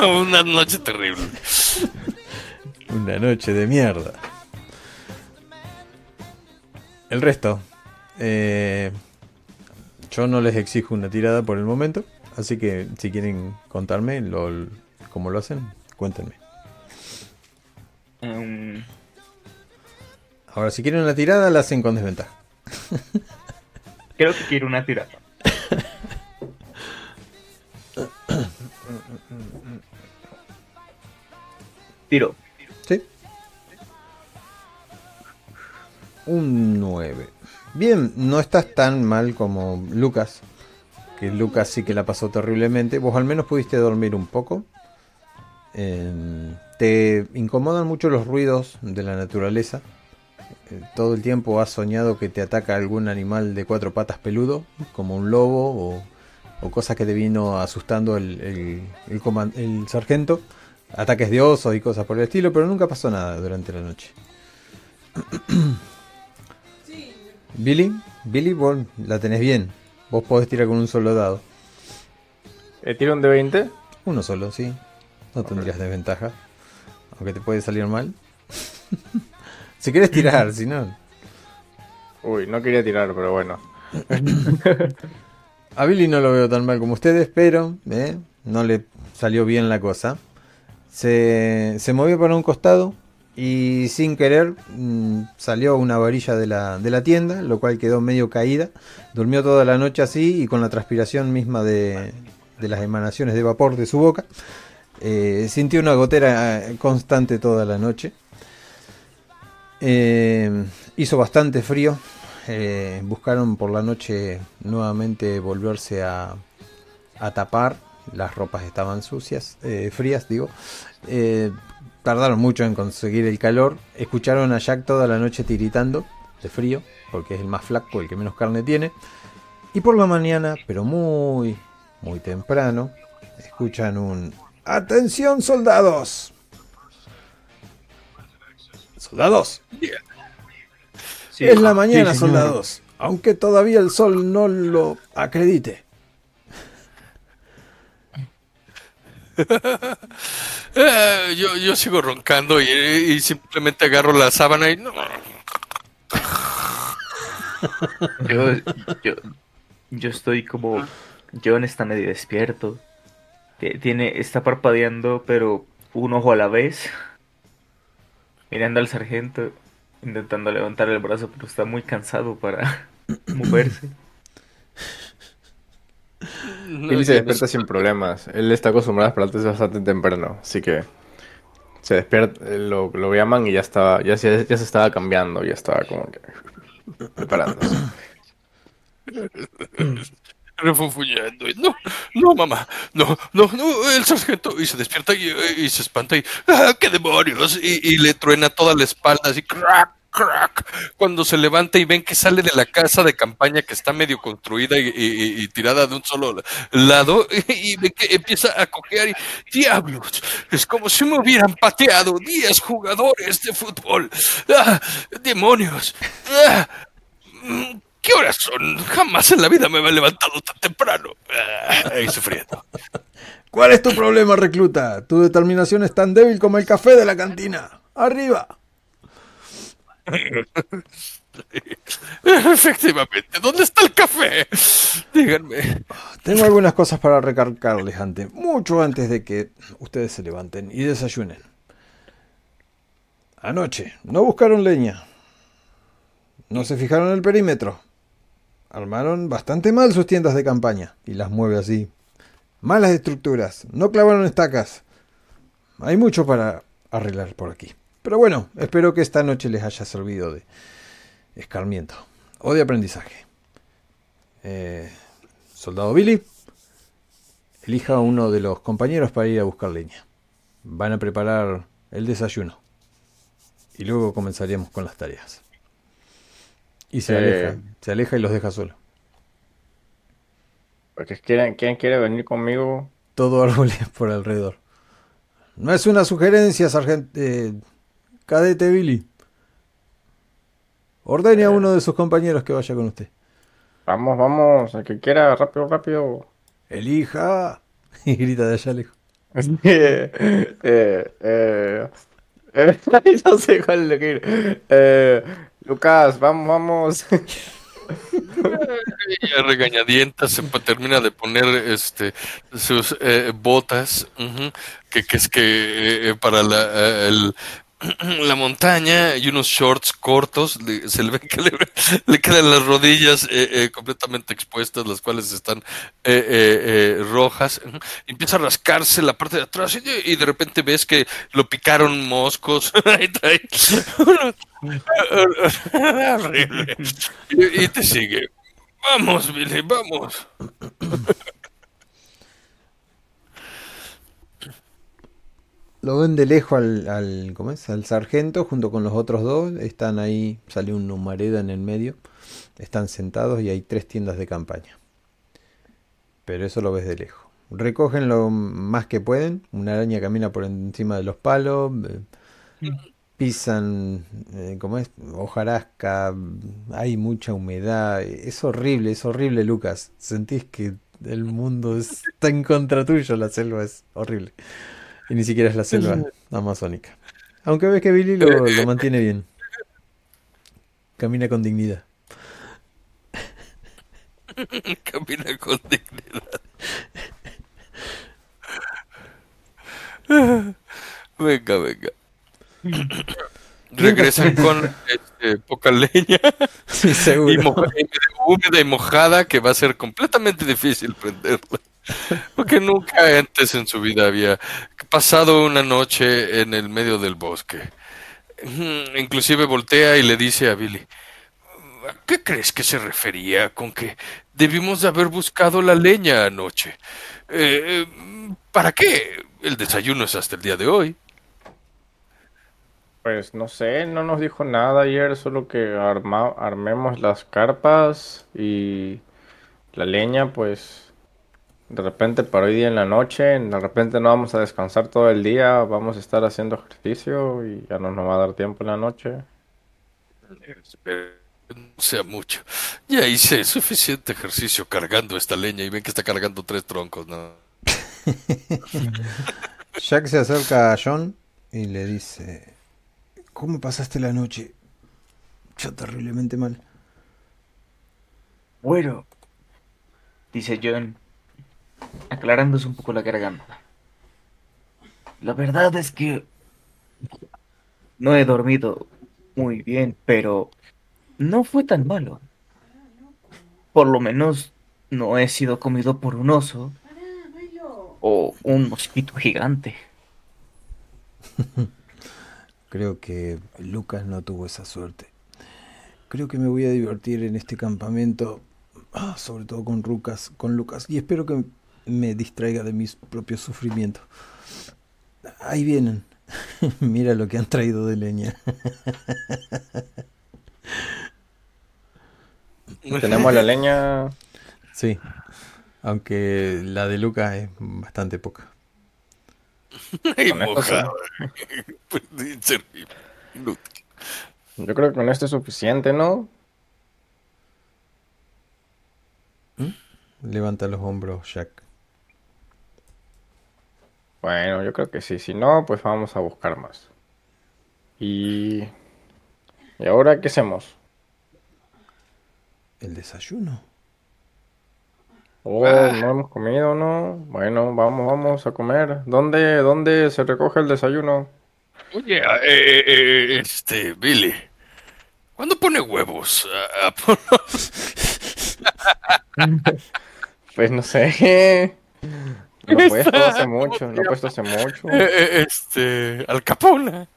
No, una noche terrible. Una noche de mierda. El resto. eh, yo no les exijo una tirada por el momento. Así que si quieren contarme lo, cómo lo hacen, cuéntenme. Um, Ahora, si quieren una tirada, la hacen con desventaja. (laughs) creo que quiero una tirada. Tiro. ¿Sí? Un 9. Bien, no estás tan mal como Lucas. Que Lucas sí que la pasó terriblemente. Vos al menos pudiste dormir un poco. Eh, te incomodan mucho los ruidos de la naturaleza. Eh, todo el tiempo has soñado que te ataca algún animal de cuatro patas peludo, como un lobo o, o cosas que te vino asustando el, el sargento. Ataques de osos y cosas por el estilo, pero nunca pasó nada durante la noche. (clears throat) Billy, Billy, vos la tenés bien. Vos podés tirar con un solo dado. ¿Tiro un de 20? Uno solo, sí. No tendrías desventaja. Aunque te puede salir mal. (laughs) si querés tirar, si no. Uy, no quería tirar, pero bueno. (laughs) A Billy no lo veo tan mal como ustedes, pero eh, no le salió bien la cosa. Se, se movió para un costado y sin querer mm, salió una varilla de la, de la tienda, lo cual quedó medio caída. Durmió toda la noche así y con la transpiración misma de, de las emanaciones de vapor de su boca. Eh, sintió una gotera eh, constante toda la noche. Eh, hizo bastante frío. Buscaron por la noche nuevamente volverse a, a tapar. Las ropas estaban sucias, frías, digo. Tardaron mucho en conseguir el calor. Escucharon a Jack toda la noche tiritando de frío, porque es el más flaco, el que menos carne tiene. Y por la mañana, pero muy, muy temprano, escuchan un ¡Atención, soldados! ¡Soldados! Sí. es la mañana, sí, señor. soldados. Aunque todavía el sol no lo acredite. Eh, yo, yo sigo roncando y, simplemente agarro la sábana y... yo, yo, yo estoy como... John está medio despierto. Tiene, está parpadeando, pero un ojo a la vez. Mirando al sargento, intentando levantar el brazo, pero está muy cansado para (laughs) moverse. Él se despierta sin problemas. Él está acostumbrado a despertarse bastante temprano, así que se despierta, lo, lo llaman y ya estaba, ya, se, ya se estaba cambiando, ya estaba como que preparándose. (coughs) refunfuñando. No, no, mamá, no, no, no, el sargento. Y se despierta y, se espanta y, ¡ah, qué demonios! Y, le truena toda la espalda así, crack, crack. Cuando se levanta y ven que sale de la casa de campaña que está medio construida y, tirada de un solo lado, (laughs) y ve que empieza a cojear y, diablos, es como si me hubieran pateado 10 jugadores de fútbol. ¡Ah, demonios! ¡Ah! ¿Qué horas son? Jamás en la vida me he levantado tan temprano. Ahí sufriendo. ¿Cuál es tu problema, recluta? Tu determinación es tan débil como el café de la cantina. ¡Arriba! (laughs) Efectivamente, ¿dónde está el café? Díganme. Tengo algunas cosas para recargarles antes, mucho antes de que ustedes se levanten y desayunen. Anoche, no buscaron leña. No se fijaron en el perímetro. Armaron bastante mal sus tiendas de campaña y las mueve así. Malas estructuras, no clavaron estacas. Hay mucho para arreglar por aquí. Pero bueno, espero que esta noche les haya servido de escarmiento o de aprendizaje. Eh, soldado Billy, elija a uno de los compañeros para ir a buscar leña. Van a preparar el desayuno. Y luego comenzaríamos con las tareas. Y se aleja, se aleja y los deja solo. Porque quieren, ¿quién quiere venir conmigo? Todo árboles (laughs) por alrededor. No es una sugerencia, sargento. Eh, cadete Billy. Ordene a eh. uno de sus compañeros que vaya con usted. Vamos, vamos, el que quiera, rápido, rápido. Elija. (laughs) Y grita de allá lejos. eh, eh, eh, (laughs) no sé cuál es lo Eh, Lucas, vamos, vamos. y regañadientas se termina de poner este sus eh, botas que, que, es que para la, el, (clears throat) la montaña y unos shorts cortos, se le ve que (laughs) le, quedan las rodillas eh, eh, completamente expuestas, las cuales están eh, rojas. Empieza a rascarse la parte de atrás y, de repente ves que lo picaron moscos. (laughs) (laughs) y, y te sigue. Vamos, Billy, vamos. (clears throat) Lo ven de lejos al, al, ¿cómo es? al sargento junto con los otros dos. Están ahí, sale un humareda en el medio. Están sentados y hay tres tiendas de campaña. Pero eso lo ves de lejos. Recogen lo más que pueden. Una araña camina por encima de los palos. Eh, pisan, eh, ¿cómo es? Hojarasca. Hay mucha humedad. Es horrible, es horrible, Lucas. Sentís que el mundo está en contra tuyo. La selva es horrible. Y ni siquiera es la selva amazónica. Aunque ves que Billy lo, lo mantiene bien. Camina con dignidad. (laughs) Camina con dignidad. Venga, venga. (coughs) Regresan con este, poca leña sí, seguro. Y húmeda y mojada que va a ser completamente difícil prenderla. (laughs) Porque nunca antes en su vida había pasado una noche en el medio del bosque. Inclusive voltea y le dice a Billy, ¿a qué crees que se refería con que debimos de haber buscado la leña anoche? Eh, ¿Para qué? El desayuno es hasta el día de hoy. Pues no sé, no nos dijo nada ayer, solo que armemos las carpas y la leña, pues de repente para hoy día en la noche, de repente no vamos a descansar todo el día, vamos a estar haciendo ejercicio y ya no nos va a dar tiempo en la noche. no sea mucho. Ya hice suficiente ejercicio cargando esta leña y ven que está cargando tres troncos, ¿no? (laughs) Jack se acerca a John y le dice, ¿cómo pasaste la noche? Yo terriblemente mal. Bueno, dice John, aclarándose un poco la garganta. La verdad es que no he dormido muy bien, pero no fue tan malo. Por lo menos no he sido comido por un oso o un mosquito gigante. (laughs) Creo que Lucas no tuvo esa suerte. Creo que me voy a divertir en este campamento, ah, sobre todo con Lucas, con Lucas, y espero que me distraiga de mis propios sufrimientos. Ahí vienen. (laughs) Mira lo que han traído de leña. Tenemos la leña. Sí, aunque la de Lucas es bastante poca. (laughs) Yo creo que con esto es suficiente, ¿no? ¿Mm? Levanta los hombros, Jack. Bueno, yo creo que sí. Si no, pues vamos a buscar más. Y... ¿Y ahora qué hacemos? El desayuno. Oh, ah. no hemos comido, ¿no? Bueno, vamos, vamos a comer. ¿Dónde, dónde se recoge el desayuno? Oye, eh, eh, eh, este, Billy, ¿cuándo pone huevos? (laughs) pues no sé. Lo he (laughs) puesto hace mucho, lo he puesto hace mucho. Este, Al Capone.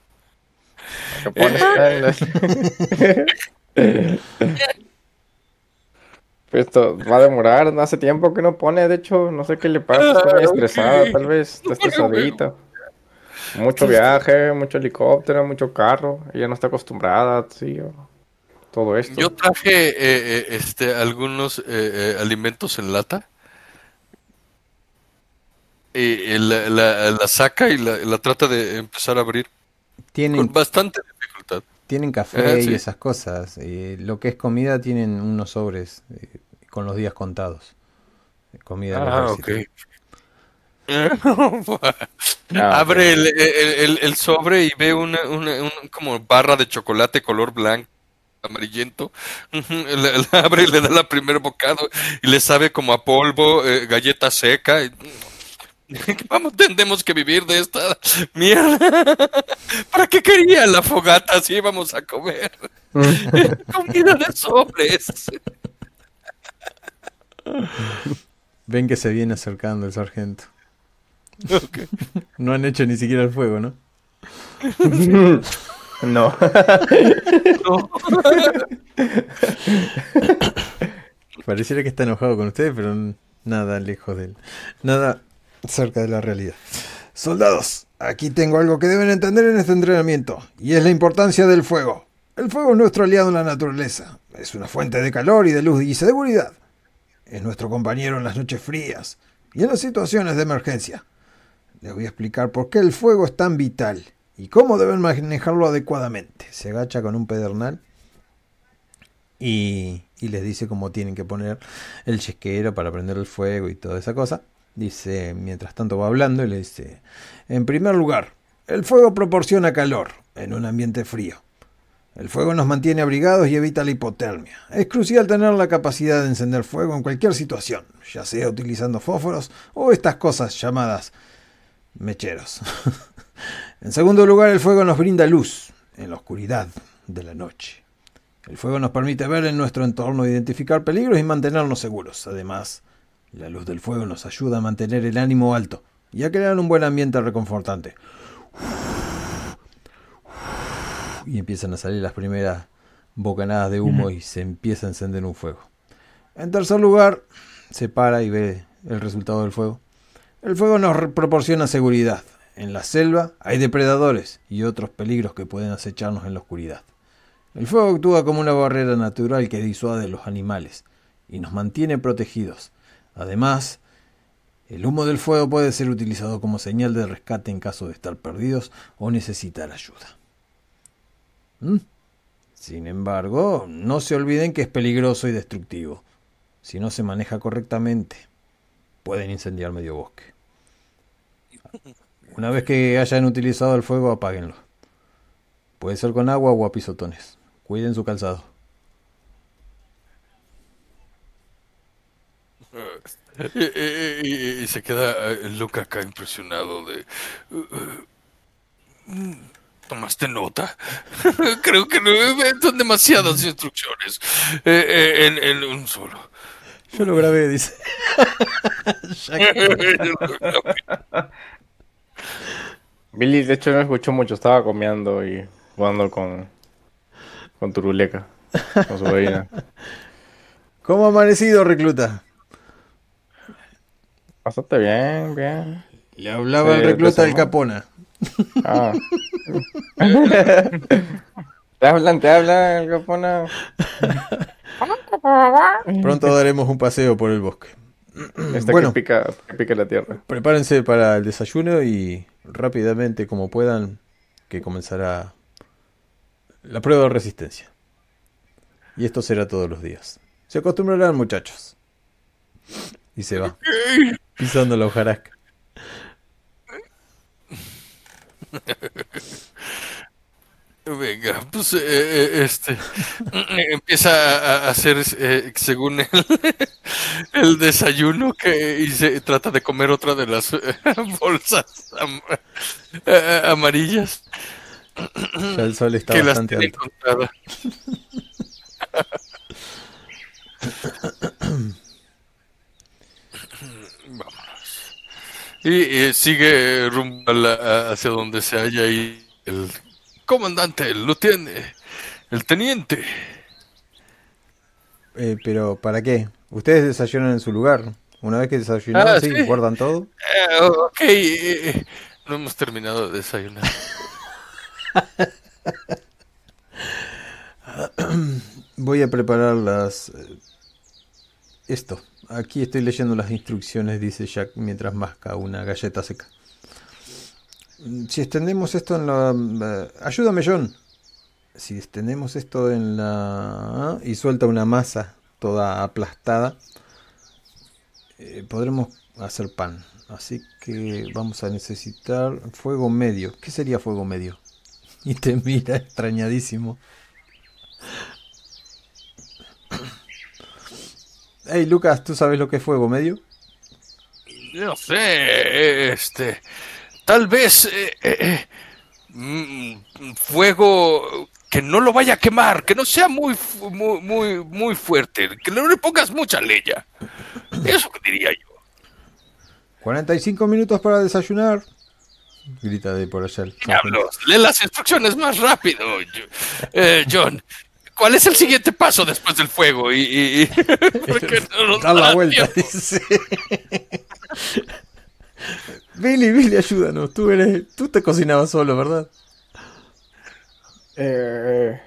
Al Capone (laughs) Esto va a demorar, hace tiempo que no pone, de hecho, no sé qué le pasa, está muy estresada, tal vez, está (laughs) estresadita. Mucho viaje, mucho helicóptero, mucho carro, ella no está acostumbrada, sí, todo esto. Yo traje eh, eh, este, algunos eh, alimentos en lata. Y la, saca y la, trata de empezar a abrir. Tienen, con bastante dificultad. Tienen café y esas cosas. lo que es comida tienen unos sobres con los días contados. Comida ah, ok. (laughs) Abre el, sobre y ve una, como barra de chocolate color blanco amarillento, (laughs) abre y le da la primer bocado y le sabe como a polvo, eh, galleta seca. (laughs) Vamos, tendemos que vivir de esta mierda. (laughs) ¿Para qué quería la fogata si íbamos a comer? (laughs) Comida de sobres. Ven que se viene acercando el sargento. No han hecho ni siquiera el fuego, ¿no? no. Pareciera que está enojado con ustedes, pero nada lejos de él. Nada cerca de la realidad. Soldados, aquí tengo algo que deben entender en este entrenamiento, y es la importancia del fuego. El fuego es nuestro aliado en la naturaleza. Es una fuente de calor y de luz y seguridad. Es nuestro compañero en las noches frías y en las situaciones de emergencia. Les voy a explicar por qué el fuego es tan vital y cómo deben manejarlo adecuadamente. Se agacha con un pedernal y, les dice cómo tienen que poner el chesquero para prender el fuego y toda esa cosa. Dice, mientras tanto va hablando y le dice, en primer lugar, el fuego proporciona calor en un ambiente frío. El fuego nos mantiene abrigados y evita la hipotermia. Es crucial tener la capacidad de encender fuego en cualquier situación, ya sea utilizando fósforos o estas cosas llamadas mecheros. (laughs) en segundo lugar, el fuego nos brinda luz en la oscuridad de la noche. El fuego nos permite ver en nuestro entorno, identificar peligros y mantenernos seguros. Además, la luz del fuego nos ayuda a mantener el ánimo alto y a crear un buen ambiente reconfortante y empiezan a salir las primeras bocanadas de humo y se empieza a encender un fuego. En tercer lugar, se para y ve el resultado del fuego. El fuego nos proporciona seguridad. En la selva hay depredadores y otros peligros que pueden acecharnos en la oscuridad. El fuego actúa como una barrera natural que disuade a los animales y nos mantiene protegidos. Además, el humo del fuego puede ser utilizado como señal de rescate en caso de estar perdidos o necesitar ayuda. ¿Mm? Sin embargo, no se olviden que es peligroso y destructivo. Si no se maneja correctamente, pueden incendiar medio bosque. Una vez que hayan utilizado el fuego, apáguenlo. Puede ser con agua o a pisotones. Cuiden su calzado. Y, se queda eh, Luca acá impresionado de... Mm, ¿Tomaste nota? (laughs) Creo que no, son demasiadas instrucciones eh, eh, en, un solo. Yo lo grabé, dice. (laughs) Billy, de hecho, no escuchó mucho. Estaba comiendo y jugando con, con Turuleca, con su bebida. (laughs) ¿Cómo ha amanecido, recluta? Bastante bien, bien. Le hablaba el recluta del Capona. Ah. (laughs) te hablan, te hablan el Capona. Pronto daremos un paseo por el bosque. bueno, que pica, pica la tierra. Prepárense para el desayuno y rápidamente, como puedan, que comenzará la prueba de resistencia. Y esto será todos los días. Se acostumbrarán, muchachos. Y se va pisando la hojarasca. Venga, pues eh, eh, este empieza a hacer eh, según él (laughs) el desayuno que y se trata de comer otra de las (laughs) bolsas amarillas. Ya el sol está bastante alto. (laughs) Y, sigue rumbo hacia donde se halla ahí el comandante, el tiene el teniente. Eh, pero, ¿para qué? Ustedes desayunan en su lugar. Una vez que desayunan, ah, sí, guardan todo. Eh, ok, eh, no hemos terminado de desayunar. (laughs) Voy a preparar las... Esto. Aquí estoy leyendo las instrucciones, dice Jack, mientras masca una galleta seca. Si extendemos esto en la... Eh, ayúdame, John. Si extendemos esto en la... y suelta una masa toda aplastada, eh, podremos hacer pan. Así que vamos a necesitar fuego medio. ¿Qué sería fuego medio? (laughs) Y te mira extrañadísimo. Hey Lucas, ¿tú sabes lo que es fuego medio? No sé, este, tal vez eh, eh, eh, mm, fuego que no lo vaya a quemar, que no sea muy, muy, muy, muy fuerte, que no le pongas mucha leña. Eso que diría yo. 45 minutos para desayunar. Grita de por allá. Diablos, lee las instrucciones más rápido, John. ¿Cuál es el siguiente paso después del fuego? Y, y, (laughs) no da la vuelta, dice. (laughs) Billy, Billy, ayúdanos. Tú eres, tú te cocinabas solo, ¿verdad? Eh,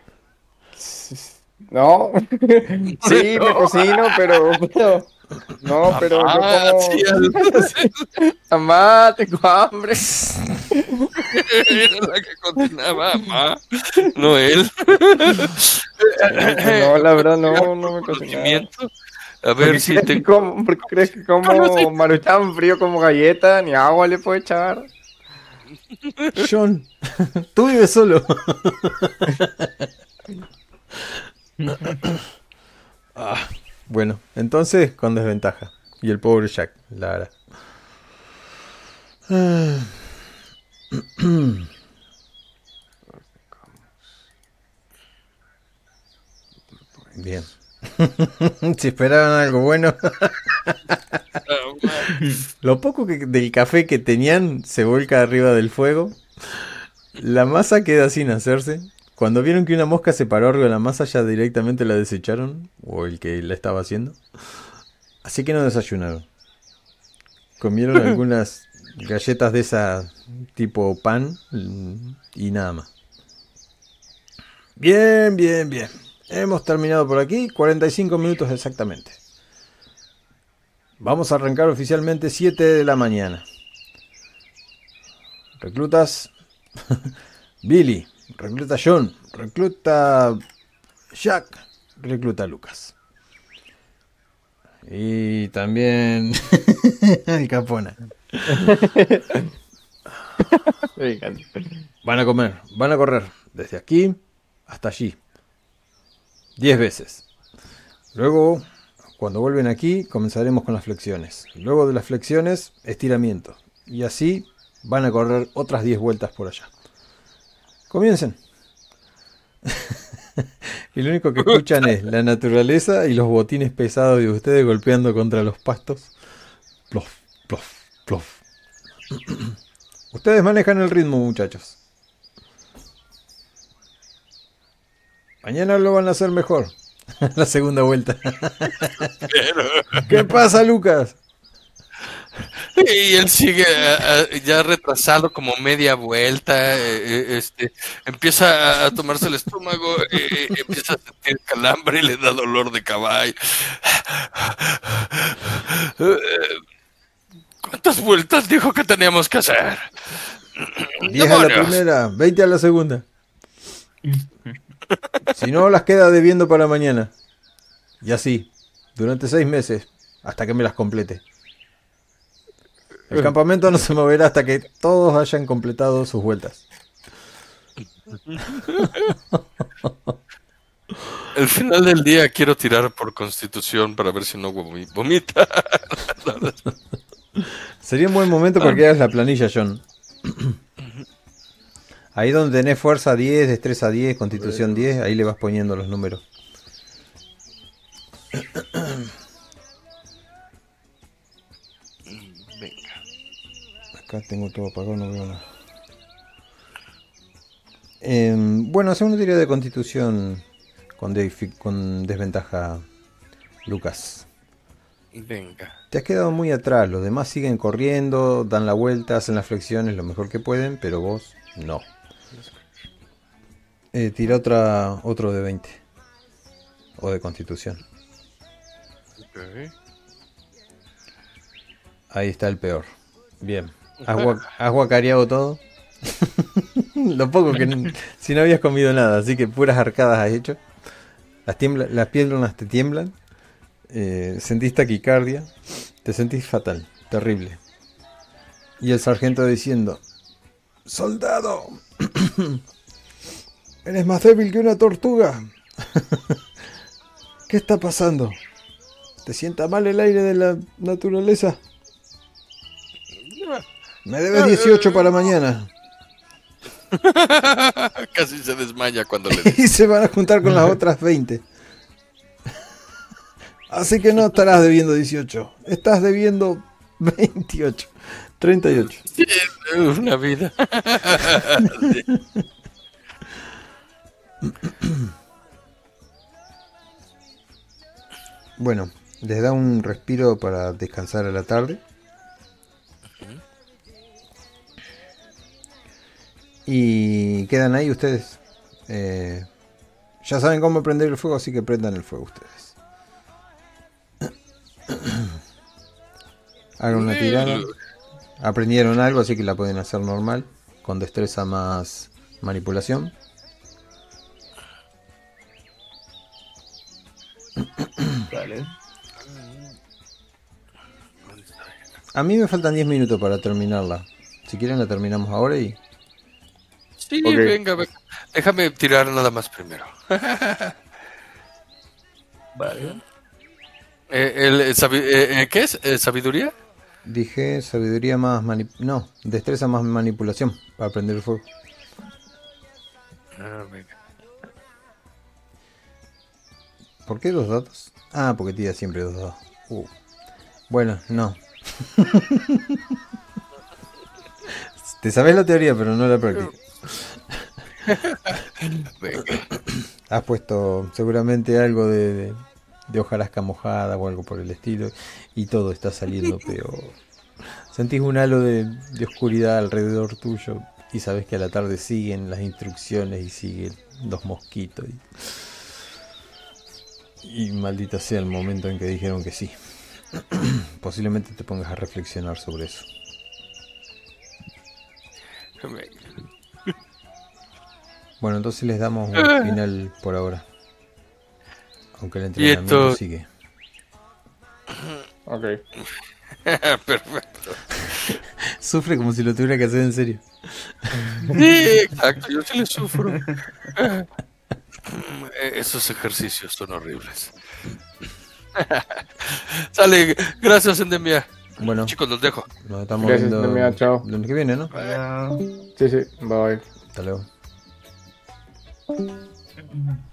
no. (laughs) sí, me cocino, pero, no, pero yo como... (laughs) Mamá, tengo hambre. Era (laughs) la que cocinaba, mamá, no él. (laughs) no, la verdad, no, no me cocinaba. A ver si te... Como, ¿Por qué crees que como maruchan frío como galleta? Ni agua le puedo echar. John, tú vives solo. ah. Bueno, entonces con desventaja. Y el pobre Jack, la verdad. Bien. (laughs) si esperaban algo bueno. (laughs) Lo poco que, del café que tenían se vuelca arriba del fuego. La masa queda sin hacerse. Cuando vieron que una mosca se paró arriba de la masa, ya directamente la desecharon, o el que la estaba haciendo. Así que no desayunaron. Comieron (laughs) algunas galletas de esa tipo pan y nada más. Bien, bien, bien. Hemos terminado por aquí, 45 minutos exactamente. Vamos a arrancar oficialmente 7 de la mañana. Reclutas. (laughs) Billy, recluta John, recluta Jack, recluta Lucas. Y también (laughs) el Capona. (laughs) Van a comer, van a correr desde aquí hasta allí. Diez veces. Luego, cuando vuelven aquí, comenzaremos con las flexiones. Luego de las flexiones, estiramiento. Y así van a correr otras 10 vueltas por allá. Comiencen. (laughs) y lo único que escuchan es la naturaleza y los botines pesados de ustedes golpeando contra los pastos. Plof, plof, plof. (clears throat) ustedes manejan el ritmo, muchachos. Mañana lo van a hacer mejor. (laughs) la segunda vuelta. (laughs) ¿Qué pasa, Lucas? (laughs) Y él sigue eh, eh, ya retrasado como media vuelta, eh, este, empieza a tomarse el estómago, empieza a sentir calambre y le da dolor de caballo. ¿Cuántas vueltas dijo que teníamos que hacer? 10 a la primera, 20 a la segunda. Si no, las queda debiendo para mañana. Y así, durante seis meses, hasta que me las complete. El campamento no se moverá hasta que todos hayan completado sus vueltas. El final del día quiero tirar por constitución para ver si no vomita. Sería un buen momento para que hagas la planilla, John. Ahí donde tenés fuerza 10, destreza 10, constitución 10, ahí le vas poniendo los números. Acá tengo todo apagado, no veo nada. Em, bueno, una tira de constitución con, con desventaja, Lucas. Venga. Te has quedado muy atrás, los demás siguen corriendo, dan la vuelta, hacen las flexiones lo mejor que pueden, pero vos no. Eh, tira otra, otro de 20. O de constitución. Ahí está el peor. Bien. ¿Has, guacareado todo? (laughs) Lo poco que... si no habías comido nada, así que puras arcadas has hecho. Las, tiembla, las piernas te tiemblan. Eh, sentís taquicardia. Te sentís fatal. Terrible. Y el sargento diciendo... ¡Soldado! (clears throat) Eres más débil que una tortuga. (laughs) ¿Qué está pasando? ¿Te sienta mal el aire de la naturaleza? Me debes 18 para mañana. (laughs) Casi se desmaya cuando le (laughs) Y se van a juntar con las otras 20. Así que no estarás debiendo 18. Estás debiendo 28. 38. una vida. (laughs) Bueno, les da un respiro para descansar a la tarde. Y quedan ahí ustedes. Eh, ya saben cómo prender el fuego, así que prendan el fuego ustedes. (clears throat) Hagan una tirada. Aprendieron algo, así que la pueden hacer normal. Con destreza más manipulación. (clears throat) A mí me faltan 10 minutos para terminarla. Si quieren la terminamos ahora y... Sí, venga, Déjame tirar nada más primero. (laughs) vale. Eh, el, eh, eh, ¿Qué es? ¿Sabiduría? Dije sabiduría más... No, destreza más manipulación para prender el fuego. Ah, venga. ¿Por qué dos datos? Ah, porque tira siempre dos dados. Uh. Bueno, no. (laughs) Te sabes la teoría, pero no la práctica. (laughs) Has puesto seguramente algo de, de, hojarasca mojada o algo por el estilo y todo está saliendo (laughs) peor. Sentís un halo de, de oscuridad alrededor tuyo y sabes que a la tarde siguen las instrucciones y siguen los mosquitos. Y, y maldita sea el momento en que dijeron que sí. (clears throat) Posiblemente te pongas a reflexionar sobre eso. Bueno, entonces les damos un final por ahora. Aunque el entrenamiento sigue. Ok. (laughs) Perfecto. (laughs) Sufre como si lo tuviera que hacer en serio. Sí, exacto, yo sí le sufro. (laughs) Esos ejercicios son horribles. Sale, gracias, Endemia. Bueno, Chicos, los dejo. nos estamos Gracias, viendo Endemia, chao. mes que viene, ¿no? Sí, sí, bye. Hasta luego. Mm.